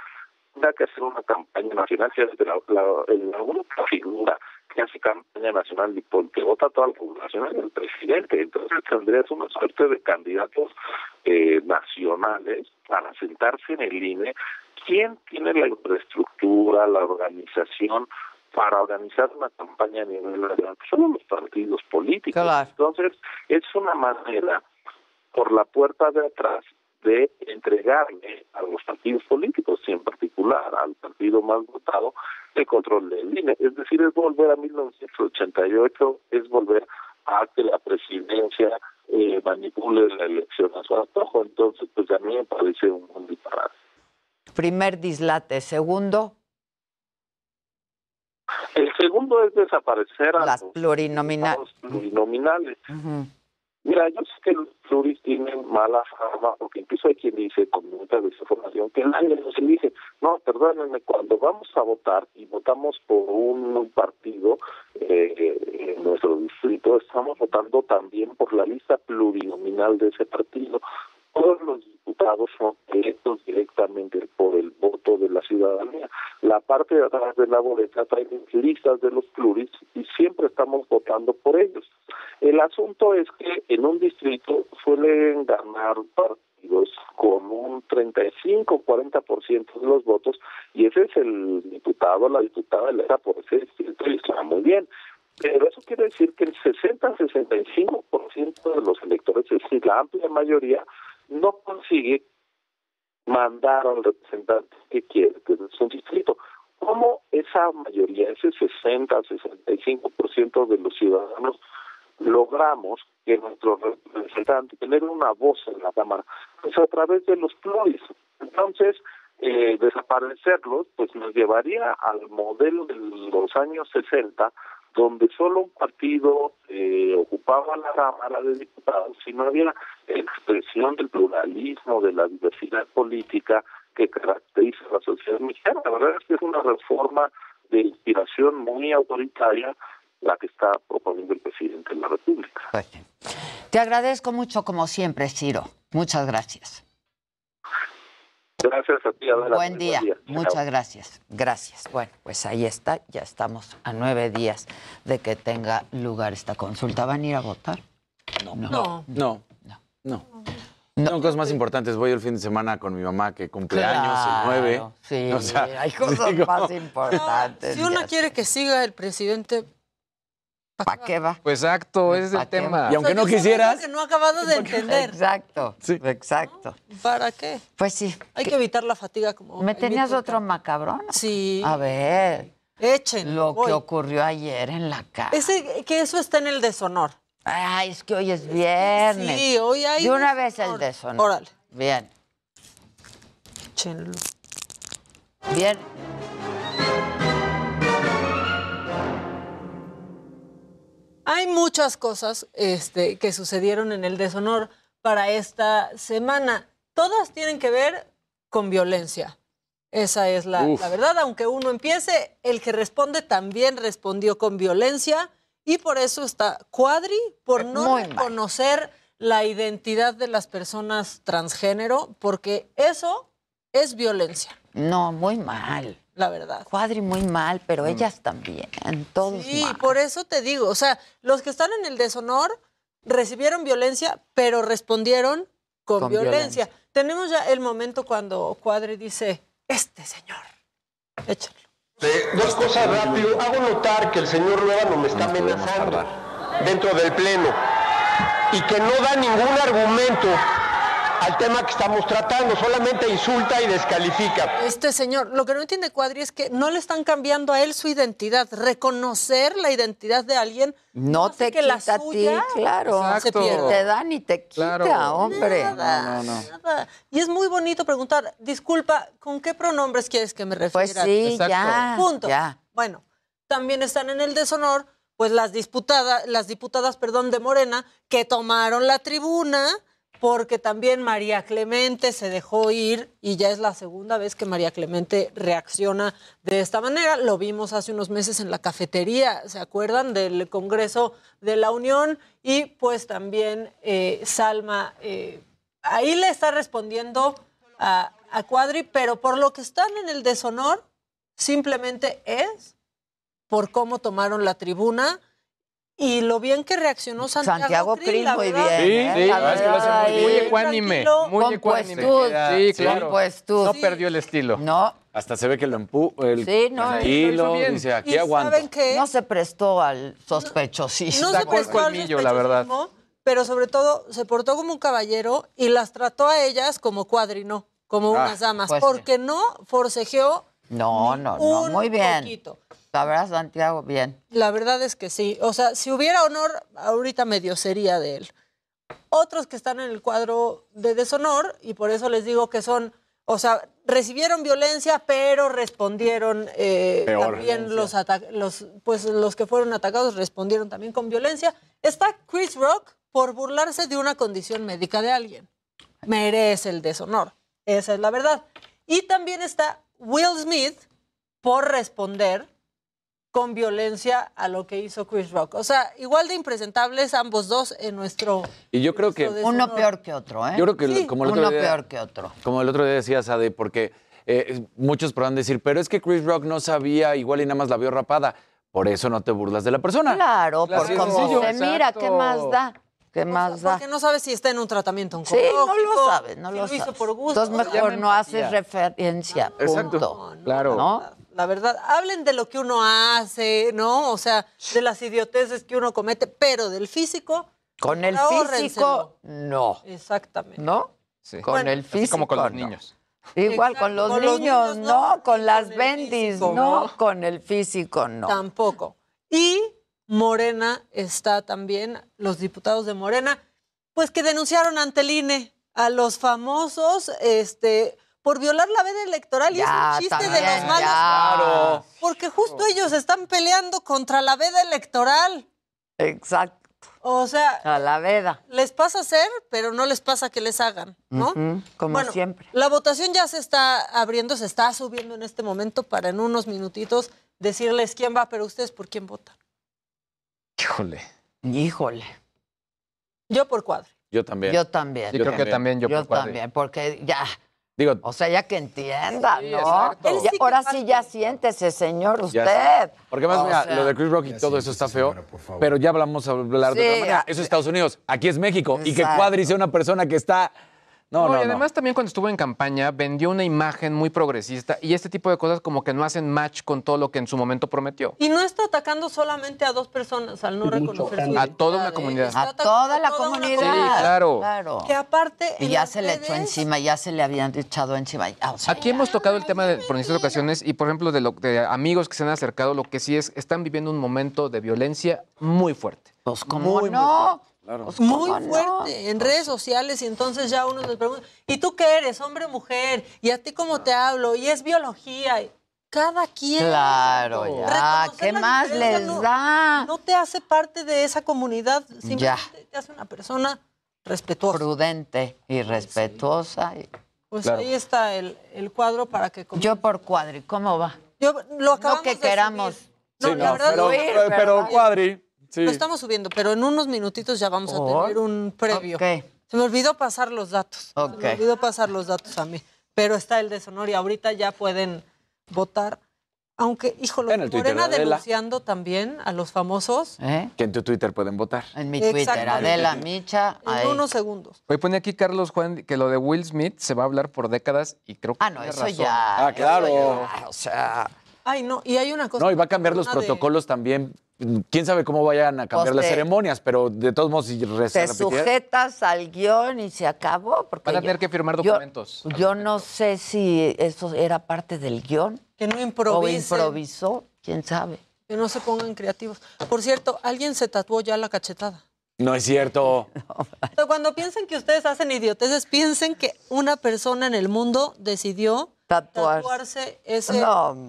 tenga que hacer una campaña nacional, sea desde la, la, la figura que hace campaña nacional y porque vota toda la población es el presidente. Entonces tendrías una suerte de candidatos eh, nacionales para sentarse en el INE. ¿Quién tiene la infraestructura, la organización para organizar una campaña a nivel nacional? Son los partidos políticos. Entonces es una manera por la puerta de atrás de entregarle a los partidos políticos y en particular al partido más votado el control del INE. Es decir, es volver a 1988, es volver a que la presidencia eh, manipule la elección a su antojo. Entonces, pues a mí me parece un, un disparate. Primer dislate. Segundo. El segundo es desaparecer a las los plurinominales. plurinominales. Mira, yo sé que los pluris tienen mala fama, porque incluso hay quien dice con mucha desinformación que nadie nos elige. No, perdónenme, cuando vamos a votar y votamos por un partido eh, en nuestro distrito, estamos votando también por la lista plurinominal de ese partido. Todos los diputados son electos directamente por el voto de la ciudadanía. La parte de atrás de la boleta trae listas de los pluris y siempre estamos votando por ellos. El asunto es que en un distrito suelen ganar partidos con un 35-40% de los votos y ese es el diputado, la diputada electa por ese distrito y está muy bien. Pero eso quiere decir que el 60-65% de los electores, es decir, la amplia mayoría, no consigue mandar al representante que quiere que es un distrito. ¿Cómo esa mayoría, ese 60-65% de los ciudadanos logramos que nuestro representante tener una voz en la Cámara? Pues a través de los pluris. Entonces, eh, desaparecerlos, pues nos llevaría al modelo de los años 60, donde solo un partido eh, ocupaba la Cámara de Diputados y no había expresión del pluralismo, de la diversidad política que caracteriza la sociedad mexicana. La verdad es que es una reforma de inspiración muy autoritaria la que está proponiendo el presidente de la República. Pues Te agradezco mucho, como siempre, Ciro. Muchas gracias. Gracias a ti, Adela. Buen día. Muchas gracias. Gracias. Bueno, pues ahí está. Ya estamos a nueve días de que tenga lugar esta consulta. ¿Van a ir a votar? No. No. No. No. Tengo cosas más importantes. Voy el fin de semana con mi mamá que cumple años, el 9. Sí, hay cosas más importantes. Si uno quiere que siga el presidente, ¿para qué va? Pues exacto, ese es el tema. Y aunque no quisieras. que no ha acabado de entender. Exacto, exacto. ¿Para qué? Pues sí. Hay que evitar la fatiga como. ¿Me tenías otro macabrón? Sí. A ver. Echen. Lo que ocurrió ayer en la casa. Ese, que eso está en el deshonor. Ay, es que hoy es viernes. Sí, hoy hay. De una vez el deshonor. Órale. Bien. Échenlo. Bien. Hay muchas cosas este, que sucedieron en el deshonor para esta semana. Todas tienen que ver con violencia. Esa es la, la, verdad. Aunque uno empiece, el que responde también respondió con violencia y por eso está Cuadri, por no reconocer la identidad de las personas transgénero, porque eso es violencia. No, muy mal. La verdad. Cuadri muy mal, pero ellas también, todos Sí, mal. por eso te digo, o sea, los que están en el deshonor recibieron violencia, pero respondieron con, Con violencia. Tenemos ya el momento cuando Cuadri dice, este señor, échalo. Eh, dos cosas rápido. Hago notar que el señor Luevano me está amenazando dentro del Pleno y que no da ningún argumento al tema que estamos tratando, solamente insulta y descalifica. Este señor, lo que no entiende Cuadri es que no le están cambiando a él su identidad. Reconocer la identidad de alguien No te que la quita a ti, suya claro. se pierda. Te dan y te quita, hombre. Nada, nada. Y es muy bonito preguntar, disculpa, ¿con qué pronombres quieres que me refiera? Pues sí, Exacto. ya, Punto. ya. Bueno, también están en el deshonor, pues las diputadas, las diputadas, perdón, de Morena, que tomaron la tribuna porque también María Clemente se dejó ir y ya es la segunda vez que María Clemente reacciona de esta manera. Lo vimos hace unos meses en la cafetería, ¿se acuerdan? Del Congreso de la Unión y pues también eh, Salma eh, ahí le está respondiendo a, a Cuadri, pero por lo que están en el deshonor, simplemente es por cómo tomaron la tribuna y lo bien que reaccionó Santiago, Santiago Krill, la muy verdad. bien. Sí, ¿eh? sí, La es que lo hace muy, verdad, muy ecuánime. Muy ecuánime. Sí, claro. compuestud. No perdió el estilo. No, Hasta se ve que lo empu... El Sí, no, tranquilo, bien. dice, aquí ¿Y aguanto. saben qué? no se prestó al sospechosismo. No se Sacó el prestó al colmillo, la verdad. Pero sobre todo se portó como un caballero y las trató a ellas como cuadrino, como Ah, unas damas, pues sí. porque no forcejeó No, no, no, muy bien. poquito. La verdad, Santiago, bien. La verdad es que sí. O sea, si hubiera honor, ahorita medio sería de él. Otros que están en el cuadro de deshonor, y por eso les digo que son, o sea, recibieron violencia, pero respondieron eh, también los, los, pues los que fueron atacados respondieron también con violencia. Está Chris Rock, por burlarse de una condición médica de alguien. Merece el deshonor. Esa es la verdad. Y también está Will Smith por responder con violencia a lo que hizo Chris Rock. O sea, igual de impresentables ambos dos en nuestro... Y yo creo que... Uno peor que otro, ¿eh? Yo creo que Sí, como el otro uno día, peor que otro. Como el otro día decía Sade, porque eh, muchos podrán decir, pero es que Chris Rock no sabía, igual y nada más la vio rapada. Por eso no te burlas de la persona. Claro, Claro, por sí, cómo se mira, ¿qué más da? ¿Qué más da? Porque no sabes si está en un tratamiento Sí, oncológico. no lo sabes, no si lo hizo sabes. por gusto. Entonces mejor no haces referencia, punto. Claro. ¿No? La verdad, hablen de lo que uno hace, ¿no? O sea, de las idioteces que uno comete, pero del físico. Con el físico, no. Exactamente. ¿No? Sí. Con Bueno, el Así físico. como con los no. niños. Igual Exacto, con los con los niños, niños no, con las bendis, físico, no, no. con el físico, no. Tampoco. Y Morena está también, los diputados de Morena, pues que denunciaron ante el INE a los famosos, este, por violar la veda electoral. y es un chiste de los malos. ya. Claro. Porque justo ellos están peleando contra la veda electoral. Exacto. O sea, A la veda. les pasa hacer, pero no les pasa que les hagan, ¿no? Como Bueno, siempre. La votación ya se está abriendo, se está subiendo en este momento para en unos minutitos decirles quién va, pero ustedes por quién votan. Híjole. Híjole. Yo por cuadro. Yo también. Yo también. Sí, creo que también yo por cuadri. también, porque ya, Digo, o sea, ya que entienda, Sí, ¿no? sí que ahora sí ya siéntese, señor, Ya usted. Porque más, O mira, sea, lo de Chris Rock y todo eso está feo, pero ya hablamos a hablar de otra manera. Eso es Estados Unidos, aquí es México. Y que. Cuadri sea una persona que está... No, no, y no. además también cuando estuvo en campaña vendió una imagen muy progresista y este tipo de cosas como que no hacen match con todo lo que en su momento prometió. Y no está atacando solamente a dos personas al no reconocer su A toda una comunidad. A toda la comunidad. Sí, claro. Claro. Que aparte. Y ya se le echó encima, ya se le habían echado encima. Ah, o sea, Aquí hemos tocado el tema de, por distintas ocasiones y, por ejemplo, de, lo, de amigos que se han acercado, lo que sí es, están viviendo un momento de violencia muy fuerte. pues como muy, muy no. Claro. Muy fuerte en redes sociales y entonces ya uno les pregunta, ¿y tú qué eres? ¿Hombre o mujer? ¿Y a ti cómo te hablo? ¿Y es biología? Cada quien. Claro, ya. Reconocer ¿Qué más les no- da? No te hace parte de esa comunidad, simplemente Ya. te hace una persona respetuosa. Prudente y respetuosa. y- Pues Claro. ahí está el, el cuadro para que... Yo por cuadri, ¿cómo va? Yo lo acabamos No que de queramos. subir. No, Sí, la no, verdad pero. Cuadri, sí. Lo estamos subiendo, pero en unos minutitos ya vamos a tener un previo. Se me olvidó pasar los datos. Se me olvidó pasar los datos a mí. Pero está el deshonor y ahorita ya pueden votar. Aunque, híjole, En el Twitter Morena Adela. denunciando también a los famosos ¿Eh? Que en tu Twitter pueden votar. En mi Twitter. Adela Micha. en ahí. unos segundos. Hoy pone aquí Carlos Juan que lo de Will Smith se va a hablar por décadas y creo que Ah, no, tiene eso razón. ya. Ah, claro. ya, o sea, Ay, no, y hay una cosa. No, y va a cambiar los de- protocolos también. Quién sabe cómo vayan a cambiar Pues las te- ceremonias, pero de todos modos, si te sujetas al guion y se acabó. Porque Van a yo- tener que firmar documentos. Yo, no sé si eso era parte del guion Que no o improvisen. improvisó, quién sabe. Que no se pongan creativos. Por cierto, alguien se tatuó ya la cachetada. No es cierto. O sea, Cuando piensen que ustedes hacen idioteces, piensen que una persona en el mundo decidió Tatuarse. tatuarse ese. No.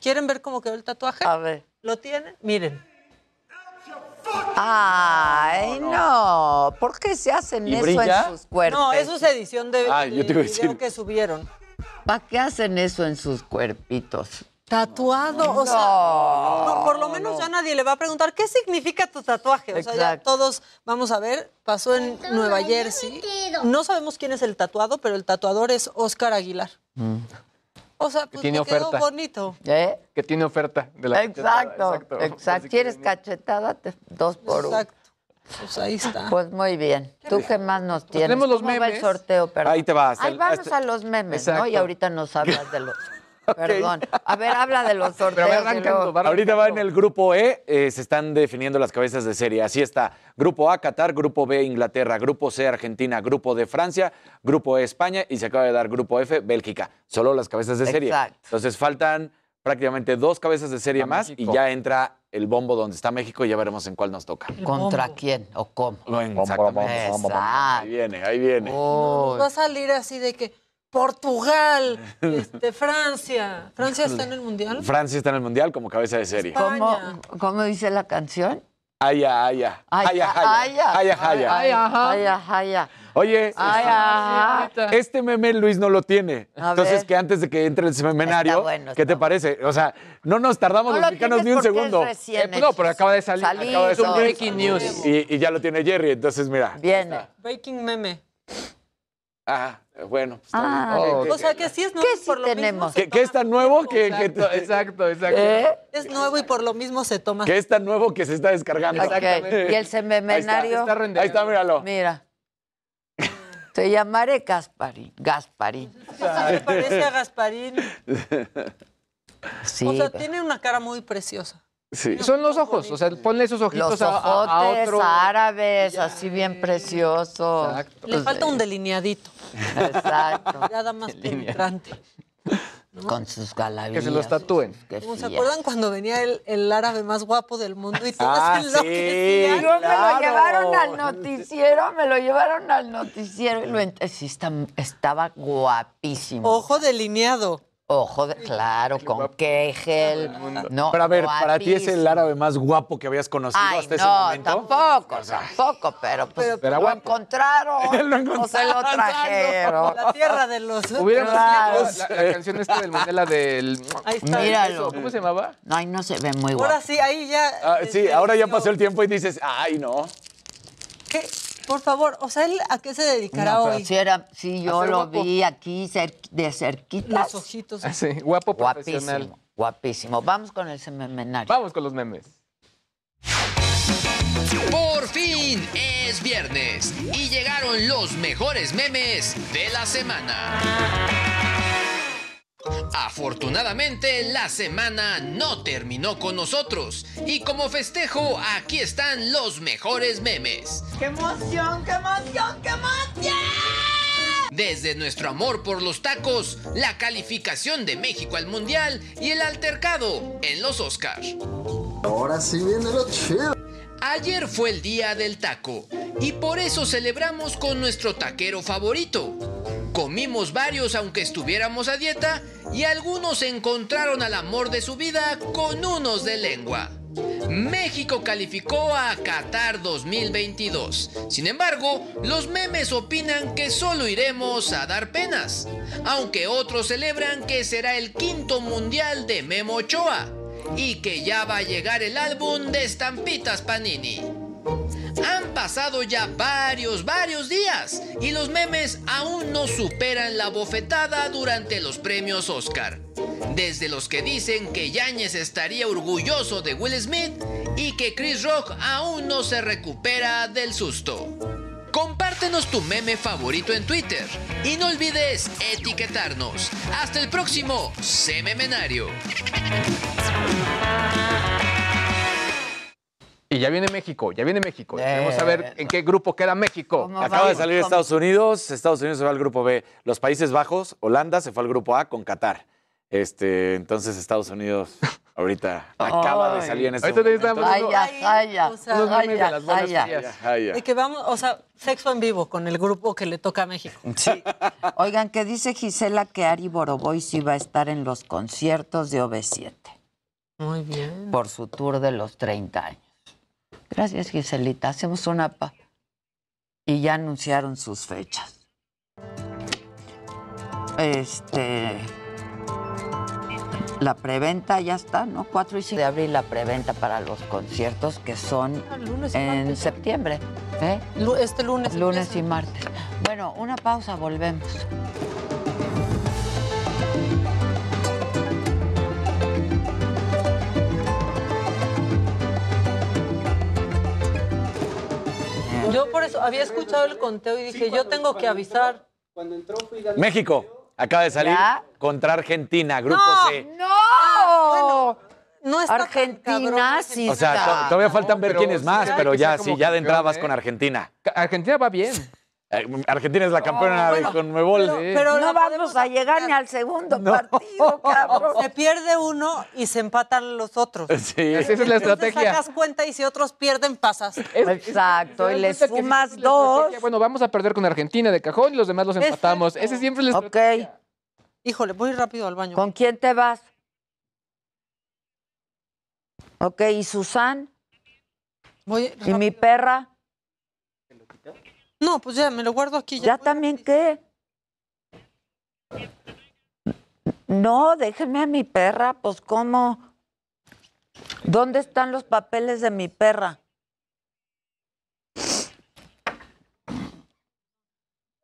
¿Quieren ver cómo quedó el tatuaje? A ver. ¿Lo tienen? Miren. Ay, no. ¿Por qué se hacen ¿Y eso brilla? en sus cuerpos? No, eso es edición de, Ah, de yo te iba a video decir. que subieron. ¿Para qué hacen eso en sus cuerpitos? Tatuado, o sea, no, por lo menos ya nadie le va a preguntar qué significa tu tatuaje. O sea, ya Exacto. todos vamos a ver, pasó en Nueva Jersey. No sabemos quién es el tatuado, pero el tatuador es Oscar Aguilar. O sea, pues tiene me quedó oferta. bonito. ¿Eh? Que tiene oferta de la Exacto, cachetada, exacto. Así ¿Quieres que- cachetada? Te- dos por uno. Exacto. Pues ahí está. Pues muy bien. ¿Tú qué más nos tienes? tenemos los ¿Cómo va el memes. sorteo? Perdón. Ahí te va, hasta Ahí vamos hasta- a los memes, ¿no? Y ahorita nos hablas de los... Perdón. A ver, habla de los sorteos. Pero Ahorita va en el grupo E, eh, se están definiendo las cabezas de serie. Así está. Grupo A, Qatar, grupo B, Inglaterra, grupo C, Argentina, grupo D, Francia, grupo E, España y se acaba de dar grupo F, Bélgica. Solo las cabezas de serie. Exacto. Entonces faltan prácticamente dos cabezas de serie A más México. y ya entra el bombo donde está México y ya veremos en cuál nos toca. ¿Contra quién o cómo? Exactamente. Exacto. Ahí viene, ahí viene. Oh, Va a salir así de que Portugal, este, Francia. ¿Francia está en el mundial? Francia está en el Mundial como cabeza de serie. ¿Cómo, dice la canción? Aya, aya. Ay, Aya, ay, aya. Aya, ay, aya. ay, ay, ay, ay. Oye, Ay, ajá. este meme Luis no lo tiene. A Entonces, ver. que antes de que entre el bueno, ¿qué te parece? O sea, no nos tardamos No los lo mexicanos ni un segundo. Eh, no, pero acaba de salir. Salí, acaba de salir. breaking news. Y, y ya lo tiene Jerry, entonces mira. Viene. Breaking meme. Ah, bueno. pues, está Ah, bien. Oh, ¿Qué- O sea que sí es nuevo ¿Qué por sí lo tenemos? ¿Qué, qué es tan nuevo que, que- Exacto, exacto, exacto. ¿Eh? mismo es nuevo y por lo mismo se toma. que es tan nuevo que se está descargando? Ok. Y el semenario. Está rendeado. Ahí está, míralo. Mira. Te llamaré Gasparín. Gasparín. Se parece a Gasparín. Sí. o sea, tiene una cara muy preciosa. Sí. Son los ojos, o sea, ponle esos ojitos los a- a, otro. árabes, así bien preciosos. Exacto. Le falta un delineadito. Exacto. Nada más penetrante. Con sus galavías. Que se los tatúen. Qué ¿Cómo ¿Se acuerdan cuando venía el, el árabe más guapo del mundo y todos Ah, sí. enloquecían? Yo me Claro. lo llevaron al noticiero, me lo llevaron al noticiero y lo ent- sí, está- estaba guapísimo. Ojo delineado. Ojo, de, claro, con quejel. No, Pero a ver, ¿para ti es el árabe más guapo que habías conocido Ay, hasta ese no, momento? tampoco, tampoco, pero, pues, Pero- lo pero guapo. encontraron, Lo o se lo encontraron. trajeron. La tierra de los... Hubiéramos Claro. la, la canción esta del mundial, la del. Ahí está. Míralo. ¿Cómo se llamaba? Ay, no se ve muy guapo. Ahora sí, ahí ya... Ah, sí, este, ahora ya pasó el tiempo y dices, ay, no. ¿Qué? Por favor, o sea, ¿él a qué se dedicará No, hoy? sí, era, sí, yo lo guapo. vi aquí cer- de cerquita. Los ojitos. Ah, Sí, guapo profesional. Guapísimo, guapísimo. Vamos con el semenario. Vamos con los memes. Por fin es viernes y llegaron los mejores memes de la semana. Afortunadamente, la semana no terminó con nosotros y como festejo, aquí están los mejores memes. ¡Qué emoción, qué emoción, qué emoción! Desde nuestro amor por los tacos, la calificación de México al Mundial y el altercado en los Oscars. Ahora sí viene lo chido. Ayer fue el día del taco y por eso celebramos con nuestro taquero favorito. Comimos varios aunque estuviéramos a dieta y algunos encontraron al amor de su vida con unos de lengua. México calificó a Qatar 2022. Sin embargo, los memes opinan que solo iremos a dar penas, aunque otros celebran que será el quinto mundial de Memo Ochoa y que ya va a llegar el álbum de estampitas Panini. Han pasado ya varios, varios días y los memes aún no superan la bofetada durante los premios Oscar. Desde los que dicen que Yáñez estaría orgulloso de Will Smith y que Chris Rock aún no se recupera del susto. Compártenos tu meme favorito en Twitter y no olvides etiquetarnos. Hasta el próximo Sememenario. Y ya viene México, ya viene México. Queremos saber en qué grupo queda México. ¿Cómo Acaba de vamos? salir ¿Cómo? Estados Unidos, Estados Unidos se va al grupo B, los Países Bajos, Holanda se fue al grupo A con Qatar. Este, entonces Estados Unidos ahorita acaba de salir en este Ahorita momento. estamos Ay, ya, ay, ya, O sea, memes de ay, las ya, buenas ay, ya. frías. Ay, ya. De que vamos, o sea, sexo en vivo con el grupo que le toca a México. Sí. Oigan, que dice Gisela que Ari Boroboy sí va a estar en los conciertos de OV7 Muy bien. por su tour de los 30 años. Gracias, Giselita. Hacemos una pa. Y ya anunciaron sus fechas. Este. La preventa ya está, ¿no? 4 y 5 de abril la preventa para los conciertos que son Ah, lunes y en martes. septiembre. ¿eh? Este lunes. Lunes y martes. Bueno, una pausa, volvemos. Yo por eso había escuchado el conteo y dije, yo tengo que avisar. Cuando entró Frida México acaba de salir ¿Ya? contra Argentina, grupo No. C. ¡No! No está Argentina sí O sea, todavía faltan No, ver quién es más, pero ya, sí, ya de entrada vas ¿eh? con Argentina. Argentina va bien. Eh, Argentina es la campeona de Conmebol. Pero, pero no vamos a llegar ni al segundo partido, cabrón. Se pierde uno y se empatan los otros. Sí. Esa es la Entonces estrategia. sacas cuenta y si otros pierden, pasas. Es- Exacto, es- y le sumas dos. Bueno, vamos a perder con Argentina de cajón y los demás los empatamos. Exacto. Ese siempre es la Ok. Híjole, voy rápido al baño. ¿Con quién te vas? Ok, ¿y Susan? Voy, ¿Y mi perra? No, pues ya me lo guardo aquí. ¿Ya también qué? No, déjeme a mi perra, pues ¿cómo? ¿Dónde están los papeles de mi perra?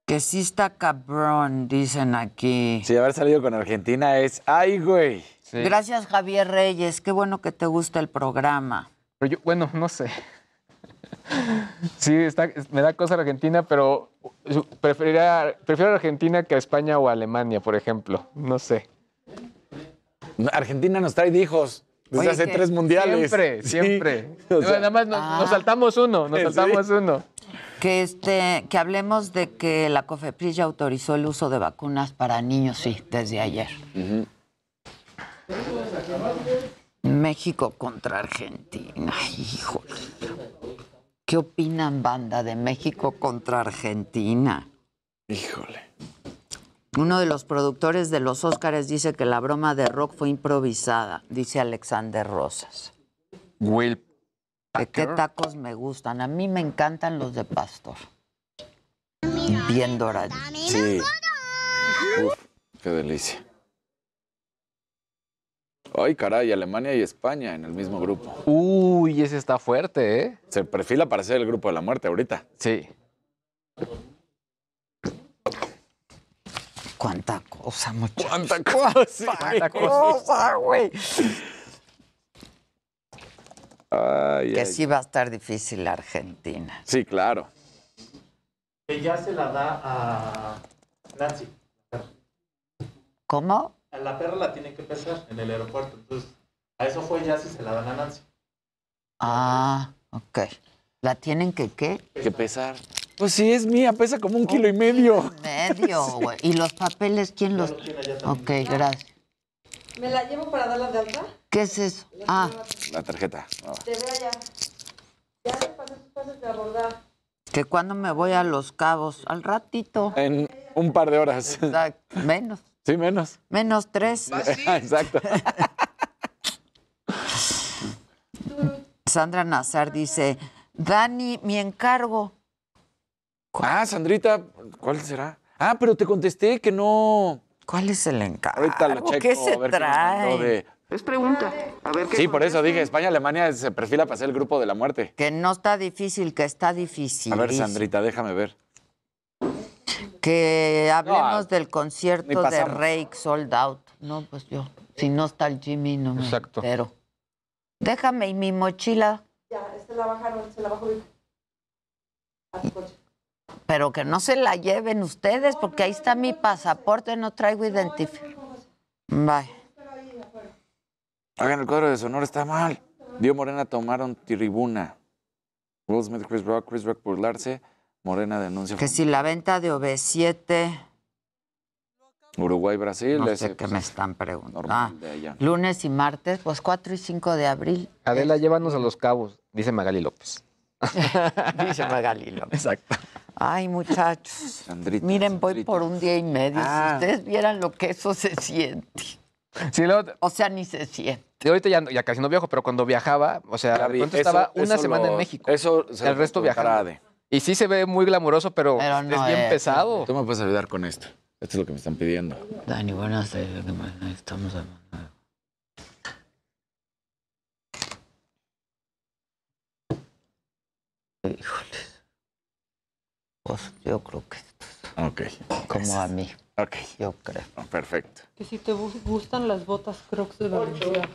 Que sí está cabrón, dicen aquí. Sí, haber salido con Argentina es. ¡Ay, güey! Gracias, Javier Reyes. Qué bueno que te gusta el programa. Pero yo, bueno, no sé. Sí, está, me da cosa Argentina, pero preferiría, prefiero Argentina que a España o a Alemania, por ejemplo. No sé. Argentina nos trae de hijos desde Oye, hace tres mundiales. Siempre, Sí. siempre. O sea, Nada más nos, Ah. nos saltamos uno, nos Sí. saltamos uno. Que este, que hablemos de que la COFEPRIS ya autorizó el uso de vacunas para niños, sí, desde ayer. México contra Argentina, híjole. ¿Qué opinan, banda, de México contra Argentina? Híjole. Uno de los productores de los Óscares dice que la broma de rock fue improvisada, dice Alexander Rosas. Will. ¿De qué tacos me gustan? A mí me encantan los de pastor. Bien doraditos. Sí. Uf, qué delicia. Ay, caray, Alemania y España en el mismo grupo. Uy, ese está fuerte, ¿eh? Se perfila para ser el grupo de la muerte ahorita. Sí. Cuánta cosa, muchachos. Cuánta cosa. Cuánta cosa, güey. Ay, Que ay. sí va a estar difícil la Argentina. Sí, claro. Que ya se la da a Nancy. ¿Cómo? A la perra la tiene que pesar en el aeropuerto. Entonces, a eso fue ya si se la dan a Nancy. Ah, ok. ¿La tienen que qué? ¿Qué pesar? Pues sí, es mía, pesa como un kilo y medio. Medio, güey. ¿Y los papeles quién los...? Ok, gracias. ¿Me la llevo para darla de alta? ¿Qué es eso? Ah, La tarjeta. Ah. Te veo allá. Ya te pasé tus pases de abordar. que cuando me voy a Los Cabos, al ratito. En un par de horas. Exacto. Menos. Sí, menos. Menos tres. Exacto. Sandra Nazar dice, Dani, mi encargo. Ah, Sandrita, ¿cuál será? Ah, pero te contesté que no. ¿Cuál es el encargo? Ahorita lo checo. ¿Qué se a ver trae? de- Es pregunta. A ver qué Sí, por eso dije, España, Alemania se perfila para ser el grupo de la muerte. Que no está difícil, que está difícil. A ver. Sandrita, déjame ver. Que hablemos No, del concierto de. Rake Sold Out. No, pues yo, si no está el Jimmy, no me Exacto. entero. Déjame y mi mochila, Ya, esta la bajaron, se la bajó Vic. A tu coche. pero que no se la lleven ustedes, porque ahí está mi pasaporte, no traigo identificación. Bye. Hagan el cuadro de Sonora, está mal. Dio Morena tomaron tribuna. Will Smith, Chris Rock, Chris Rock burlarse. Morena denuncia. Que si la venta de OV7, Uruguay, Brasil. no ese, sé qué pues, me están preguntando. normal Ah, lunes y martes, pues 4 y 5 de abril. Adela, llévanos a los cabos, dice Magali López. Dice Magali López. Exacto. Ay, muchachos. Sandrita, Miren, voy por un día y medio. Ah. Si ustedes vieran lo que eso se siente. Sí, O sea, ni se siente. y ahorita ya, ya casi no viajo, pero cuando viajaba, o sea, de estaba una eso semana en México. Eso se el resto. Ade. Y sí se ve muy glamuroso, pero, Pero no es bien es, pesado. Tú me puedes ayudar con esto. Esto es lo que me están pidiendo. Dani, buenas tardes. Estamos hablando. Híjoles. Pues yo creo que esto Ok. es como a mí, Ok. yo creo. Oh, perfecto. Que si te gu- gustan las botas Crocs de Valencia.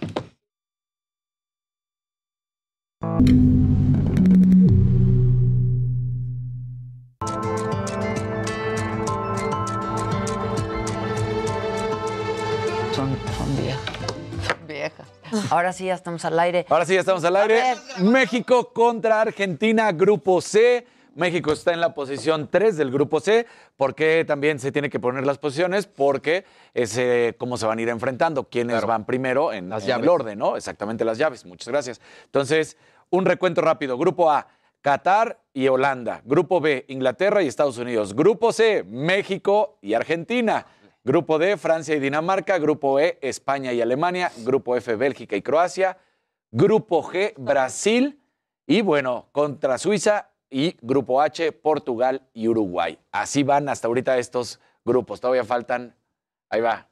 Ahora sí, ya estamos al aire. Ahora sí, ya estamos al aire. México contra Argentina, grupo C. México está en la posición 3 del grupo C. ¿Por qué también se tiene que poner las posiciones? Porque es eh, cómo se van a ir enfrentando, quiénes Claro. van primero en, Las en llaves. el orden, ¿no? Exactamente las llaves. Muchas gracias. Entonces, un recuento rápido. Grupo A, Qatar y Holanda. Grupo B, Inglaterra y Estados Unidos. Grupo C, México y Argentina. Grupo D, Francia y Dinamarca. Grupo E, España y Alemania. Grupo F, Bélgica y Croacia. Grupo G, Brasil Y bueno, contra Suiza y Grupo H, Portugal y Uruguay. Así van hasta ahorita estos grupos. Todavía faltan. Ahí va.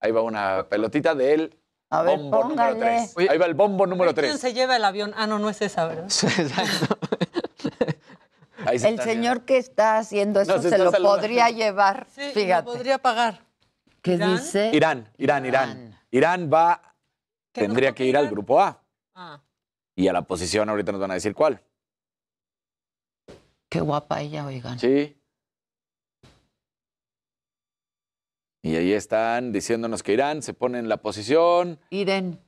Ahí va una pelotita del A ver, bombo número póngale. 3. Ahí va el bombo número ¿Quién 3. se lleva el avión? Ah, no, no es esa, ¿verdad? Ahí se El está señor que está haciendo eso No, se lo saludando. podría llevar. Sí, Fíjate. lo podría pagar. ¿Qué ¿Irán? dice? Irán, Irán, Irán. Irán va, ¿Que nos tendría que ir al Irán? grupo A. Ah. Y a la posición, ahorita nos van a decir cuál. Qué guapa ella, oigan. Sí. Y ahí están diciéndonos que Irán se pone en la posición. Irene.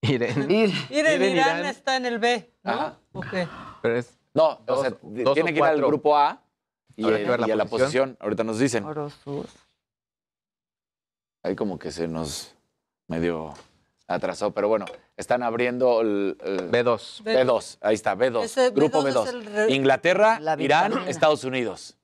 Irene. Ir- Miren, Miren, Irán, Irán. está en el B, ¿no? Ajá. Ok. Pero es No, Dos- o sea, dos tiene o que ir al grupo A y, que eh, ver la y a la posición. Ahorita nos dicen. Oro Sur. Ahí como que se nos medio atrasó, pero bueno, están abriendo el, el B2. B2. Ahí está, B2. Ese grupo B2 B2. es el re- Inglaterra, La Irán. Estados Unidos.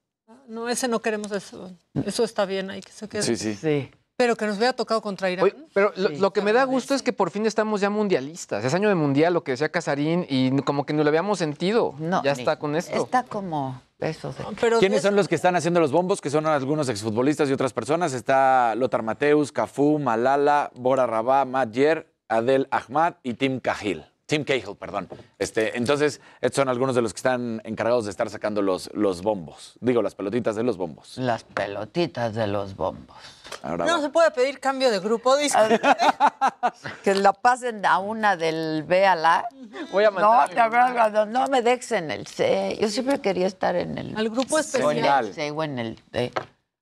No, ese no queremos eso. Eso está bien, ahí que se quede. Sí, sí. Sí. Pero que nos hubiera tocado contra Irán. Oye, pero lo, Sí. lo que me da gusto es que por fin estamos ya mundialistas. Es año de mundial, lo que decía Casarín, y como que no lo habíamos sentido. No, ya ni- está con esto. Está como eso de Pero ¿Quiénes de- son los que están haciendo los bombos? Que son algunos exfutbolistas y otras personas. Está Lothar Mateus, Cafú, Malala, Bora Rabá, Matt Yer, Adel Ahmad y Tim Cahill. Tim Cahill, perdón. Este, entonces, estos son algunos de los que están encargados de estar sacando los, los bombos. Digo, las pelotitas de los bombos. las pelotitas de los bombos. Ahora No va. se puede pedir cambio de grupo, dice. Que la pasen a una del B a la. Voy a No, mandar. te acuerdas, no, no me dejes en el C. Yo siempre quería estar en el Al grupo o en especial. el C o en el D.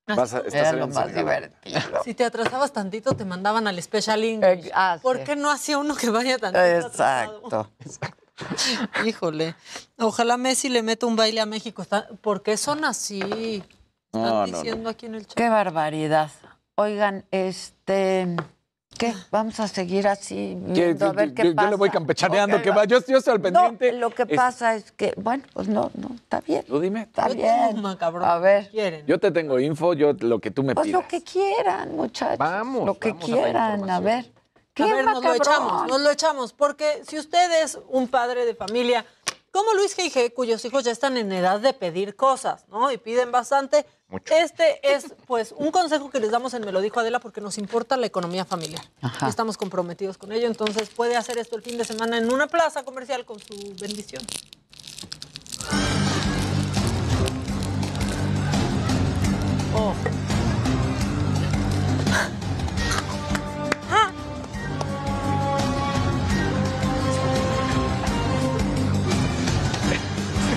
Vas a- estás Era lo más divertido. Si te atrasabas tantito, te mandaban al Special English. Eh, ah, ¿Por sí. qué no hacía uno que vaya tantito atrasado? Exacto. Híjole. Ojalá Messi le meta un baile a México. ¿Por qué son así? Están No, no, no. diciendo aquí en el chat. Qué barbaridad. Oigan, este. ¿Qué? Vamos a seguir así ¿Qué- viendo a qué- ver qué yo, pasa. yo le voy campechaneando, Ok, que va. Yo, yo estoy al No, pendiente. lo que Es- pasa es que, bueno, pues no, no, está bien. Tú dime. Está Yo bien. tengo macabrón. A ver. ¿Quieren? Yo te tengo info, yo lo que tú me Pues pidas. lo que quieran, muchachos. Vamos, Lo que vamos a quieran, a información. ver. ¿Qué A ver, nos lo echamos, nos lo echamos. Porque si usted es un padre de familia, como Luis G.I.G., cuyos hijos ya están en edad de pedir cosas, ¿no? Y piden bastante. Este es, pues, un consejo que les damos en Me lo dijo Adela porque nos importa la economía familiar. Ajá. Estamos comprometidos con ello, entonces puede hacer esto el fin de semana en una plaza comercial con su bendición. Oh.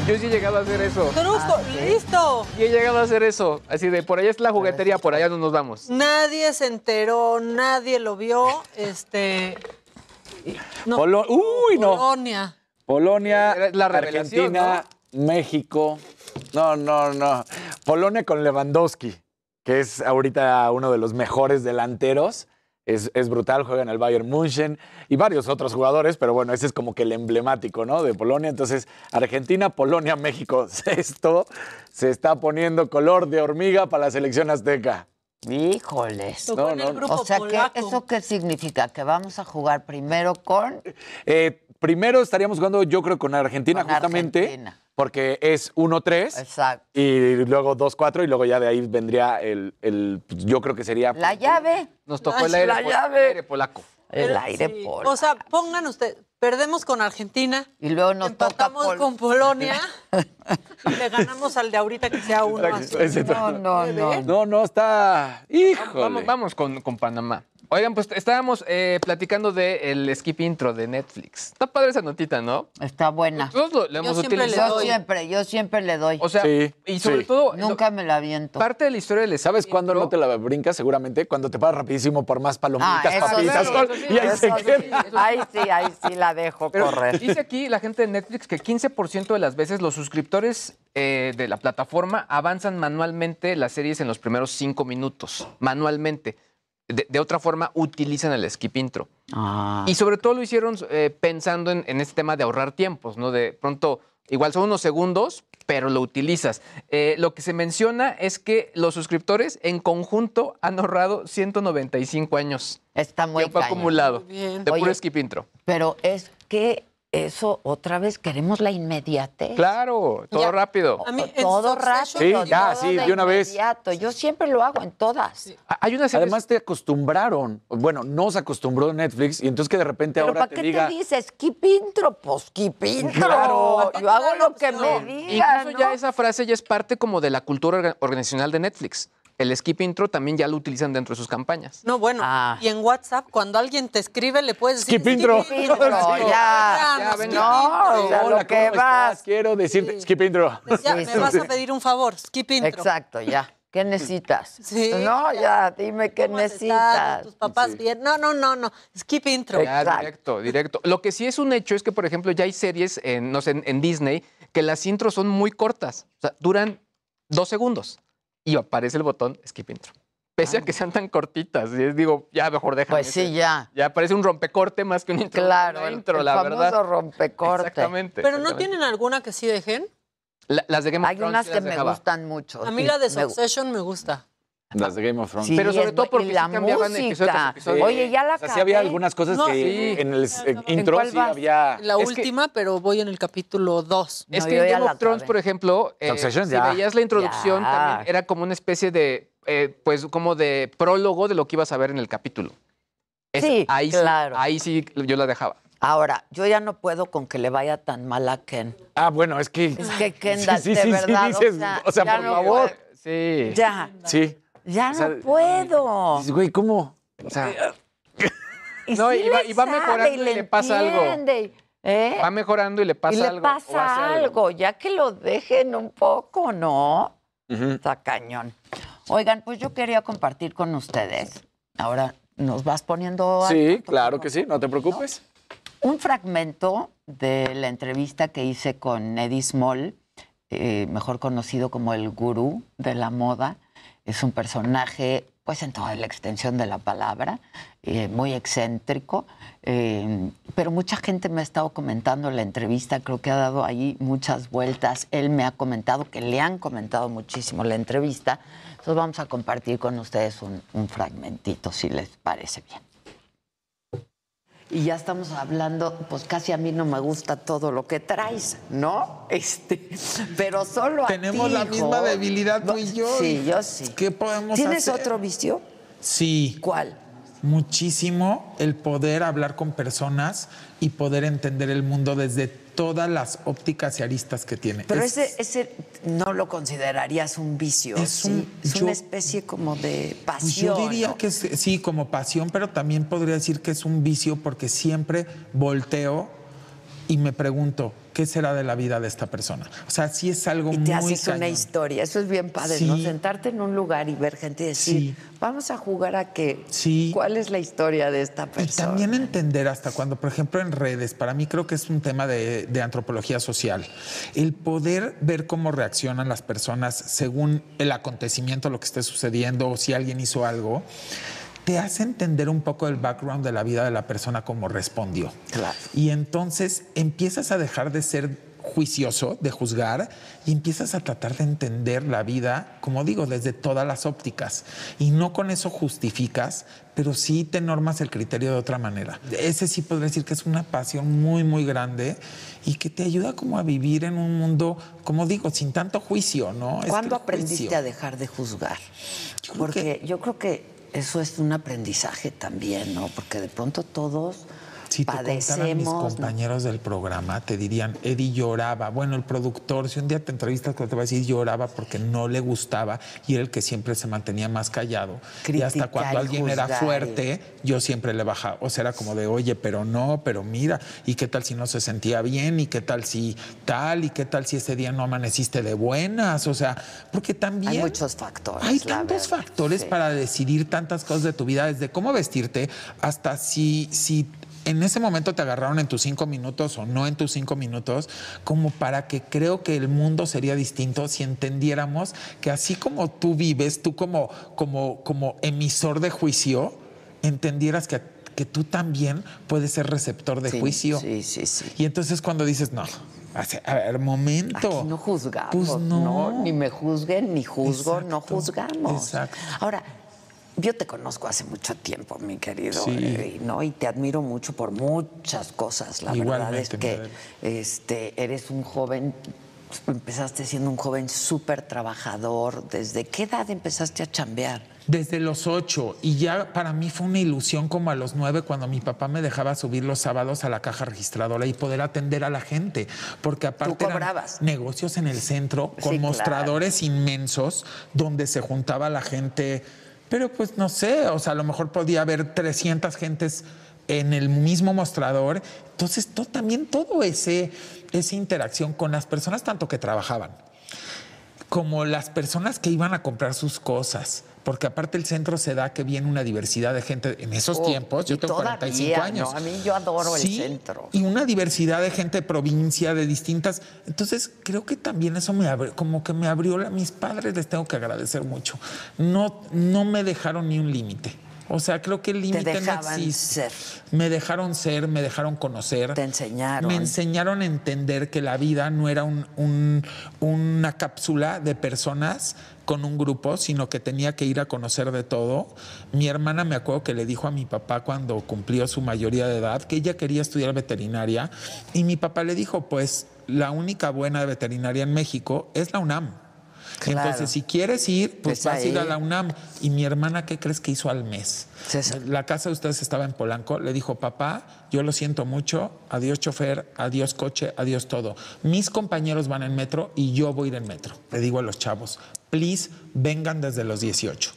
Yo sí he llegado a hacer eso. Trusco, listo. Y he llegado a hacer eso. Así de, por allá es la juguetería, por allá no nos vamos. Nadie se enteró, nadie lo vio. Este. No, Polo- Uy, no. Polonia. Polonia, Era la revelación, Argentina, México. No, no, no. Polonia con Lewandowski, que es ahorita uno de los mejores delanteros. Es, es brutal, juega en el Bayern München y varios otros jugadores, pero bueno, ese es como que el emblemático, ¿no? De Polonia. Entonces, Argentina, Polonia, México. Esto se está poniendo color de hormiga para la selección azteca. Híjoles. No, no. O sea, ¿qué, polaco. ¿eso qué significa? ¿Que vamos a jugar primero con...? Eh, primero estaríamos jugando, yo creo, con Argentina, Con justamente, Argentina. Porque es 1-3. Exacto. Y luego 2-4 y luego ya de ahí vendría el, el- pues, yo creo que sería... La llave. Nos tocó el Ay, aire, la pol- llave. aire polaco. El Pero aire sí. polo. O sea, pongan usted, perdemos con Argentina, y luego nos toca empatamos Pol- con Polonia y le ganamos al de ahorita que sea uno cero. Ese- No, no, no. No, no, está... Híjole. Vamos, vamos con, con Panamá. Oigan, pues estábamos eh, platicando del skip intro de Netflix. Está padre esa notita, ¿no? Está buena. Nosotros lo, lo hemos siempre utilizado. Yo siempre, yo siempre le doy. O sea, Sí, y sobre sí. todo, lo- Nunca me la aviento. parte de la historia del ¿Sabes cuándo no te la brincas? Seguramente cuando te paras rapidísimo por más palomitas, Ah, papitas, sí. y ahí se sí, queda. Ahí sí, ahí sí la dejo Pero correr. dice aquí la gente de Netflix que 15% de las veces los suscriptores eh, de la plataforma avanzan manualmente las series en los primeros cinco minutos. Manualmente. De, de otra forma, utilizan el skip intro. Ah. Y sobre todo lo hicieron eh, pensando en, en este tema de ahorrar tiempos, ¿no? De pronto, igual son unos segundos, pero lo utilizas. Eh, lo que se menciona es que los suscriptores en conjunto han ahorrado 195 años. Está muy Tiempo acumulado Muy bien. de puro skip intro. Pero es que eso otra vez queremos la inmediatez. Claro, todo rápido. todo rápido. Sí, ya, todo sí, de una vez. inmediato. Yo siempre lo hago en todas. Hay una Además te acostumbraron. Bueno, nos acostumbró Netflix y entonces que de repente Pero ahora ¿para te qué diga. te dices? Skip intro, pues skip intro. Claro. Yo hago lo que me digan. Incluso ya esa frase ya es parte como de la cultura orga- organizacional de Netflix. El skip intro también ya lo utilizan dentro de sus campañas. No, bueno, Ah. y en WhatsApp, cuando alguien te escribe, le puedes decir... Skip intro. Skip intro, ya. Ya, No, Hola, lo que ¿cómo vas. Quiero decirte. Skip intro. Ya, Sí, me vas a pedir un favor, skip intro. Exacto, ya. ¿Qué necesitas? Sí. No, ya, dime qué ¿Cómo has necesitas. ¿Tus papás bien? No, no, no, no. Skip intro. Ya, directo, directo. Lo que sí es un hecho es que, por ejemplo, ya hay series en, no sé, en, en Disney que las intros son muy cortas. O sea, duran dos segundos y aparece el botón skip intro. Pese a que sean tan cortitas. Y es- digo, ya mejor déjame. Pues sí, ya. Ya parece un rompecorte más que un intro. Claro, una intro, el la famoso verdad. rompecorte. Exactamente. Pero no tienen alguna que sí dejen. La- las de Game of Hay Thrones unas que me dejaba. gustan mucho. A mí sí, la de me- Succession me gusta. Las de Game of Thrones. Sí, Pero sobre todo porque sí la cambiaban de episodio tras música. episodio. Oye, ya la O sea, sí había algunas cosas No, que sí. en el eh, intro sí había. La Es que- última, pero voy en el capítulo 2. Es que en ya Game of Thrones, por ejemplo, eh, si ya. veías la introducción, Ya. también era como una especie de, eh, pues, como de prólogo de lo que ibas a ver en el capítulo. Es- Sí, ahí claro. Sí, ahí sí yo la dejaba. Ahora, yo ya no puedo con que le vaya tan mal a Ken. Ah, bueno, es que. Es que Kendall, Sí, sí, de sí, verdad, dices, o sea, o sea, ya por no favor. Sí. Ya, Sí. Ya O sea, no puedo. Dices, güey, ¿cómo? O sea, Y No, sí y va- y mejorando y le pasa algo. ¿eh? Va mejorando y le pasa y le algo. pasa algo, ya que lo dejen un poco, ¿no? ujú. Está cañón. Oigan, pues yo quería compartir con ustedes. Ahora nos vas poniendo sí, claro que sí, no te preocupes. un fragmento de la entrevista que hice con Eddie Small, eh, mejor conocido como el gurú de la moda. Es un personaje, pues en toda la extensión de la palabra, eh, muy excéntrico, eh, pero mucha gente me ha estado comentando en la entrevista, creo que ha dado ahí muchas vueltas. Él me ha comentado que le han comentado muchísimo la entrevista. Entonces vamos a compartir con ustedes un fragmentito, si les parece bien. Y ya estamos hablando, pues casi a mí no me gusta todo lo que traes, ¿no? Este, pero solo a Tenemos ti, la hijo. misma debilidad tú y yo. Sí, yo sí. ¿Qué podemos ¿Tienes hacer? otro vicio? Sí. ¿Cuál? Muchísimo el poder hablar con personas y poder entender el mundo desde todas las ópticas y aristas que tiene. Pero Es- ese, ese no lo considerarías un vicio, Es ¿sí? un- es yo- una especie como de Pues pasión. yo diría ¿no? que es- sí, como pasión, pero también podría decir que es un vicio porque siempre volteo y me pregunto, ¿qué será de la vida de esta persona? O sea, sí es algo Y te muy haces una historia, eso es bien padre, ¿no? Sentarte en un lugar y ver gente y decir, Sí. vamos a jugar a que, Sí. ¿cuál es la historia de esta Y persona? también entender hasta cuando, por ejemplo, en redes, para mí creo que es un tema de, de antropología social, el poder ver cómo reaccionan las personas según el acontecimiento, lo que esté sucediendo o si alguien hizo algo, te hace entender un poco el background de la vida de la persona, cómo respondió. Claro. Y entonces empiezas a dejar de ser juicioso, de juzgar, y empiezas a tratar de entender la vida, como digo, desde todas las ópticas. Y no con eso justificas, pero sí te normas el criterio de otra manera. Ese sí podría decir que es una pasión muy, muy grande y que te ayuda como a vivir en un mundo, como digo, sin tanto juicio, ¿no? Es ¿Cuándo que aprendiste juicio- a dejar de juzgar? Porque yo creo que eso es un aprendizaje también, ¿no? Porque de pronto todos Si te contaran mis compañeros del programa, te dirían, Eddie lloraba. Bueno, el productor, si un día te entrevistas, te va a decir lloraba porque no le gustaba y era el que siempre se mantenía más callado. y hasta Criticar cuando alguien era fuerte, yo siempre le bajaba. O sea, era como de, oye, pero no, pero mira, ¿y qué tal si no se sentía bien? ¿Y qué tal si tal? ¿Y qué tal si ese día no amaneciste de buenas? O sea, porque también... Hay muchos factores. Hay tantos verdad, factores sí. para decidir tantas cosas de tu vida, desde cómo vestirte hasta si, si en ese momento te agarraron en tus cinco minutos o no en tus cinco minutos, como para que creo que el mundo sería distinto si entendiéramos que así como tú vives, tú como, como, como emisor de juicio, entendieras que, que tú también puedes ser receptor de Sí, juicio. Sí, sí, sí. Y entonces cuando dices, no, a ver, momento. Aquí no juzgamos, Pues no. Ni me juzguen, ni juzgo, no juzgamos. exacto. Ahora, yo te conozco hace mucho tiempo, mi querido, Sí. eh, ¿no? Y te admiro mucho por muchas cosas. La verdad es que este, eres un joven, empezaste siendo un joven súper trabajador. ¿Desde qué edad empezaste a chambear? Desde los ocho. Y ya para mí fue una ilusión como a los nueve cuando mi papá me dejaba subir los sábados a la caja registradora y poder atender a la gente. Porque aparte eran negocios en el centro con Sí, claro. mostradores inmensos donde se juntaba la gente. Pero pues no sé, o sea, a lo mejor podía haber 300 gentes en el mismo mostrador. Entonces, to- también todo ese esa interacción con las personas tanto que trabajaban como las personas que iban a comprar sus cosas. Porque aparte el centro se da que viene una diversidad de gente en esos Oh, tiempos. Yo tengo 45 todavía, años. ¿no? A mí yo adoro el centro. Y una diversidad de gente de provincia, de distintas. Entonces, creo que también eso me abrió, como que me abrió. la- mis padres les tengo que agradecer mucho. No, no me dejaron ni un límite. O sea, creo que el Te límite no existe. ser. Me dejaron ser, me dejaron conocer. Te enseñaron. Me enseñaron a entender que la vida no era un- un- una cápsula de personas con un grupo, sino que tenía que ir a conocer de todo. Mi hermana me acuerdo que le dijo a mi papá cuando cumplió su mayoría de edad que ella quería estudiar veterinaria y mi papá le dijo, pues la única buena veterinaria en México es la UNAM. Claro. Entonces, si quieres ir, pues Es vas a ir a la UNAM. Y mi hermana, ¿qué crees que hizo al mes? La casa de ustedes estaba en Polanco. Le dijo, papá, yo lo siento mucho. Adiós chofer, adiós coche, adiós todo. Mis compañeros van en metro y yo voy a ir en metro. Le digo a los chavos, please, vengan desde los 18.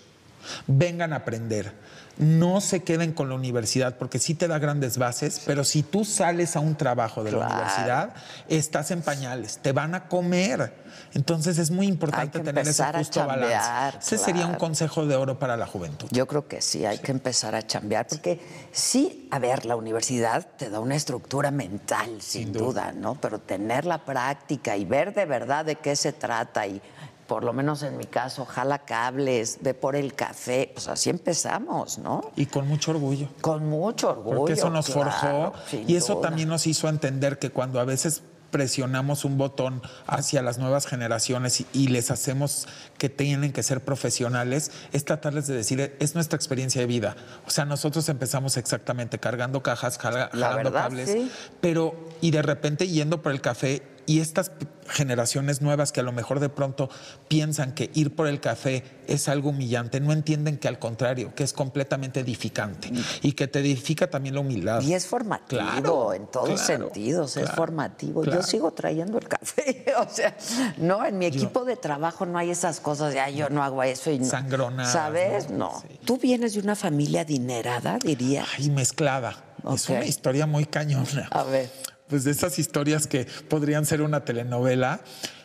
Vengan a aprender. No se queden con la universidad porque sí te da grandes bases, pero si tú sales a un trabajo de la universidad, estás en pañales, te van a comer. Entonces es muy importante tener ese justo balance. chambear, Ese sería un consejo de oro para la juventud. Yo creo que sí, hay que empezar a chambear, porque sí, a ver, la universidad te da una estructura mental, sin, duda. ¿no? Pero tener la práctica y ver de verdad de qué se trata y por lo menos en mi caso, jala cables, ve por el café, pues así empezamos, ¿no? Y con mucho orgullo. Con mucho orgullo. Porque eso nos claro, forjó y eso duda. también nos hizo entender que cuando a veces presionamos un botón hacia las nuevas generaciones y, y les hacemos que tienen que ser profesionales, es tratarles de decir, es nuestra experiencia de vida. O sea, nosotros empezamos exactamente cargando cajas, jala- La jalando verdad, cables, sí. pero y de repente yendo por el café y estas generaciones nuevas que a lo mejor de pronto piensan que ir por el café es algo humillante, no entienden que al contrario, que es completamente edificante y que te edifica también la humildad. Y es formativo Claro, en todos claro, sentidos, es formativo. Yo sigo trayendo el café, o sea, no, en mi equipo de trabajo no hay esas cosas de, ay, yo no hago eso y no. Sangronadas, ¿Sabes? No. ¿Tú vienes de una familia adinerada, diría? Ay, mezclada. Es una historia muy cañona. A ver. Pues de esas historias que podrían ser una telenovela.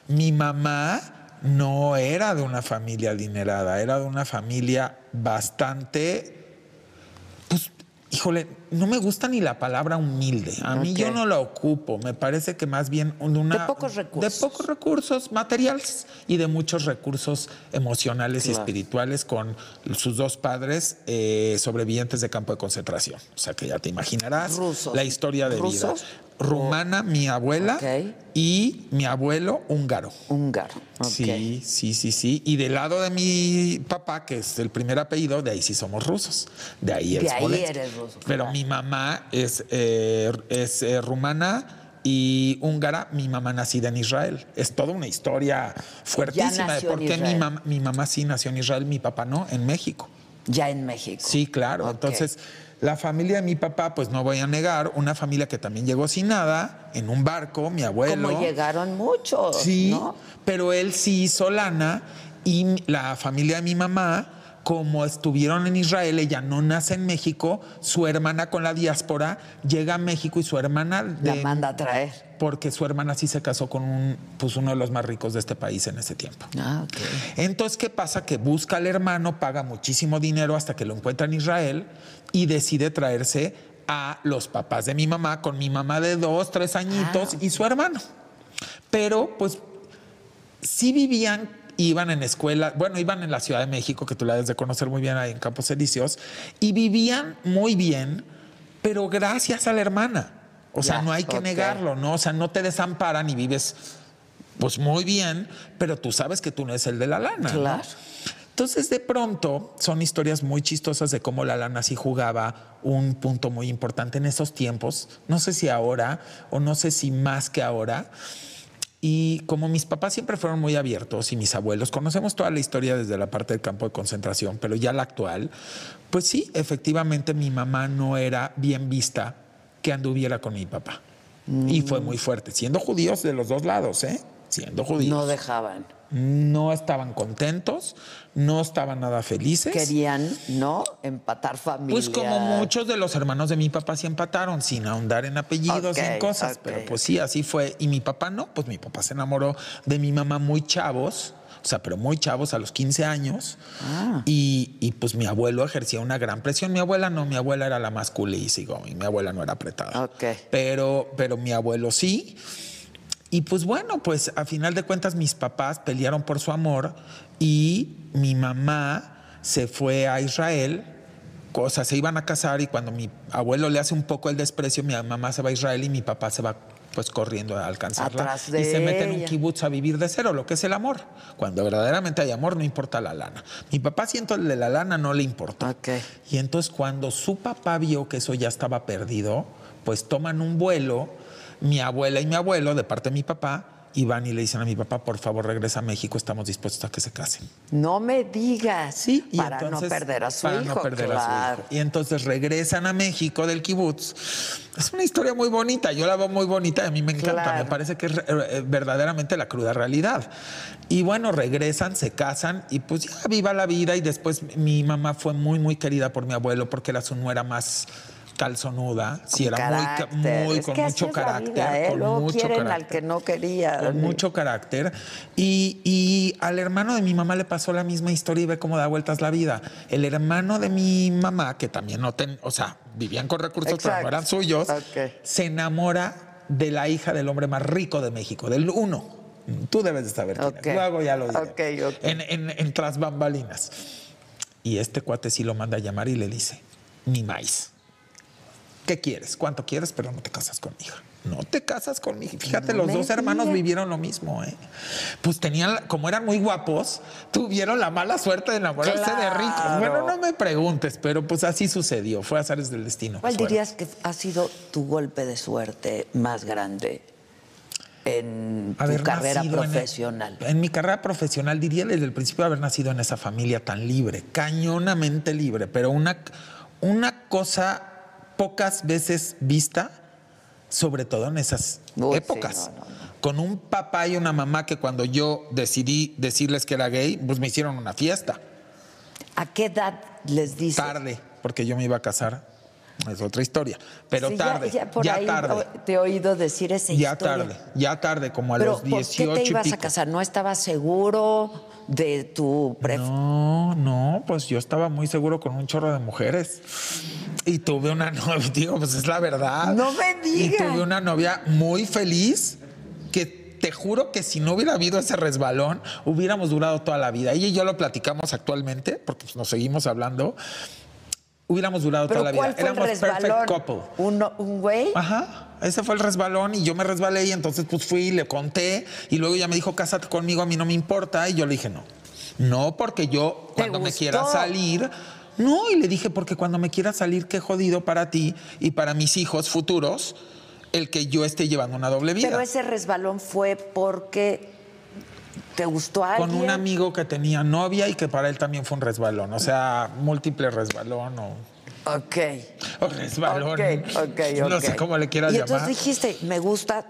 Mi mamá no era de una familia adinerada, era de una familia bastante, pues, híjole, no me gusta ni la palabra humilde. A mí yo no la ocupo. Me parece que más bien de una... De pocos recursos. De pocos recursos materiales y de muchos recursos emocionales y espirituales con sus dos padres eh, sobrevivientes de campo de concentración. O sea que ya te imaginarás Rusos. la historia de ¿Rusos? vida. Rumana, mi abuela, y mi abuelo húngaro. Húngaro. Sí, sí, sí, sí. Y del lado de mi papá, que es el primer apellido, de ahí sí somos rusos. De ahí De es ahí eres ruso, Pero mi mamá es, eh, es eh, rumana y húngara, mi mamá nacida en Israel. Es toda una historia fuertísima de por qué mi mamá, mi mamá sí nació en Israel, mi papá no, en México. Ya en México. Sí, claro. Entonces, la familia de mi papá, pues no voy a negar, una familia que también llegó sin nada, en un barco, mi abuelo. Como llegaron muchos, Sí, ¿no? pero él sí hizo lana y la familia de mi mamá, como estuvieron en Israel, ella no nace en México, su hermana con la diáspora llega a México y su hermana La manda a traer. porque su hermana sí se casó con un, pues uno de los más ricos de este país en ese tiempo. Ah, ok. Entonces, ¿qué pasa? Que busca al hermano, paga muchísimo dinero hasta que lo encuentra en Israel y decide traerse a los papás de mi mamá, con mi mamá de dos, tres añitos y su hermano. Pero, pues, sí vivían, iban en escuela, bueno, iban en la Ciudad de México, que tú la debes de conocer muy bien ahí en Campos Elíseos, y vivían muy bien, pero gracias a la hermana. O sea, no hay que negarlo, ¿no? O sea, no te desamparan y vives, pues muy bien, pero tú sabes que tú no eres el de la lana. ¿no? Entonces, de pronto, son historias muy chistosas de cómo la lana sí jugaba un punto muy importante en esos tiempos. No sé si ahora o no sé si más que ahora. Y como mis papás siempre fueron muy abiertos y mis abuelos, conocemos toda la historia desde la parte del campo de concentración, pero ya la actual, pues sí, efectivamente mi mamá no era bien vista que anduviera con mi papá. Y fue muy fuerte, siendo judíos de los dos lados, ¿eh? Siendo judíos. No dejaban. No estaban contentos, no estaban nada felices. Querían, ¿no? Empatar familia. Pues como muchos de los hermanos de mi papá sí empataron, sin ahondar en apellidos y en Ok, cosas. Pero pues sí, así fue. Y mi papá no, pues mi papá se enamoró de mi mamá muy chavos. O sea, pero muy chavos, a los 15 años. Ah. Y, y, pues mi abuelo ejercía una gran presión. Mi abuela no, mi abuela era la más cool y sigo. Y mi abuela no era apretada. Pero, pero mi abuelo sí. Y pues bueno, pues a final de cuentas mis papás pelearon por su amor y mi mamá se fue a Israel. Sea, se iban a casar y cuando mi abuelo le hace un poco el desprecio, mi mamá se va a Israel y mi papá se va pues corriendo a alcanzarla. Atrás de y se mete en un kibutz a vivir de cero, lo que es el amor. Cuando verdaderamente hay amor, no importa la lana. Mi papá siento el de la lana no le importa. Y entonces cuando su papá vio que eso ya estaba perdido, pues toman un vuelo, mi abuela y mi abuelo, de parte de mi papá, y van y le dicen a mi papá, por favor, regresa a México, estamos dispuestos a que se casen. No me digas. Sí, Y para no entonces, perder a su para hijo. no perder a su claro. hijo. Y entonces regresan a México del kibutz. Es una historia muy bonita, yo la veo muy bonita, y a mí me encanta, Claro. me parece que es eh, verdaderamente la cruda realidad. Y bueno, regresan, se casan y pues ya viva la vida y después mi mamá fue muy, muy querida por mi abuelo porque era su nuera más calzonuda, sí, era muy, Carácter. con mucho carácter, vida, ¿eh? con Luego mucho quieren carácter al que no quería. con mucho carácter. Y, y al hermano de mi mamá le pasó la misma historia y ve cómo da vueltas la vida. El hermano de mi mamá, que también no ten, o sea, vivían con recursos, pero no Exacto. eran suyos, se enamora de la hija del hombre más rico de México, del uno. Tú debes de saber quién es. Luego ya lo diré. En, en, en tras bambalinas. Y este cuate sí lo manda a llamar y le dice, mi maíz. ¿Qué quieres? ¿Cuánto quieres? Pero no te casas con mi hija. No te casas con mi hija. Fíjate, No los dos hermanos vivieron lo mismo, ¿eh? Pues tenían, como eran muy guapos, tuvieron la mala suerte de enamorarse de ricos. Bueno, no me preguntes, pero pues así sucedió. Fue azares del destino. ¿Cuál dirías que ha sido tu golpe de suerte más grande en tu carrera en- profesional? En, mi carrera profesional diría desde el principio haber nacido en esa familia tan libre, cañonamente libre, pero una, una cosa pocas veces vista, sobre todo en esas épocas. Con un papá y una mamá que cuando yo decidí decirles que era gay, pues me hicieron una fiesta. ¿A qué edad les dices? Tarde, porque yo me iba a casar. Es otra historia. Pero Sí, ya- tarde, Ya, por ya ahí tarde. te he oído decir esa Ya historia. tarde, ya tarde, como a Pero los ¿por qué 18 te y ibas pico. a casar? ¿No estabas seguro de tu pref- No, no, pues yo estaba muy seguro con un chorro de mujeres. Y tuve una novia, digo, pues es la verdad. No me Y digas. tuve una novia muy feliz que te juro que si no hubiera habido ese resbalón, hubiéramos durado toda la vida. Ella y yo lo platicamos actualmente, porque pues, nos seguimos hablando. Hubiéramos durado ¿Pero toda la vida. Éramos perfect couple. ¿Un, un güey? Ajá, ese fue el resbalón y yo me resbalé y entonces pues fui y le conté y luego ella me dijo, cásate conmigo, a mí no me importa y yo le dije, no, no porque yo cuando me quiera salir, no, y le dije, porque cuando me quiera salir, qué jodido para ti y para mis hijos futuros el que yo esté llevando una doble vida. Pero ese resbalón fue porque te gustó a alguien. Con un amigo que tenía novia y que para él también fue un resbalón, o sea, múltiple resbalón o, Ok. o resbalón. Ok, ok, No ok. sé cómo le quieras Y llamar. entonces dijiste, me gusta,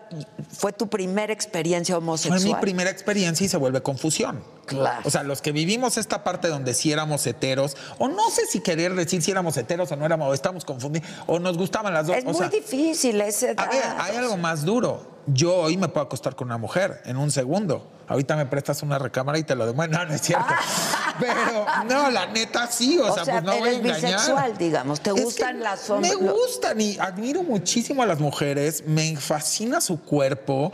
fue tu primera experiencia homosexual. Fue mi primera experiencia y se vuelve confusión. Claro. O sea, los que vivimos esta parte donde sí éramos heteros, o no sé si querer decir si éramos heteros o no éramos, o estamos confundidos, o nos gustaban las dos. Es o muy sea, difícil ese a ver, hay algo más duro. Yo hoy me puedo acostar con una mujer en un segundo. Ahorita me prestas una recámara y te lo demuestro. No, no es cierto. Pero no, la neta sí. O, sea, pues no voy a eres engañar. bisexual, digamos. ¿Te Es gustan las Me hombres? gustan y admiro muchísimo a las mujeres. Me fascina su cuerpo.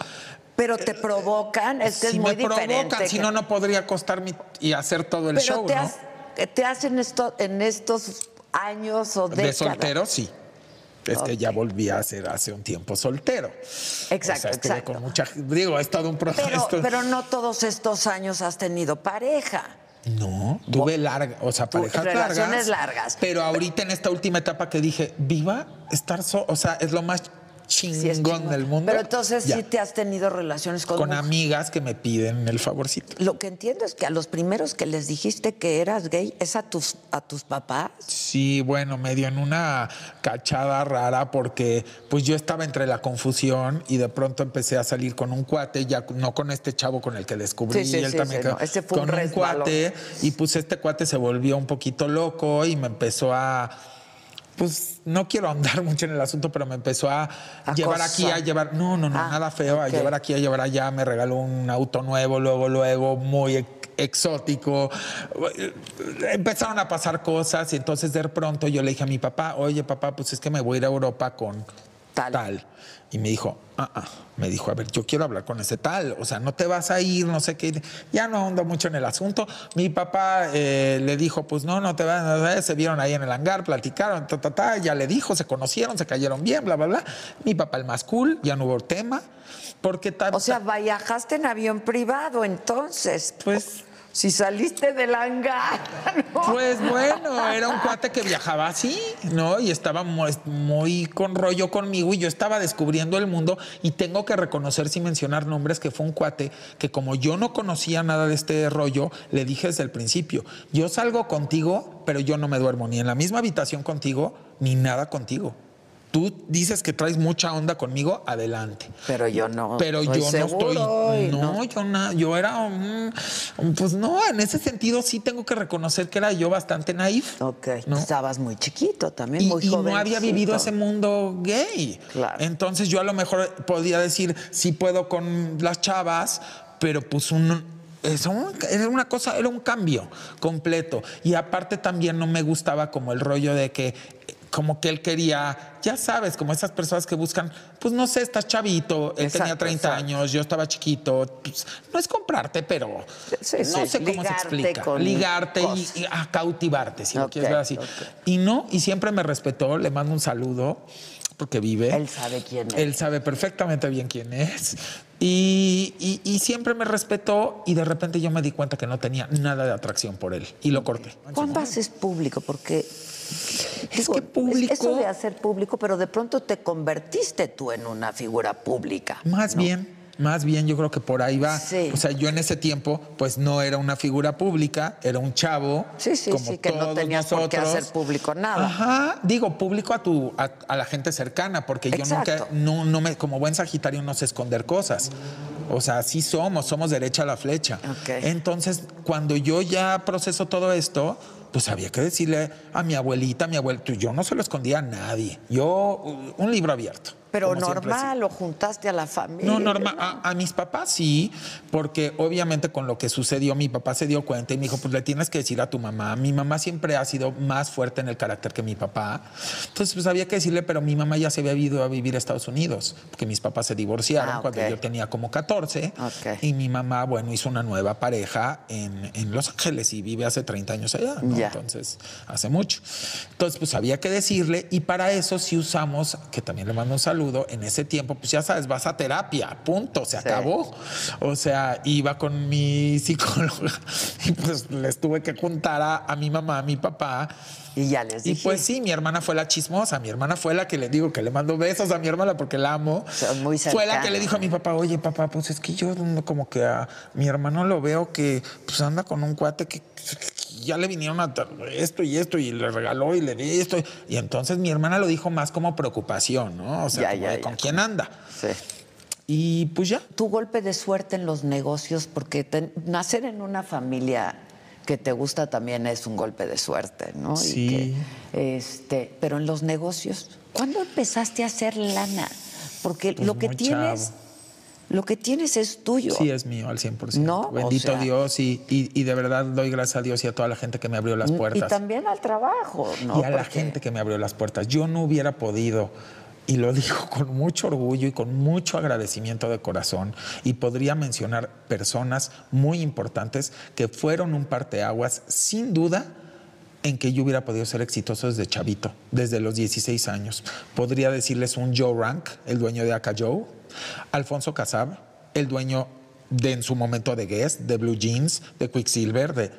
Pero te provocan, es que es si muy me diferente. provocan, si no, no podría acostarme y hacer todo el Pero show, te, ¿no? has- te hacen esto en estos años o De décadas. soltero, sí. Es que ya volví a ser hace un tiempo soltero. Exacto, O sea, exacto. con mucha, digo, es todo un proceso. Pero, pero no todos estos años has tenido pareja. No, tuve larga, o sea, parejas relaciones largas. largas. Pero ahorita en esta última etapa que dije, viva, estar so, o sea, es lo más chingón, del mundo. Pero entonces Ya. sí te has tenido relaciones con, con mujeres. amigas que me piden el favorcito. Lo que entiendo es que a los primeros que les dijiste que eras gay es a tus, a tus papás. Sí, bueno, medio en una cachada rara porque pues yo estaba entre la confusión y de pronto empecé a salir con un cuate, ya no con este chavo con el que descubrí, Sí, sí, él también no, ese fue un con un resbalón. cuate y pues este cuate se volvió un poquito loco y me empezó a pues no quiero ahondar mucho en el asunto, pero me empezó a llevar aquí, a llevar, no, no, no, Ah, nada feo, a llevar aquí, a llevar allá, me regaló un auto nuevo, luego, luego, muy ex- exótico. Empezaron a pasar cosas y entonces de pronto yo le dije a mi papá, oye papá, pues es que me voy a ir a Europa con tal. Y me dijo, ah, ah. me dijo, a ver, yo quiero hablar con ese tal, o sea, no te vas a ir, no sé qué. Ya no ahondo mucho en el asunto. Mi papá eh, le dijo, pues no, no te vas, eh, se vieron ahí en el hangar, platicaron, ta, ta, ta, ya le dijo, se conocieron, se cayeron bien, bla, bla, bla. Mi papá el más cool, ya no hubo tema, porque tal... O sea, viajaste en avión privado entonces. Pues. Si saliste del hangar. ¿no? Pues bueno, era un cuate que viajaba así, ¿no? Y estaba muy, muy con rollo conmigo y yo estaba descubriendo el mundo y tengo que reconocer sin mencionar nombres que fue un cuate que como yo no conocía nada de este rollo, le dije desde el principio, yo salgo contigo, pero yo no me duermo ni en la misma habitación contigo, ni nada contigo. Tú dices que traes mucha onda conmigo, adelante. Pero yo no. Pero yo no estoy. No, yo na- yo era. un- pues no, en ese sentido sí tengo que reconocer que era yo bastante naif. Ok. ¿no? Estabas muy chiquito también, Y, muy y joven. no había vivido ese mundo gay. Entonces yo a lo mejor podía decir, sí puedo con las chavas, pero pues un, es un- era una cosa, era un cambio completo. Y aparte también no me gustaba como el rollo de que como que él quería, ya sabes, como esas personas que buscan, pues no sé, estás chavito, él tenía Exacto, 30 exacto. años, yo estaba chiquito, pues, no es comprarte, pero Sí, no sí, sé cómo se explica, ligarte y, y a cautivarte, si lo Ok, quieres ver así. ok. Y no, y siempre me respetó, le mando un saludo porque vive. Él sabe quién es. Él sabe perfectamente bien quién es. Y, y- y siempre me respetó y de repente yo me di cuenta que no tenía nada de atracción por él y lo corté. ¿Cuándo haces público? Porque es que público- Eso de hacer público, pero de pronto te convertiste tú en una figura pública. Más bien, más bien yo creo que por ahí va. Sí. O sea, yo en ese tiempo pues no era una figura pública, era un chavo. Sí, sí, como sí, que no tenías por qué hacer público nada. Ajá, digo público a tu a, a la gente cercana, porque yo nunca no, no me como buen sagitario no sé esconder cosas. O sea, sí somos, somos derecha a la flecha. Entonces, cuando yo ya proceso todo esto, pues había que decirle a mi abuelita, a mi abuelito, yo no se lo escondía a nadie. Yo un libro abierto. Pero normal, lo juntaste a la familia. No, normal. A, a mis papás sí, porque obviamente con lo que sucedió, mi papá se dio cuenta y me dijo, pues le tienes que decir a tu mamá. Mi mamá siempre ha sido más fuerte en el carácter que mi papá. Entonces, pues había que decirle, pero mi mamá ya se había ido a vivir a Estados Unidos, porque mis papás se divorciaron Ah, cuando ok. yo tenía como 14. Y mi mamá, bueno, hizo una nueva pareja en, en Los Ángeles y vive hace 30 años allá. ¿no? Ya. Entonces, hace mucho. Entonces, pues había que decirle y para eso sí usamos, que también le mando un saludo, en ese tiempo, pues ya sabes, vas a terapia, punto, se acabó. O sea, iba con mi psicóloga y pues les tuve que juntar a, a mi mamá, a mi papá. Y ya les Y dije. pues sí, mi hermana fue la chismosa, mi hermana fue la que le digo que le mando besos a mi hermana porque la amo. muy fue la que le dijo a mi papá, oye papá, pues es que yo como que a mi hermano lo veo que pues anda con un cuate que ya le vinieron a esto y esto y le regaló y le di esto. Y entonces mi hermana lo dijo más como preocupación, ¿no? O sea, Ya, como ya, de, ya. ¿con quién anda? Sí. Y pues ya. Tu golpe de suerte en los negocios, porque te- nacer en una familia que te gusta también es un golpe de suerte, ¿no? Y Sí. que, este, pero en los negocios, ¿cuándo empezaste a hacer lana? Porque Pues lo que tienes, chavo. lo que tienes es tuyo. Sí, es mío al 100%. No, o Bendito sea- Dios y, y- y de verdad doy gracias a Dios y a toda la gente que me abrió las Y puertas. también al trabajo, ¿no? y a la gente que me abrió las puertas. Yo no hubiera podido, y lo digo con mucho orgullo y con mucho agradecimiento de corazón, y podría mencionar personas muy importantes que fueron un parteaguas, sin duda, en que yo hubiera podido ser exitoso desde chavito, desde los 16 años. Podría decirles un Joe Rank, el dueño de Aka Joe, Alfonso Casab, el dueño de en su momento de Guess, de Blue Jeans, de Quicksilver, de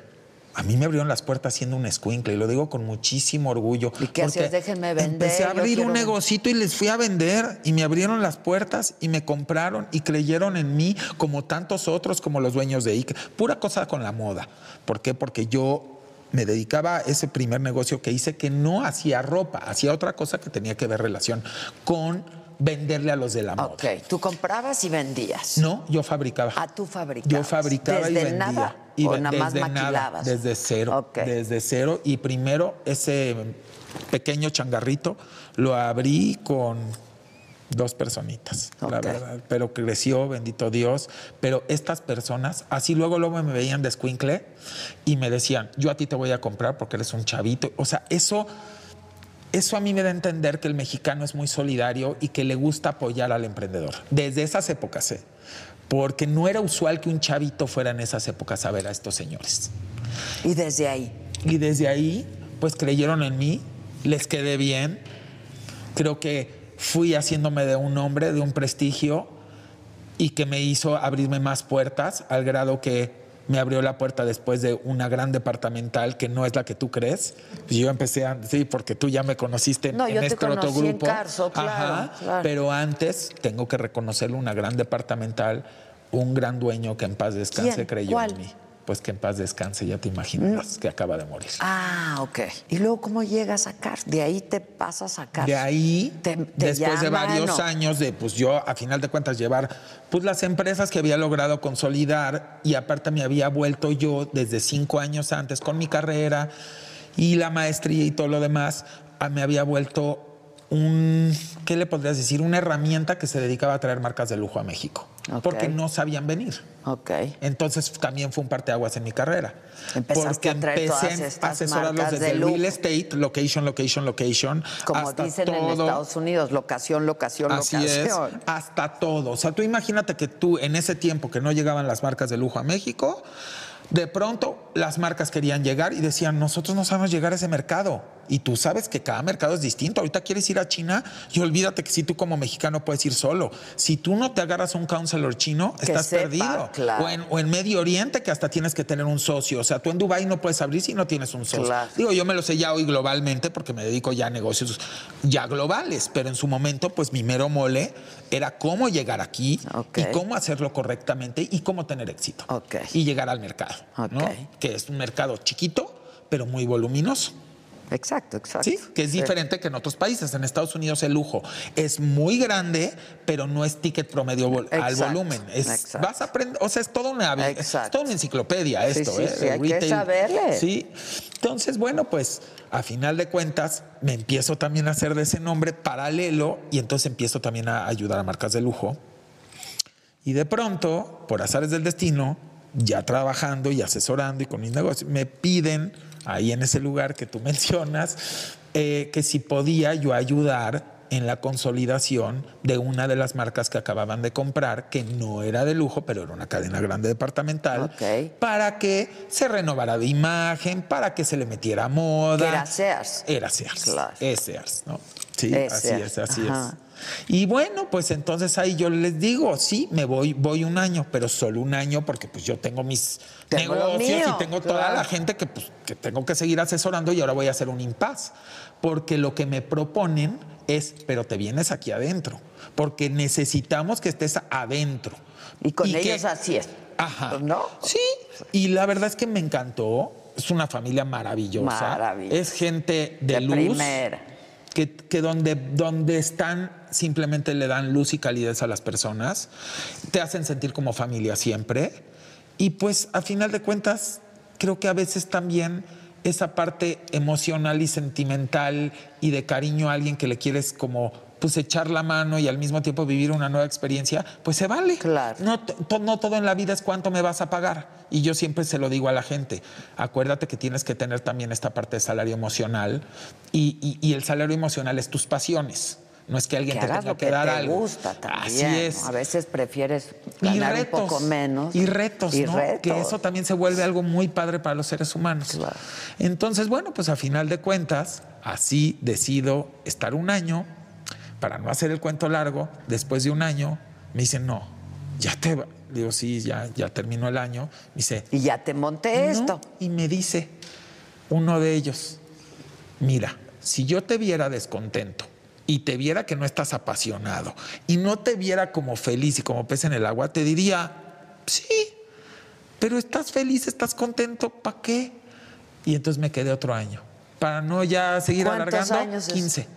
a mí me abrieron las puertas siendo un escuincle y lo digo con muchísimo orgullo. ¿Y qué hacías? Déjenme vender. Empecé a abrir quiero un negocito y les fui a vender y me abrieron las puertas y me compraron y creyeron en mí como tantos otros, como los dueños de Ike. Pura cosa con la moda. ¿Por qué? Porque yo me dedicaba a ese primer negocio que hice que no hacía ropa, hacía otra cosa que tenía que ver relación con venderle a los de la moda. Ok, tú comprabas y vendías. No, yo fabricaba. Ah, tú fabricabas. Yo fabricaba y ¿Desde vendía. nada Y o nada más nada, maquilabas? desde cero. Desde cero. Y primero ese pequeño changarrito lo abrí con dos personitas, la verdad. Pero creció, bendito Dios. Pero estas personas, así luego, luego me veían de escuincle y me decían, yo a ti te voy a comprar porque eres un chavito. O sea, eso... Eso a mí me da a entender que el mexicano es muy solidario y que le gusta apoyar al emprendedor. Desde esas épocas, ¿eh? Porque no era usual que un chavito fuera en esas épocas a ver a estos señores. Y desde ahí. Y desde ahí, pues creyeron en mí, les quedé bien. Creo que fui haciéndome de un hombre, de un prestigio, y que me hizo abrirme más puertas, al grado que me abrió la puerta después de una gran departamental que no es la que tú crees. Pues yo empecé a, sí, porque tú ya me conociste en, No, yo en te este otro conocí en grupo. Carso, claro, claro. Pero antes tengo que reconocerlo, una gran departamental, un gran dueño que en paz descanse ¿Quién? creyó ¿Cuál? en mí. Pues que en paz descanse, ya te imaginas, que acaba de morir. Ah, ok. ¿Y luego cómo llegas a sacar? De ahí te pasas a sacar. De ahí, te después de varios años de, pues yo, a final de cuentas, llevar pues las empresas que había logrado consolidar y aparte me había vuelto yo desde cinco años antes con mi carrera y la maestría y todo lo demás, me había vuelto un, ¿qué le podrías decir? Una herramienta que se dedicaba a traer marcas de lujo a México. Porque no sabían venir. Ok. Entonces también fue un parteaguas en mi carrera. Empezaste porque a traer todas empecé a estas asesorarlos desde de el real estate, location, location, location. Como hasta dicen en. Estados Unidos, locación, locación, Así es, locación. hasta todo. O sea, tú imagínate que tú en ese tiempo que no llegaban las marcas de lujo a México, de pronto las marcas querían llegar y decían, nosotros no sabemos llegar a ese mercado. Y tú sabes que cada mercado es distinto. Ahorita quieres ir a China y olvídate que si tú como mexicano puedes ir solo. Si tú no te agarras a un counselor chino, Que estás sepa, perdido. claro. O, en, o en Medio Oriente que hasta tienes que tener un socio. O sea, tú en Dubái no puedes abrir si no tienes un socio. Claro. Digo, yo me lo sé ya hoy globalmente porque me dedico ya a negocios ya globales, pero en su momento, pues mi mero mole era cómo llegar aquí y cómo hacerlo correctamente y cómo tener éxito. Y llegar al mercado, ¿no? Que es un mercado chiquito, pero muy voluminoso. Exacto, exacto. Sí, que es diferente que en otros países. En Estados Unidos el lujo es muy grande, pero no es ticket promedio vol- al volumen. Es, exacto. vas a aprender, o sea, es toda una, es toda una enciclopedia Sí, esto, sí, ¿eh? sí, hay que saberle. Sí. Entonces, bueno, pues a final de cuentas me empiezo también a hacer de ese nombre paralelo y entonces empiezo también a ayudar a marcas de lujo. Y de pronto, por azares del destino, ya trabajando y asesorando y con mis negocios, me piden ahí en ese lugar que tú mencionas, eh, que si podía yo ayudar en la consolidación de una de las marcas que acababan de comprar, que no era de lujo, pero era una cadena grande departamental, para que se renovara de imagen, para que se le metiera moda. Era Sears. Era Sears. Es Sears, ¿no? Sí, Es así Sears, es, así ajá. es. Y bueno, pues entonces ahí yo les digo, sí, me voy, voy un año, pero solo un año porque pues yo tengo mis Tengo negocios mío, y tengo toda claro. la gente que, pues, que tengo que seguir asesorando y ahora voy a hacer un impas. Porque lo que me proponen es, pero te vienes aquí adentro, porque necesitamos que estés adentro. Y con ellos así es. Ajá. ¿No? Sí, y la verdad es que me encantó. Es una familia maravillosa. Es gente de, De luz. primera. Que, que donde, donde están simplemente le dan luz y calidez a las personas. Te hacen sentir como familia siempre. Y pues a final de cuentas, creo que a veces también esa parte emocional y sentimental y de cariño a alguien que le quieres como pues echar la mano y al mismo tiempo vivir una nueva experiencia, pues se vale. Claro. No, no todo en la vida es cuánto me vas a pagar. Y yo siempre se lo digo a la gente, acuérdate que tienes que tener también esta parte de salario emocional y, y- y el salario emocional es tus pasiones. No es que alguien Que te hagas tenga lo que, que dar te algo. gusta también. Así es. ¿no? A veces prefieres Y ganar retos. un poco menos. Y retos, Y ¿no? retos. Que eso también se vuelve algo muy padre para los seres humanos. Entonces, bueno, pues a final de cuentas, así decido estar un año, para no hacer el cuento largo, después de un año, me dicen, no, ya te va. Digo, sí, ya, ya terminó el año. Me dice, Y ya te monté "No". esto. Y me dice uno de ellos, mira, si yo te viera descontento y te viera que no estás apasionado y no te viera como feliz y como pez en el agua, te diría, sí, pero estás feliz, estás contento, ¿para qué? Y entonces me quedé otro año. Para no ya seguir ¿Cuántos alargando, años es? 15.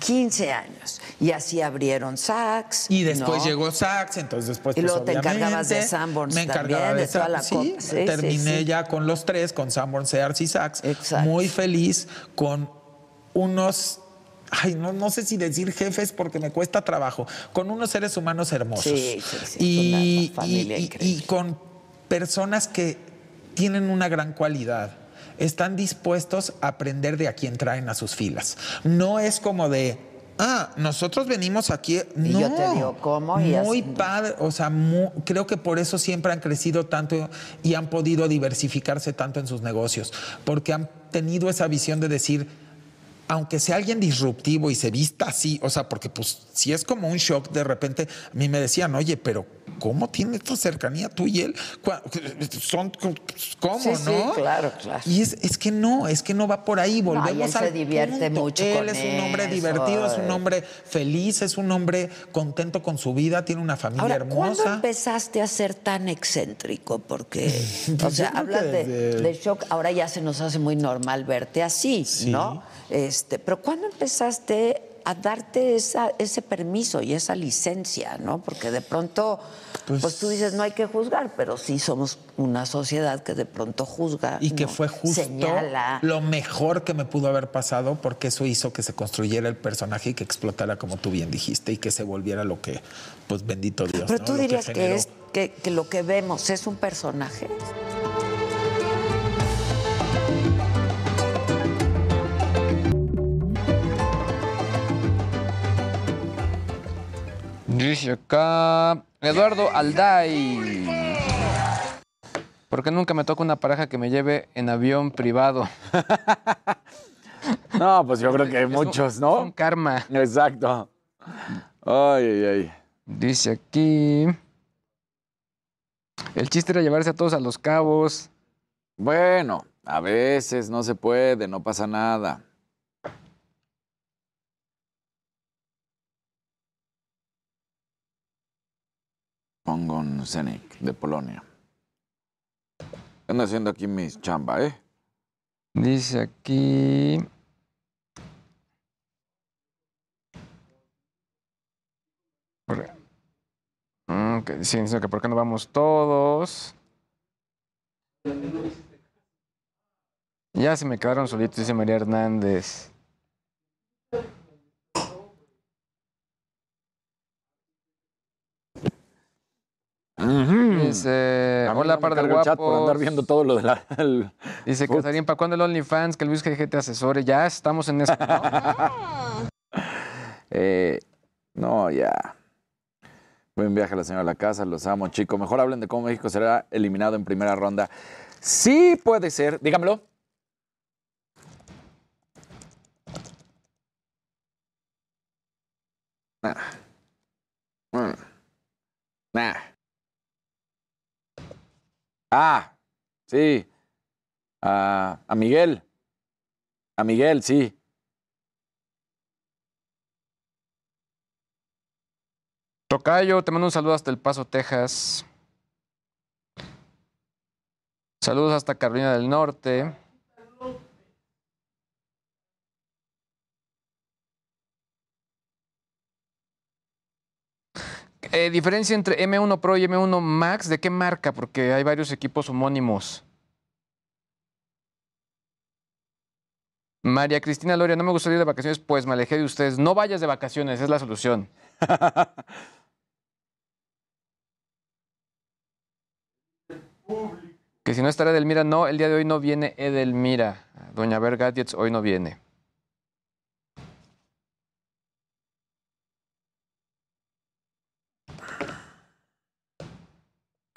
15 años. Y así abrieron Saks. Y después ¿no? llegó Saks, entonces después Y pues, luego te encargabas de Sanborns Me encargaba también, de, toda la sí, terminé sí. ya con los tres, con Sanborns, Sears y Saks. Muy feliz con unos Ay, no, no sé si decir jefes porque me cuesta trabajo, con unos seres humanos hermosos. Sí, sí, sí, y, una familia y- y- y con personas que tienen una gran cualidad. Están dispuestos a aprender de a quien traen a sus filas. No es como de, ah, nosotros venimos aquí. Y yo te digo cómo y Muy así. padre, o sea, creo que por eso siempre han crecido tanto y han podido diversificarse tanto en sus negocios, porque han tenido esa visión de decir, aunque sea alguien disruptivo y se vista así, o sea, porque pues si es como un shock de repente, a mí me decían, oye, pero ¿cómo tiene esta cercanía tú y él? Son, ¿Cómo, Sí, sí, no? claro, claro. Y es, es que no, es que no va por ahí, No, volvemos él se al divierte punto. mucho Él con es un hombre eso, divertido, es un hombre feliz, es un hombre contento con su vida, tiene una familia Ahora, ¿cuándo hermosa. empezaste a ser tan excéntrico? Porque, o sea, hablas de, shock, ahora ya se nos hace muy normal verte así, ¿no? Este, pero ¿cuándo empezaste a darte esa, ese permiso y esa licencia, ¿no? Porque de pronto, pues, tú dices, no hay que juzgar, pero sí somos una sociedad que de pronto juzga. Y que fue justo Señala. lo mejor que me pudo haber pasado porque eso hizo que se construyera el personaje y que explotara como tú bien dijiste y que se volviera lo que, pues bendito Dios. Pero ¿no? tú Lo dirías que, generó. es que, que lo que vemos es un personaje. Dice acá Eduardo Alday. ¿Por qué nunca me toca una pareja que me lleve en avión privado? No, pues yo creo que hay muchos, ¿no? un karma. Exacto. Ay, ay, ay. Dice aquí. El chiste era llevarse a todos a los cabos. Bueno, a veces no se puede, no pasa nada. Pongon Zenik, de Polonia. Ando haciendo aquí mis chamba, ¿eh? Dice aquí. Por- Mm, dicen que por qué no vamos todos. Ya se me quedaron solitos, dice María Hernández. Dice, A hola, no par de carga el chat por andar viendo todo lo de la... el- Dice Casarín, ¿para cuándo el OnlyFans? Que Luis GG te asesore. Ya estamos en eso. ¿no? Eh, no, ya. Buen viaje a la señora a la casa, los amo, chicos. Mejor hablen de cómo México será eliminado en primera ronda. Sí puede ser, dígamelo. Nah. Mm. Nah. Ah, sí. A Miguel. A Miguel, sí. Tocayo, te mando un saludo hasta El Paso, Texas. Saludos hasta Carolina del Norte. Eh, diferencia entre M1 Pro y M1 Max, ¿de qué marca? Porque hay varios equipos homónimos. María Cristina Loria, no me gustaría ir de vacaciones, pues me alejé de ustedes. No vayas de vacaciones, es la solución. Que si no estará Edelmira, no, el día de hoy no viene Edelmira. Doña Ver Gadgets hoy no viene.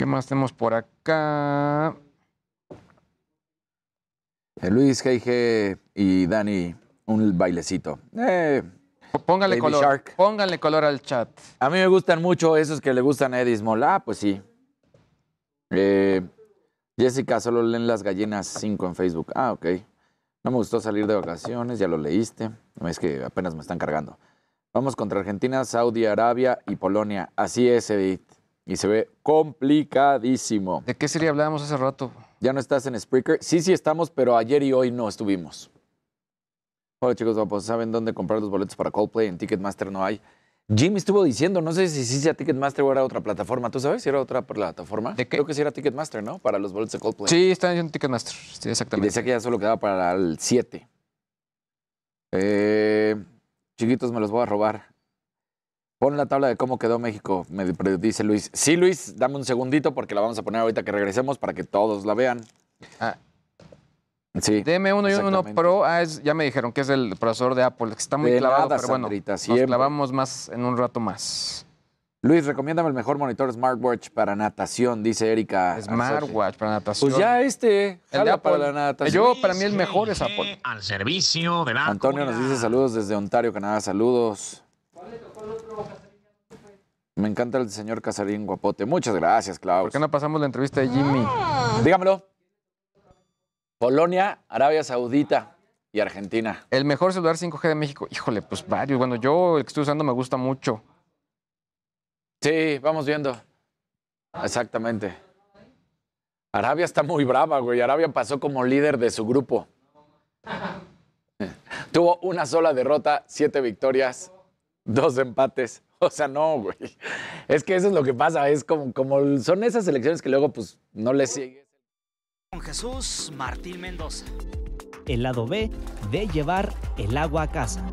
¿Qué más tenemos por acá? Eh, Luis, Geige y Dani, un bailecito. Eh, Póngale color. Shark. Póngale color al chat. A mí me gustan mucho esos que le gustan a Eddie Small. Ah, pues sí. Eh, Jessica, solo leen las gallinas 5 en Facebook. Ah, ok. No me gustó salir de vacaciones, ya lo leíste. Es que apenas me están cargando. Vamos contra Argentina, Saudi Arabia y Polonia. Así es, Edith. Y se ve complicadísimo. ¿De qué serie hablábamos hace rato? ¿Ya no estás en Spreaker? Sí, sí estamos, pero ayer y hoy no estuvimos. Hola chicos. ¿saben dónde comprar los boletos para Coldplay? En Ticketmaster no hay. Jimmy estuvo diciendo, no sé si sí sea Ticketmaster o era otra plataforma. ¿Tú sabes si era otra plataforma? ¿De qué? Creo que sí era Ticketmaster, ¿no? Para los boletos de Coldplay. Sí, está en Ticketmaster. Sí, Y exactamente. decía que ya solo quedaba para el 7. Eh, chiquitos, me los voy a robar. Pon la tabla de cómo quedó México, me dice Luis. Sí, Luis, dame un segundito porque la vamos a poner ahorita que regresemos para que todos la vean. Ah. Sí. DM1 y uno exactamente. Pro, ah, es- ya me dijeron que es el procesador de Apple, que está muy De clavado, nada, pero bueno, Sandrita, nos clavamos más en un rato más. Luis, recomiéndame el mejor monitor smartwatch para natación, dice Erika. Smartwatch para natación. Pues ya este, El de Apple. para la natación. Yo, para mí el mejor es Apple. Al servicio de la Antonio nos dice saludos desde Ontario, Canadá. Saludos. Me encanta el señor Casarín Guapote. Muchas gracias, Klaus. ¿Por qué no pasamos la entrevista de Jimmy? Dígamelo. Polonia, Arabia Saudita y Argentina. El mejor celular 5G de México. Híjole, pues varios. Bueno, yo el que estoy usando me gusta mucho. Sí, vamos viendo. Exactamente. Arabia está muy brava, güey. Arabia pasó como líder de su grupo. Tuvo una sola derrota, siete victorias, dos empates. O sea, no, güey. Es que eso es lo que pasa. Es como, como son esas elecciones que luego, pues, no les sigue. Con Jesús Martín Mendoza. El lado B de llevar el agua a casa.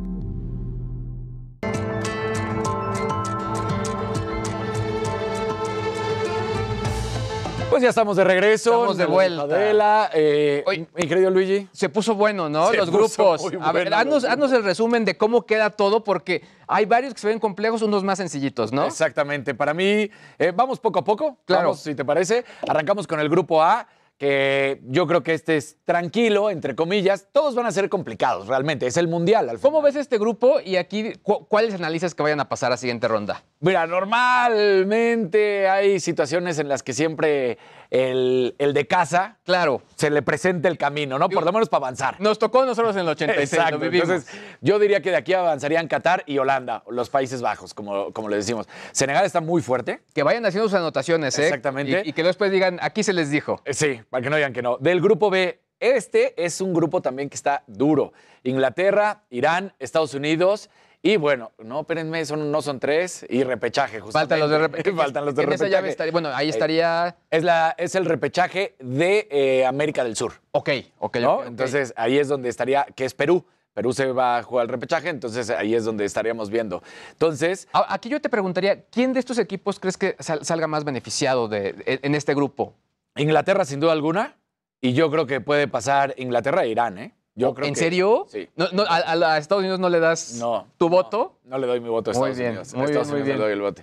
Pues ya estamos de regreso. Estamos de vuelta. Adela. Eh, mi querido Luigi. Se puso bueno, ¿no? Se los grupos. A ver, bueno haznos, los haznos el resumen de cómo queda todo, porque hay varios que se ven complejos, unos más sencillitos, ¿no? Exactamente. Para mí, eh, vamos poco a poco. Claro. Vamos, si te parece. Arrancamos con el grupo A, que yo creo que este es tranquilo, entre comillas. Todos van a ser complicados, realmente. Es el mundial. Al ¿Cómo ves este grupo y aquí cu- cuáles analizas que vayan a pasar a siguiente ronda? Mira, normalmente hay situaciones en las que siempre el, el de casa claro. se le presenta el camino, ¿no? Por lo menos para avanzar. Nos tocó a nosotros en el 86, Exacto. lo. Entonces, yo diría que de aquí avanzarían Qatar y Holanda, los Países Bajos, como, como le decimos. Senegal está muy fuerte. que vayan haciendo sus anotaciones, ¿eh? Exactamente. Y, y que después digan, aquí se les dijo. Eh, Sí, para que no digan que no. Del grupo B, este es un grupo también que está duro. Inglaterra, Irán, Estados Unidos. Y bueno, no, espérenme, son, no son tres. Y repechaje, justamente. Faltan los de repechaje. Faltan los de En esa repechaje. llave estaría- bueno, ahí Eh, estaría- Es, la, es el repechaje de eh, América del Sur. Ok, ok, ¿no? ok, ok. Entonces ahí es donde estaría, que es Perú. Perú se va a jugar el repechaje, entonces ahí es donde estaríamos viendo. Entonces, Aquí yo te preguntaría, ¿quién de estos equipos crees que sal- salga más beneficiado de, en en este grupo? Inglaterra sin duda alguna. Y yo creo que puede pasar Inglaterra e Irán, ¿eh? Yo creo ¿En que- serio? Sí. No, no, a, a- a Estados Unidos no le das No, tu voto? No le doy mi voto a Muy Estados bien, Unidos. A muy bien, Estados muy Unidos le bien. doy el voto.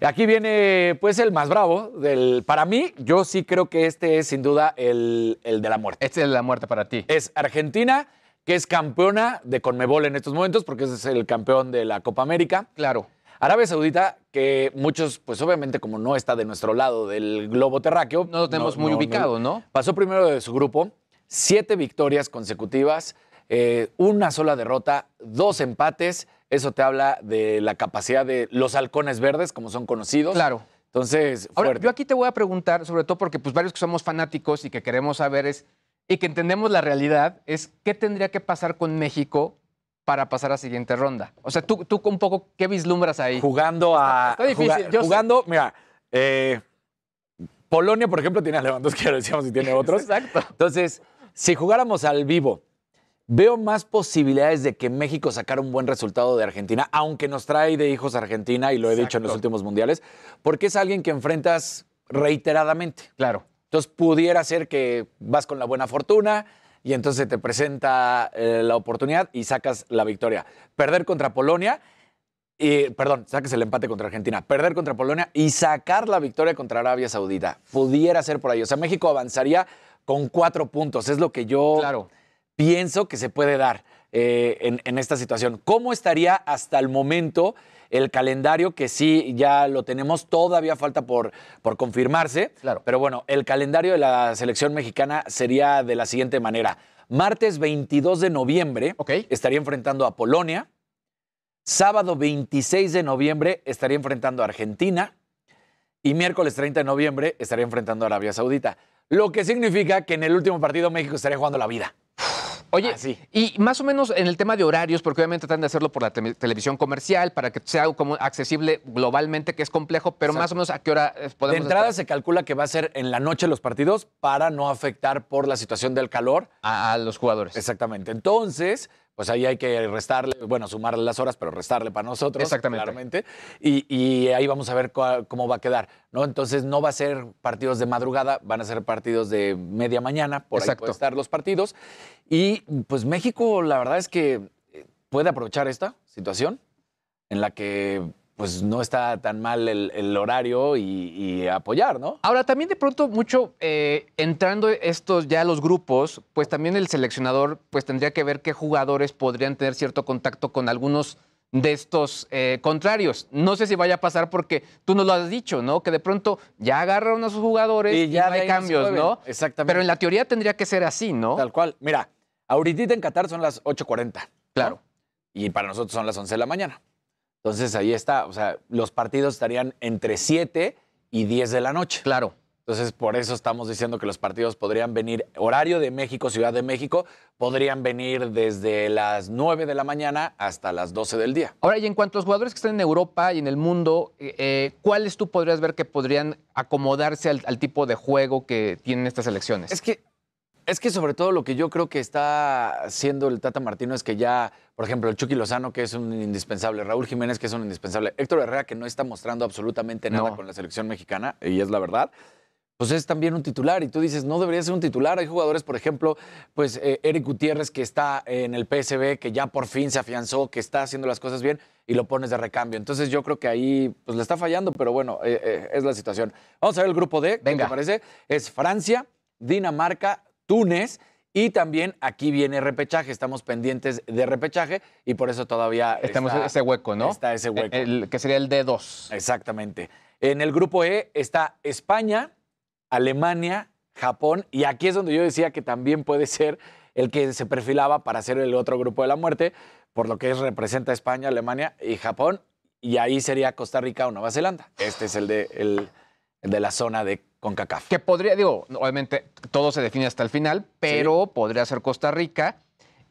Aquí viene, pues, el más bravo. Del, para mí, yo sí creo que este es sin duda el, el de la muerte. Este es la muerte para ti. Es Argentina, que es campeona de Conmebol en estos momentos, porque ese es el campeón de la Copa América. Claro. Arabia Saudita, que muchos, pues obviamente como no está de nuestro lado del globo terráqueo. No lo tenemos muy ubicado, ¿no? Pasó primero de su grupo, siete victorias consecutivas, eh, una sola derrota, dos empates. Eso te habla de la capacidad de los halcones verdes, como son conocidos. Claro. Entonces, Ahora, fuerte. yo aquí te voy a preguntar, sobre todo porque pues varios que somos fanáticos y que queremos saber es, y que entendemos la realidad, es qué tendría que pasar con México para pasar a siguiente ronda. O sea, tú, tú un poco, ¿qué vislumbras ahí? jugando a. Está difícil, juga- sé. jugando, mira, eh, Polonia, por ejemplo, tiene a Lewandowski, lo decíamos, y tiene otros. Exacto. Entonces, si jugáramos al vivo, veo más posibilidades de que México sacara un buen resultado de Argentina, aunque nos trae de hijos a Argentina, y lo he dicho en los últimos mundiales, porque es alguien que enfrentas reiteradamente. Claro. Entonces, pudiera ser que vas con la buena fortuna y entonces te presenta eh, la oportunidad y sacas la victoria. Perder contra Polonia y, perdón, saques el empate contra Argentina, perder contra Polonia y sacar la victoria contra Arabia Saudita. Pudiera ser por ahí. O sea, México avanzaría con cuatro puntos. Es lo que yo Claro. pienso que se puede dar. eh, en, en esta situación. ¿Cómo estaría hasta el momento el calendario? Que sí, ya lo tenemos, todavía falta por, por confirmarse. Claro. Pero bueno, el calendario de la selección mexicana sería de la siguiente manera. Martes 22 de noviembre estaría enfrentando a Polonia. Sábado 26 de noviembre estaría enfrentando a Argentina. Y miércoles 30 de noviembre estaría enfrentando a Arabia Saudita. Lo que significa que en el último partido México estaría jugando la vida. Oye, y más o menos en el tema de horarios, porque obviamente tratan de hacerlo por la tele- televisión comercial para que sea como accesible globalmente, que es complejo, pero más o menos a qué hora eh, De podemos entrada estar? se calcula que va a ser en la noche los partidos para no afectar por la situación del calor a, a los jugadores. Exactamente. Entonces, pues ahí hay que restarle, bueno, sumarle las horas, pero restarle para nosotros. Exactamente. Claramente. Y, y ahí vamos a ver cómo va a quedar, ¿no? Entonces no va a ser partidos de madrugada, van a ser partidos de media mañana, por ahí Exacto. pueden estar los partidos. Y pues México, la verdad es que puede aprovechar esta situación en la que pues no está tan mal el, el horario y, y apoyar, ¿no? Ahora, también de pronto, mucho eh, entrando estos ya los grupos, pues también el seleccionador pues tendría que ver qué jugadores podrían tener cierto contacto con algunos de estos eh, contrarios. No sé si vaya a pasar porque tú nos lo has dicho, ¿no? Que de pronto ya agarraron a sus jugadores y, ya no de hay cambios. ¿no? Exactamente. Pero en la teoría tendría que ser así, ¿no? Tal cual. Mira, ahorita en Qatar son las 8.40. Claro. Y para nosotros son las 11 de la mañana. Entonces ahí está, o sea, los partidos estarían entre 7 y 10 de la noche. Claro. Entonces, por eso estamos diciendo que los partidos podrían venir, horario de México, Ciudad de México, podrían venir desde las 9 de la mañana hasta las 12 del día. Ahora, y en cuanto a los jugadores que están en Europa y en el mundo, eh, eh, ¿cuáles tú podrías ver que podrían acomodarse al, al tipo de juego que tienen estas elecciones? Es que, es que sobre todo lo que yo creo que está haciendo el Tata Martino es que ya, por ejemplo, el Chucky Lozano, que es un indispensable, Raúl Jiménez, que es un indispensable, Héctor Herrera, que no está mostrando absolutamente nada No. con la selección mexicana, y es la verdad. Pues es también un titular y tú dices, no debería ser un titular. Hay jugadores, por ejemplo, pues eh, Eric Gutiérrez que está en el PSB, que ya por fin se afianzó, que está haciendo las cosas bien y lo pones de recambio. Entonces yo creo que ahí pues le está fallando, pero bueno, eh, eh, es la situación. Vamos a ver el grupo D, ¿qué Venga. te parece? Es Francia, Dinamarca, Túnez y también aquí viene repechaje. Estamos pendientes de repechaje y por eso todavía Estamos está- en ese hueco, ¿no? Está ese hueco. El, que sería el D2. Exactamente. En el grupo E está España, Alemania, Japón, y aquí es donde yo decía que también puede ser el que se perfilaba para ser el otro grupo de la muerte, por lo que es, representa España, Alemania y Japón, y ahí sería Costa Rica o Nueva Zelanda. Este es el de, el de la zona de CONCACAF. Que podría, digo, obviamente todo se define hasta el final, pero podría ser Costa Rica.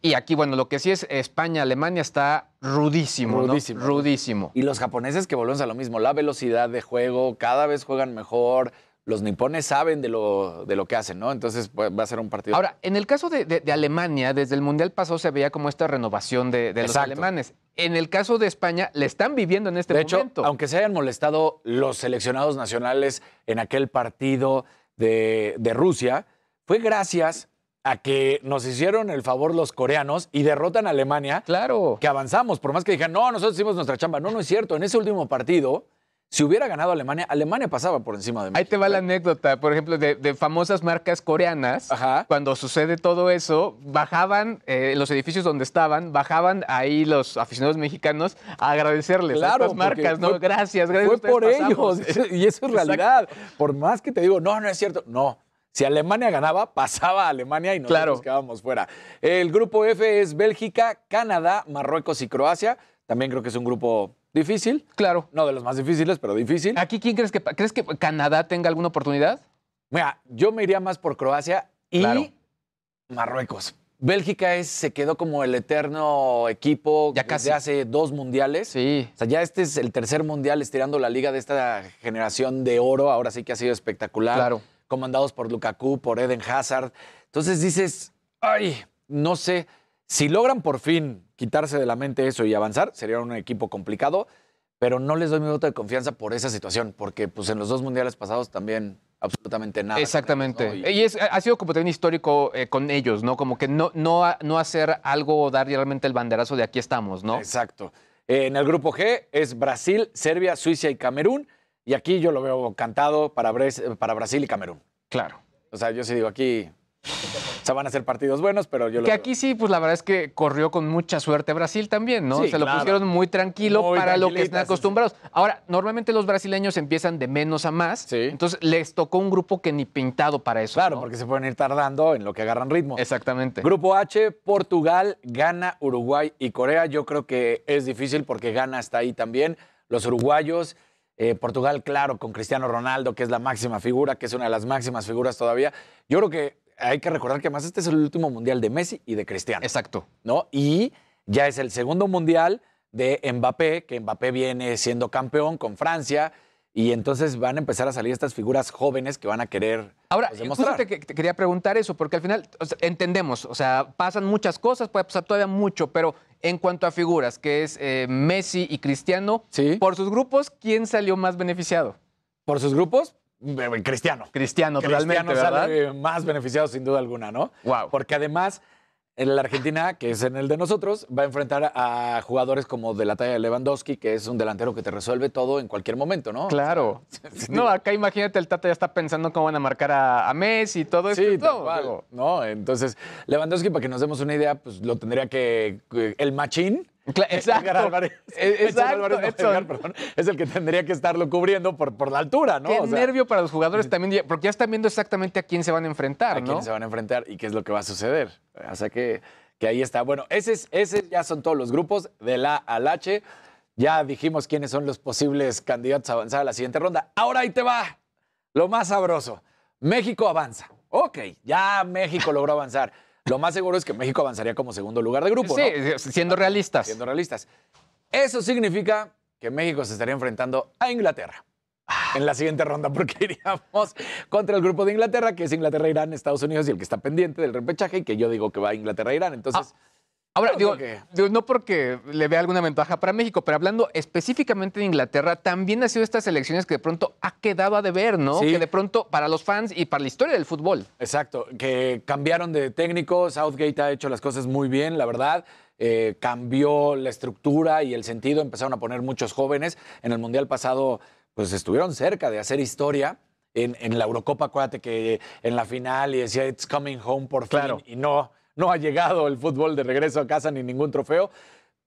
Y aquí, bueno, lo que sí es España, Alemania está rudísimo, ¿no? Rudísimo. Rudísimo. Y los japoneses que volvemos a lo mismo, la velocidad de juego, cada vez juegan mejor, los nipones saben de lo, de lo que hacen, ¿no? Entonces pues, va a ser un partido. Ahora, en el caso de, de- de Alemania, desde el Mundial pasado se veía como esta renovación de, de los alemanes. En el caso de España, le están viviendo en este de hecho, momento. aunque se hayan molestado los seleccionados nacionales en aquel partido de, de Rusia, fue gracias a que nos hicieron el favor los coreanos y derrotan a Alemania. Claro. Que avanzamos, por más que digan, no, nosotros hicimos nuestra chamba. No, no es cierto. En ese último partido, si hubiera ganado Alemania, Alemania pasaba por encima de México. Ahí te va la anécdota, por ejemplo, de, de famosas marcas coreanas. Cuando sucede todo eso, bajaban eh, los edificios donde estaban, bajaban ahí los aficionados mexicanos a agradecerles a Claro, estas marcas, ¿no? fue- gracias, gracias. Fue por pasamos. ellos. Y eso es realidad. Por más que te digo, no, no es cierto. No. Si Alemania ganaba, pasaba a Alemania y nosotros Claro. quedábamos fuera. El grupo F es Bélgica, Canadá, Marruecos y Croacia. También creo que es un grupo difícil. Claro. No de los más difíciles, pero difícil. ¿Aquí quién crees que crees que Canadá tenga alguna oportunidad? Mira, yo me iría más por Croacia y Claro. Marruecos. Bélgica es, se quedó como el eterno equipo Ya desde casi. hace dos mundiales. Sí. O sea, ya este es el tercer mundial estirando la liga de esta generación de oro. Ahora sí que ha sido espectacular. Claro. Comandados por Lukaku, por Eden Hazard. Entonces dices, ay, no sé. Si logran por fin quitarse de la mente eso y avanzar, sería un equipo complicado. Pero no les doy mi voto de confianza por esa situación, porque pues en los dos mundiales pasados también absolutamente nada. Exactamente. Y- Y es, ha sido como también histórico eh, con ellos, ¿no? Como que no, no, no hacer algo o dar realmente el banderazo de aquí estamos, ¿no? Exacto. Eh, En el grupo G es Brasil, Serbia, Suiza y Camerún. Y aquí yo lo veo cantado para, para Brasil y Camerún. Claro. O sea, yo sí digo aquí, O sea, van a ser partidos buenos, pero yo lo Que aquí sí, pues la verdad es que corrió con mucha suerte Brasil también, ¿no? Sí, Se lo claro. pusieron muy tranquilo Muy para lo que están acostumbrados. Ahora, normalmente los brasileños empiezan de menos a más, entonces les tocó un grupo que ni pintado para eso. Claro, porque se pueden ir tardando en lo que agarran ritmo. Exactamente. Grupo H, Portugal, Ghana, Uruguay y Corea. Yo creo que es difícil porque Ghana está ahí también. Los uruguayos, eh, Portugal, claro, con Cristiano Ronaldo, que es la máxima figura, que es una de las máximas figuras todavía. Yo creo que hay que recordar que además este es el último mundial de Messi y de Cristiano. Exacto. ¿No? Y ya es el segundo mundial de Mbappé, que Mbappé viene siendo campeón con Francia. Y entonces van a empezar a salir estas figuras jóvenes que van a querer Ahora, pues, justo demostrar. te, que- te quería preguntar eso, porque al final o sea, entendemos, o sea, pasan muchas cosas, puede pasar todavía mucho, pero en cuanto a figuras, que es eh, Messi y Cristiano, por sus grupos, ¿quién salió más beneficiado? Por sus grupos, Cristiano. Cristiano, totalmente, Cristiano ¿verdad? sale más beneficiado sin duda alguna, ¿no? Wow. Porque además, en la Argentina, que es en el de nosotros, va a enfrentar a jugadores como de la talla de Lewandowski, que es un delantero que te resuelve todo en cualquier momento, ¿no? Claro. No, acá imagínate, el Tata ya está pensando cómo van a marcar a, a Messi y todo Sí, esto. tal No, cual, digo, ¿no? Entonces, Lewandowski, para que nos demos una idea, pues lo tendría que. El machín. Exacto. Edgar Álvarez. Edson exacto, Álvarez, no, Edson. Edgar, perdón, es el que tendría que estarlo cubriendo por, por la altura, ¿no? Qué O sea, nervio para los jugadores también, porque ya están viendo exactamente a quién se van a enfrentar, a ¿no? quiénes se van a enfrentar y qué es lo que va a suceder. O sea que, que ahí está. Bueno, ese, es- ese ya son todos los grupos de la al H. Ya dijimos quiénes son los posibles candidatos a avanzar a la siguiente ronda. Ahora ahí te va. Lo más sabroso. México avanza. Ok, ya México logró avanzar. Lo más seguro es que México avanzaría como segundo lugar de grupo, Sí, ¿no? siendo realistas. Siendo realistas. Eso significa que México se estaría enfrentando a Inglaterra en la siguiente ronda, porque iríamos contra el grupo de Inglaterra, que es Inglaterra, Irán, Estados Unidos y el que está pendiente del repechaje, y que yo digo que va a Inglaterra, Irán. Entonces, Ahora, digo, no porque le vea alguna ventaja para México, pero hablando específicamente de Inglaterra, también ha sido estas elecciones que de pronto ha quedado a deber, ¿no? Sí. Que de pronto, para los fans y para la historia del fútbol. Exacto, que cambiaron de técnico, Southgate ha hecho las cosas muy bien, la verdad. Eh, cambió la estructura y el sentido, empezaron a poner muchos jóvenes. En el Mundial pasado, pues estuvieron cerca de hacer historia. En, en la Eurocopa, acuérdate que en la final y decía, it's coming home por fin, Claro. y no, no ha llegado el fútbol de regreso a casa ni ningún trofeo.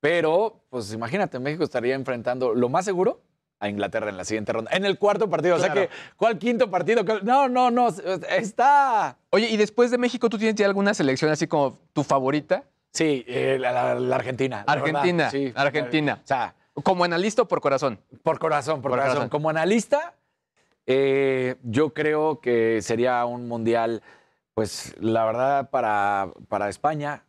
Pero, pues imagínate, México estaría enfrentando lo más seguro a Inglaterra en la siguiente ronda. En el cuarto partido. O sea que, ¿cuál quinto partido? ¿Cuál- No, no, no. Está. Oye, y después de México, ¿tú tienes ya alguna selección así como tu favorita? Sí, eh, la, la- la Argentina. Argentina, sí. Argentina. O sea, ¿Como analista o por corazón? por corazón, por, Por corazón. corazón. Como analista, eh, yo creo que sería un mundial, pues la verdad, para, para España.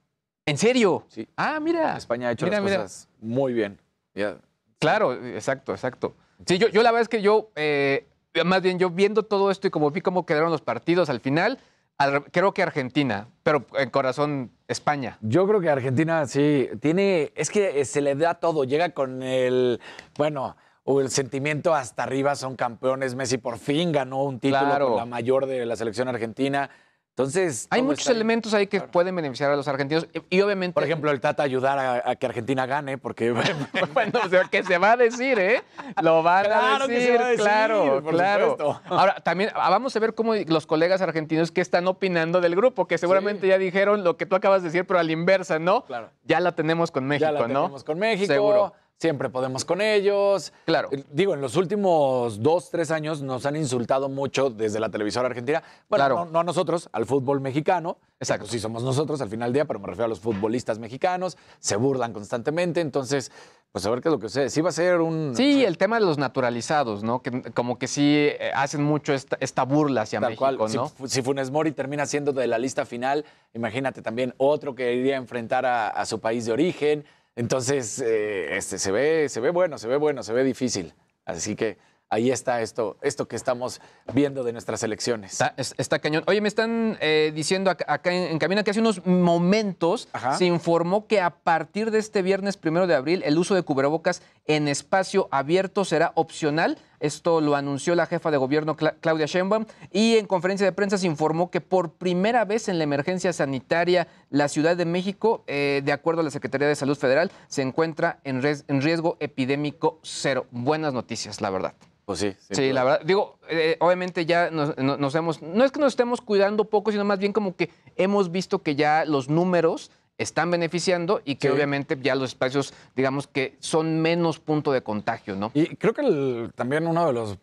¿En serio? Sí. Ah, mira. España ha hecho Mira, las mira. cosas muy bien. Ya. Claro, exacto, exacto. Sí, yo, yo la verdad es que yo, eh, más bien yo viendo todo esto y como vi cómo quedaron los partidos al final, al- creo que Argentina, pero en corazón España. Yo creo que Argentina sí tiene, es que se le da todo, llega con el, bueno, o el sentimiento hasta arriba, son campeones, Messi por fin ganó un título Claro. con la mayor de la selección argentina. Entonces, Hay muchos elementos ahí que pueden beneficiar a los argentinos y, y obviamente... Por ejemplo, el Tata ayudar a, a que Argentina gane, porque bueno, o sea, que se va a decir, ¿eh? Lo van Claro a que decir, se va a decir, claro, por claro. supuesto. Ahora, también ah, vamos a ver cómo los colegas argentinos que están opinando del grupo, que seguramente ya dijeron lo que tú acabas de decir, pero a la inversa, ¿no? Claro. Ya la tenemos con México, ya la ¿no? tenemos con México. Seguro. Siempre podemos con ellos. Claro. Eh, Digo, en los últimos dos, tres años nos han insultado mucho desde la televisora argentina. Bueno, Claro. no, no a nosotros, al fútbol mexicano. Exacto. Pues sí, somos nosotros al final del día, pero me refiero a los futbolistas mexicanos. Se burlan constantemente. Entonces, pues a ver qué es lo que sucede. Sí va a ser un... Sí, el tema de los naturalizados, ¿no? Que como que sí eh, hacen mucho esta, esta burla hacia Tal México, cual. ¿no? Si, Funes Mori termina siendo de la lista final, imagínate también otro que iría a enfrentar a, a su país de origen. Entonces, eh, este, se, ve, se ve bueno, se ve bueno, se ve difícil. Así que ahí está esto, esto que estamos viendo de nuestras elecciones. Está, es- está cañón. Oye, me están eh, diciendo acá, acá en, en cabina que hace unos momentos Ajá. se informó que a partir de este viernes primero de abril el uso de cubrebocas en espacio abierto será opcional Esto lo anunció la jefa de gobierno Cla- Claudia Sheinbaum y en conferencia de prensa se informó que por primera vez en la emergencia sanitaria la Ciudad de México, eh, de acuerdo a la Secretaría de Salud Federal, se encuentra en, res- en riesgo epidémico cero. Buenas noticias, la verdad. Pues sí. Sí, la verdad. Digo, eh, obviamente ya nos, no- nos hemos. No es que nos estemos cuidando poco, sino más bien como que hemos visto que ya los números están beneficiando y que Sí. obviamente ya los espacios, digamos que son menos punto de contagio, ¿no? Y creo que el- también una de las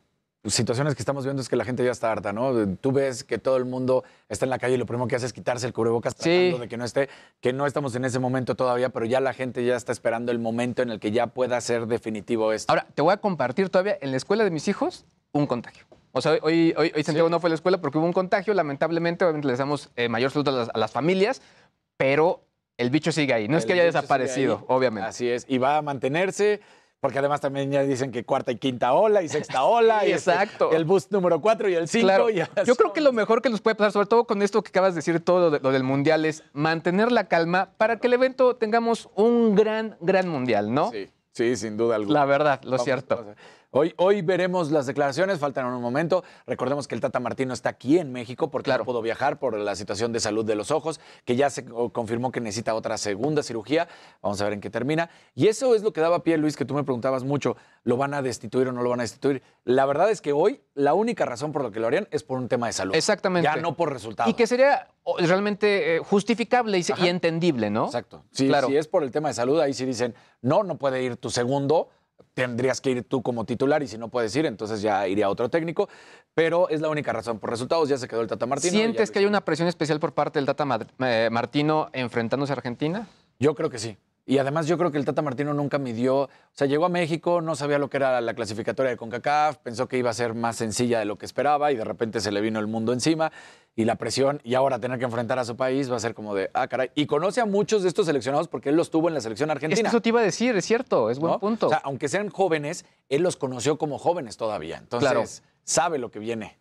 situaciones que estamos viendo es que la gente ya está harta, ¿no? Tú ves que todo el mundo está en la calle y lo primero que hace es quitarse el cubrebocas tratando de que no esté, que no estamos en ese momento todavía, pero ya la gente ya está esperando el momento en el que ya pueda ser definitivo esto. Ahora, te voy a compartir todavía en la escuela de mis hijos un contagio. O sea, hoy, hoy, hoy Santiago no fue a la escuela porque hubo un contagio, lamentablemente, obviamente les damos eh, mayor salud a las, a las familias, pero el bicho sigue ahí. No es que haya desaparecido, obviamente. Así es, y va a mantenerse. Porque además también ya dicen que cuarta y quinta ola y sexta ola. Sí, y este, exacto. el bus número cuatro y el cinco. Claro, y yo creo que lo mejor que nos puede pasar, sobre todo con esto que acabas de decir, todo lo, de- lo del mundial, es mantener la calma para que el evento tengamos un gran, gran mundial, ¿no? Sí, sí, sin duda alguna. La verdad, lo Vamos, cierto. Hoy, hoy veremos las declaraciones, faltan un momento. Recordemos que el Tata Martino está aquí en México porque no pudo viajar por la situación de salud de los ojos, que ya se confirmó que necesita otra segunda cirugía. Vamos a ver en qué termina. Y eso es lo que daba pie, Luis, que tú me preguntabas mucho, ¿lo van a destituir o no lo van a destituir? La verdad es que hoy la única razón por la que lo harían es por un tema de salud. Exactamente. Ya no por resultados. Y que sería realmente eh, justificable y, entendible, ¿no? Exacto. Si, claro. si es por el tema de salud, ahí sí dicen, no, no puede ir tu segundo, tendrías que ir tú como titular y si no puedes ir, entonces ya iría otro técnico. Pero es la única razón. Por resultados ya se quedó el Tata Martino. ¿Sientes que hay una presión especial por parte del Tata eh, Martino enfrentándose a Argentina? Yo creo que sí. Y además yo creo que el Tata Martino nunca midió, o sea, llegó a México, no sabía lo que era la clasificatoria de CONCACAF, pensó que iba a ser más sencilla de lo que esperaba y de repente se le vino el mundo encima y la presión y ahora tener que enfrentar a su país va a ser como de, ah, caray. Y conoce a muchos de estos seleccionados porque él los tuvo en la selección argentina. eso te iba a decir, es cierto, es buen ¿no? punto. O sea, aunque sean jóvenes, él los conoció como jóvenes todavía. Entonces, Claro. sabe lo que viene.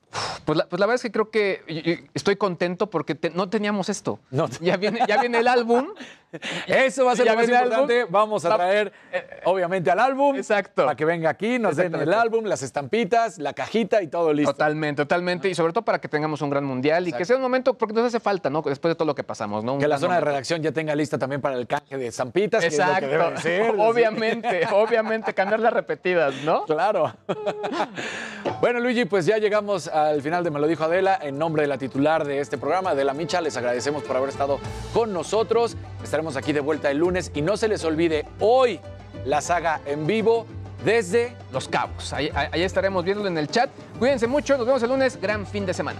Pues la, pues la verdad es que creo que estoy contento porque te- no teníamos esto. Ya, viene, ya viene el álbum. Eso va a ser lo más importante. álbum. Vamos a traer, obviamente, al álbum. Exacto. Para que venga aquí, nos den el álbum, las estampitas, la cajita y todo listo. Totalmente, totalmente. Y sobre todo para que tengamos un gran mundial y que sea un momento, porque nos hace falta, ¿no? Después de todo lo que pasamos, ¿no? Un Que la zona de redacción ya tenga lista también para el canje de estampitas, que es lo Exacto. que debe de ser. obviamente, obviamente, cambiarlas repetidas, ¿no? Claro. Bueno, Luigi, pues ya llegamos al final de Me lo dijo Adela. En nombre de la titular de este programa, Adela Micha, les agradecemos por haber estado con nosotros. Estaremos aquí de vuelta el lunes y no se les olvide hoy la saga en vivo desde Los Cabos. Ahí, estaremos viéndolo en el chat. Cuídense mucho, nos vemos el lunes. Gran fin de semana.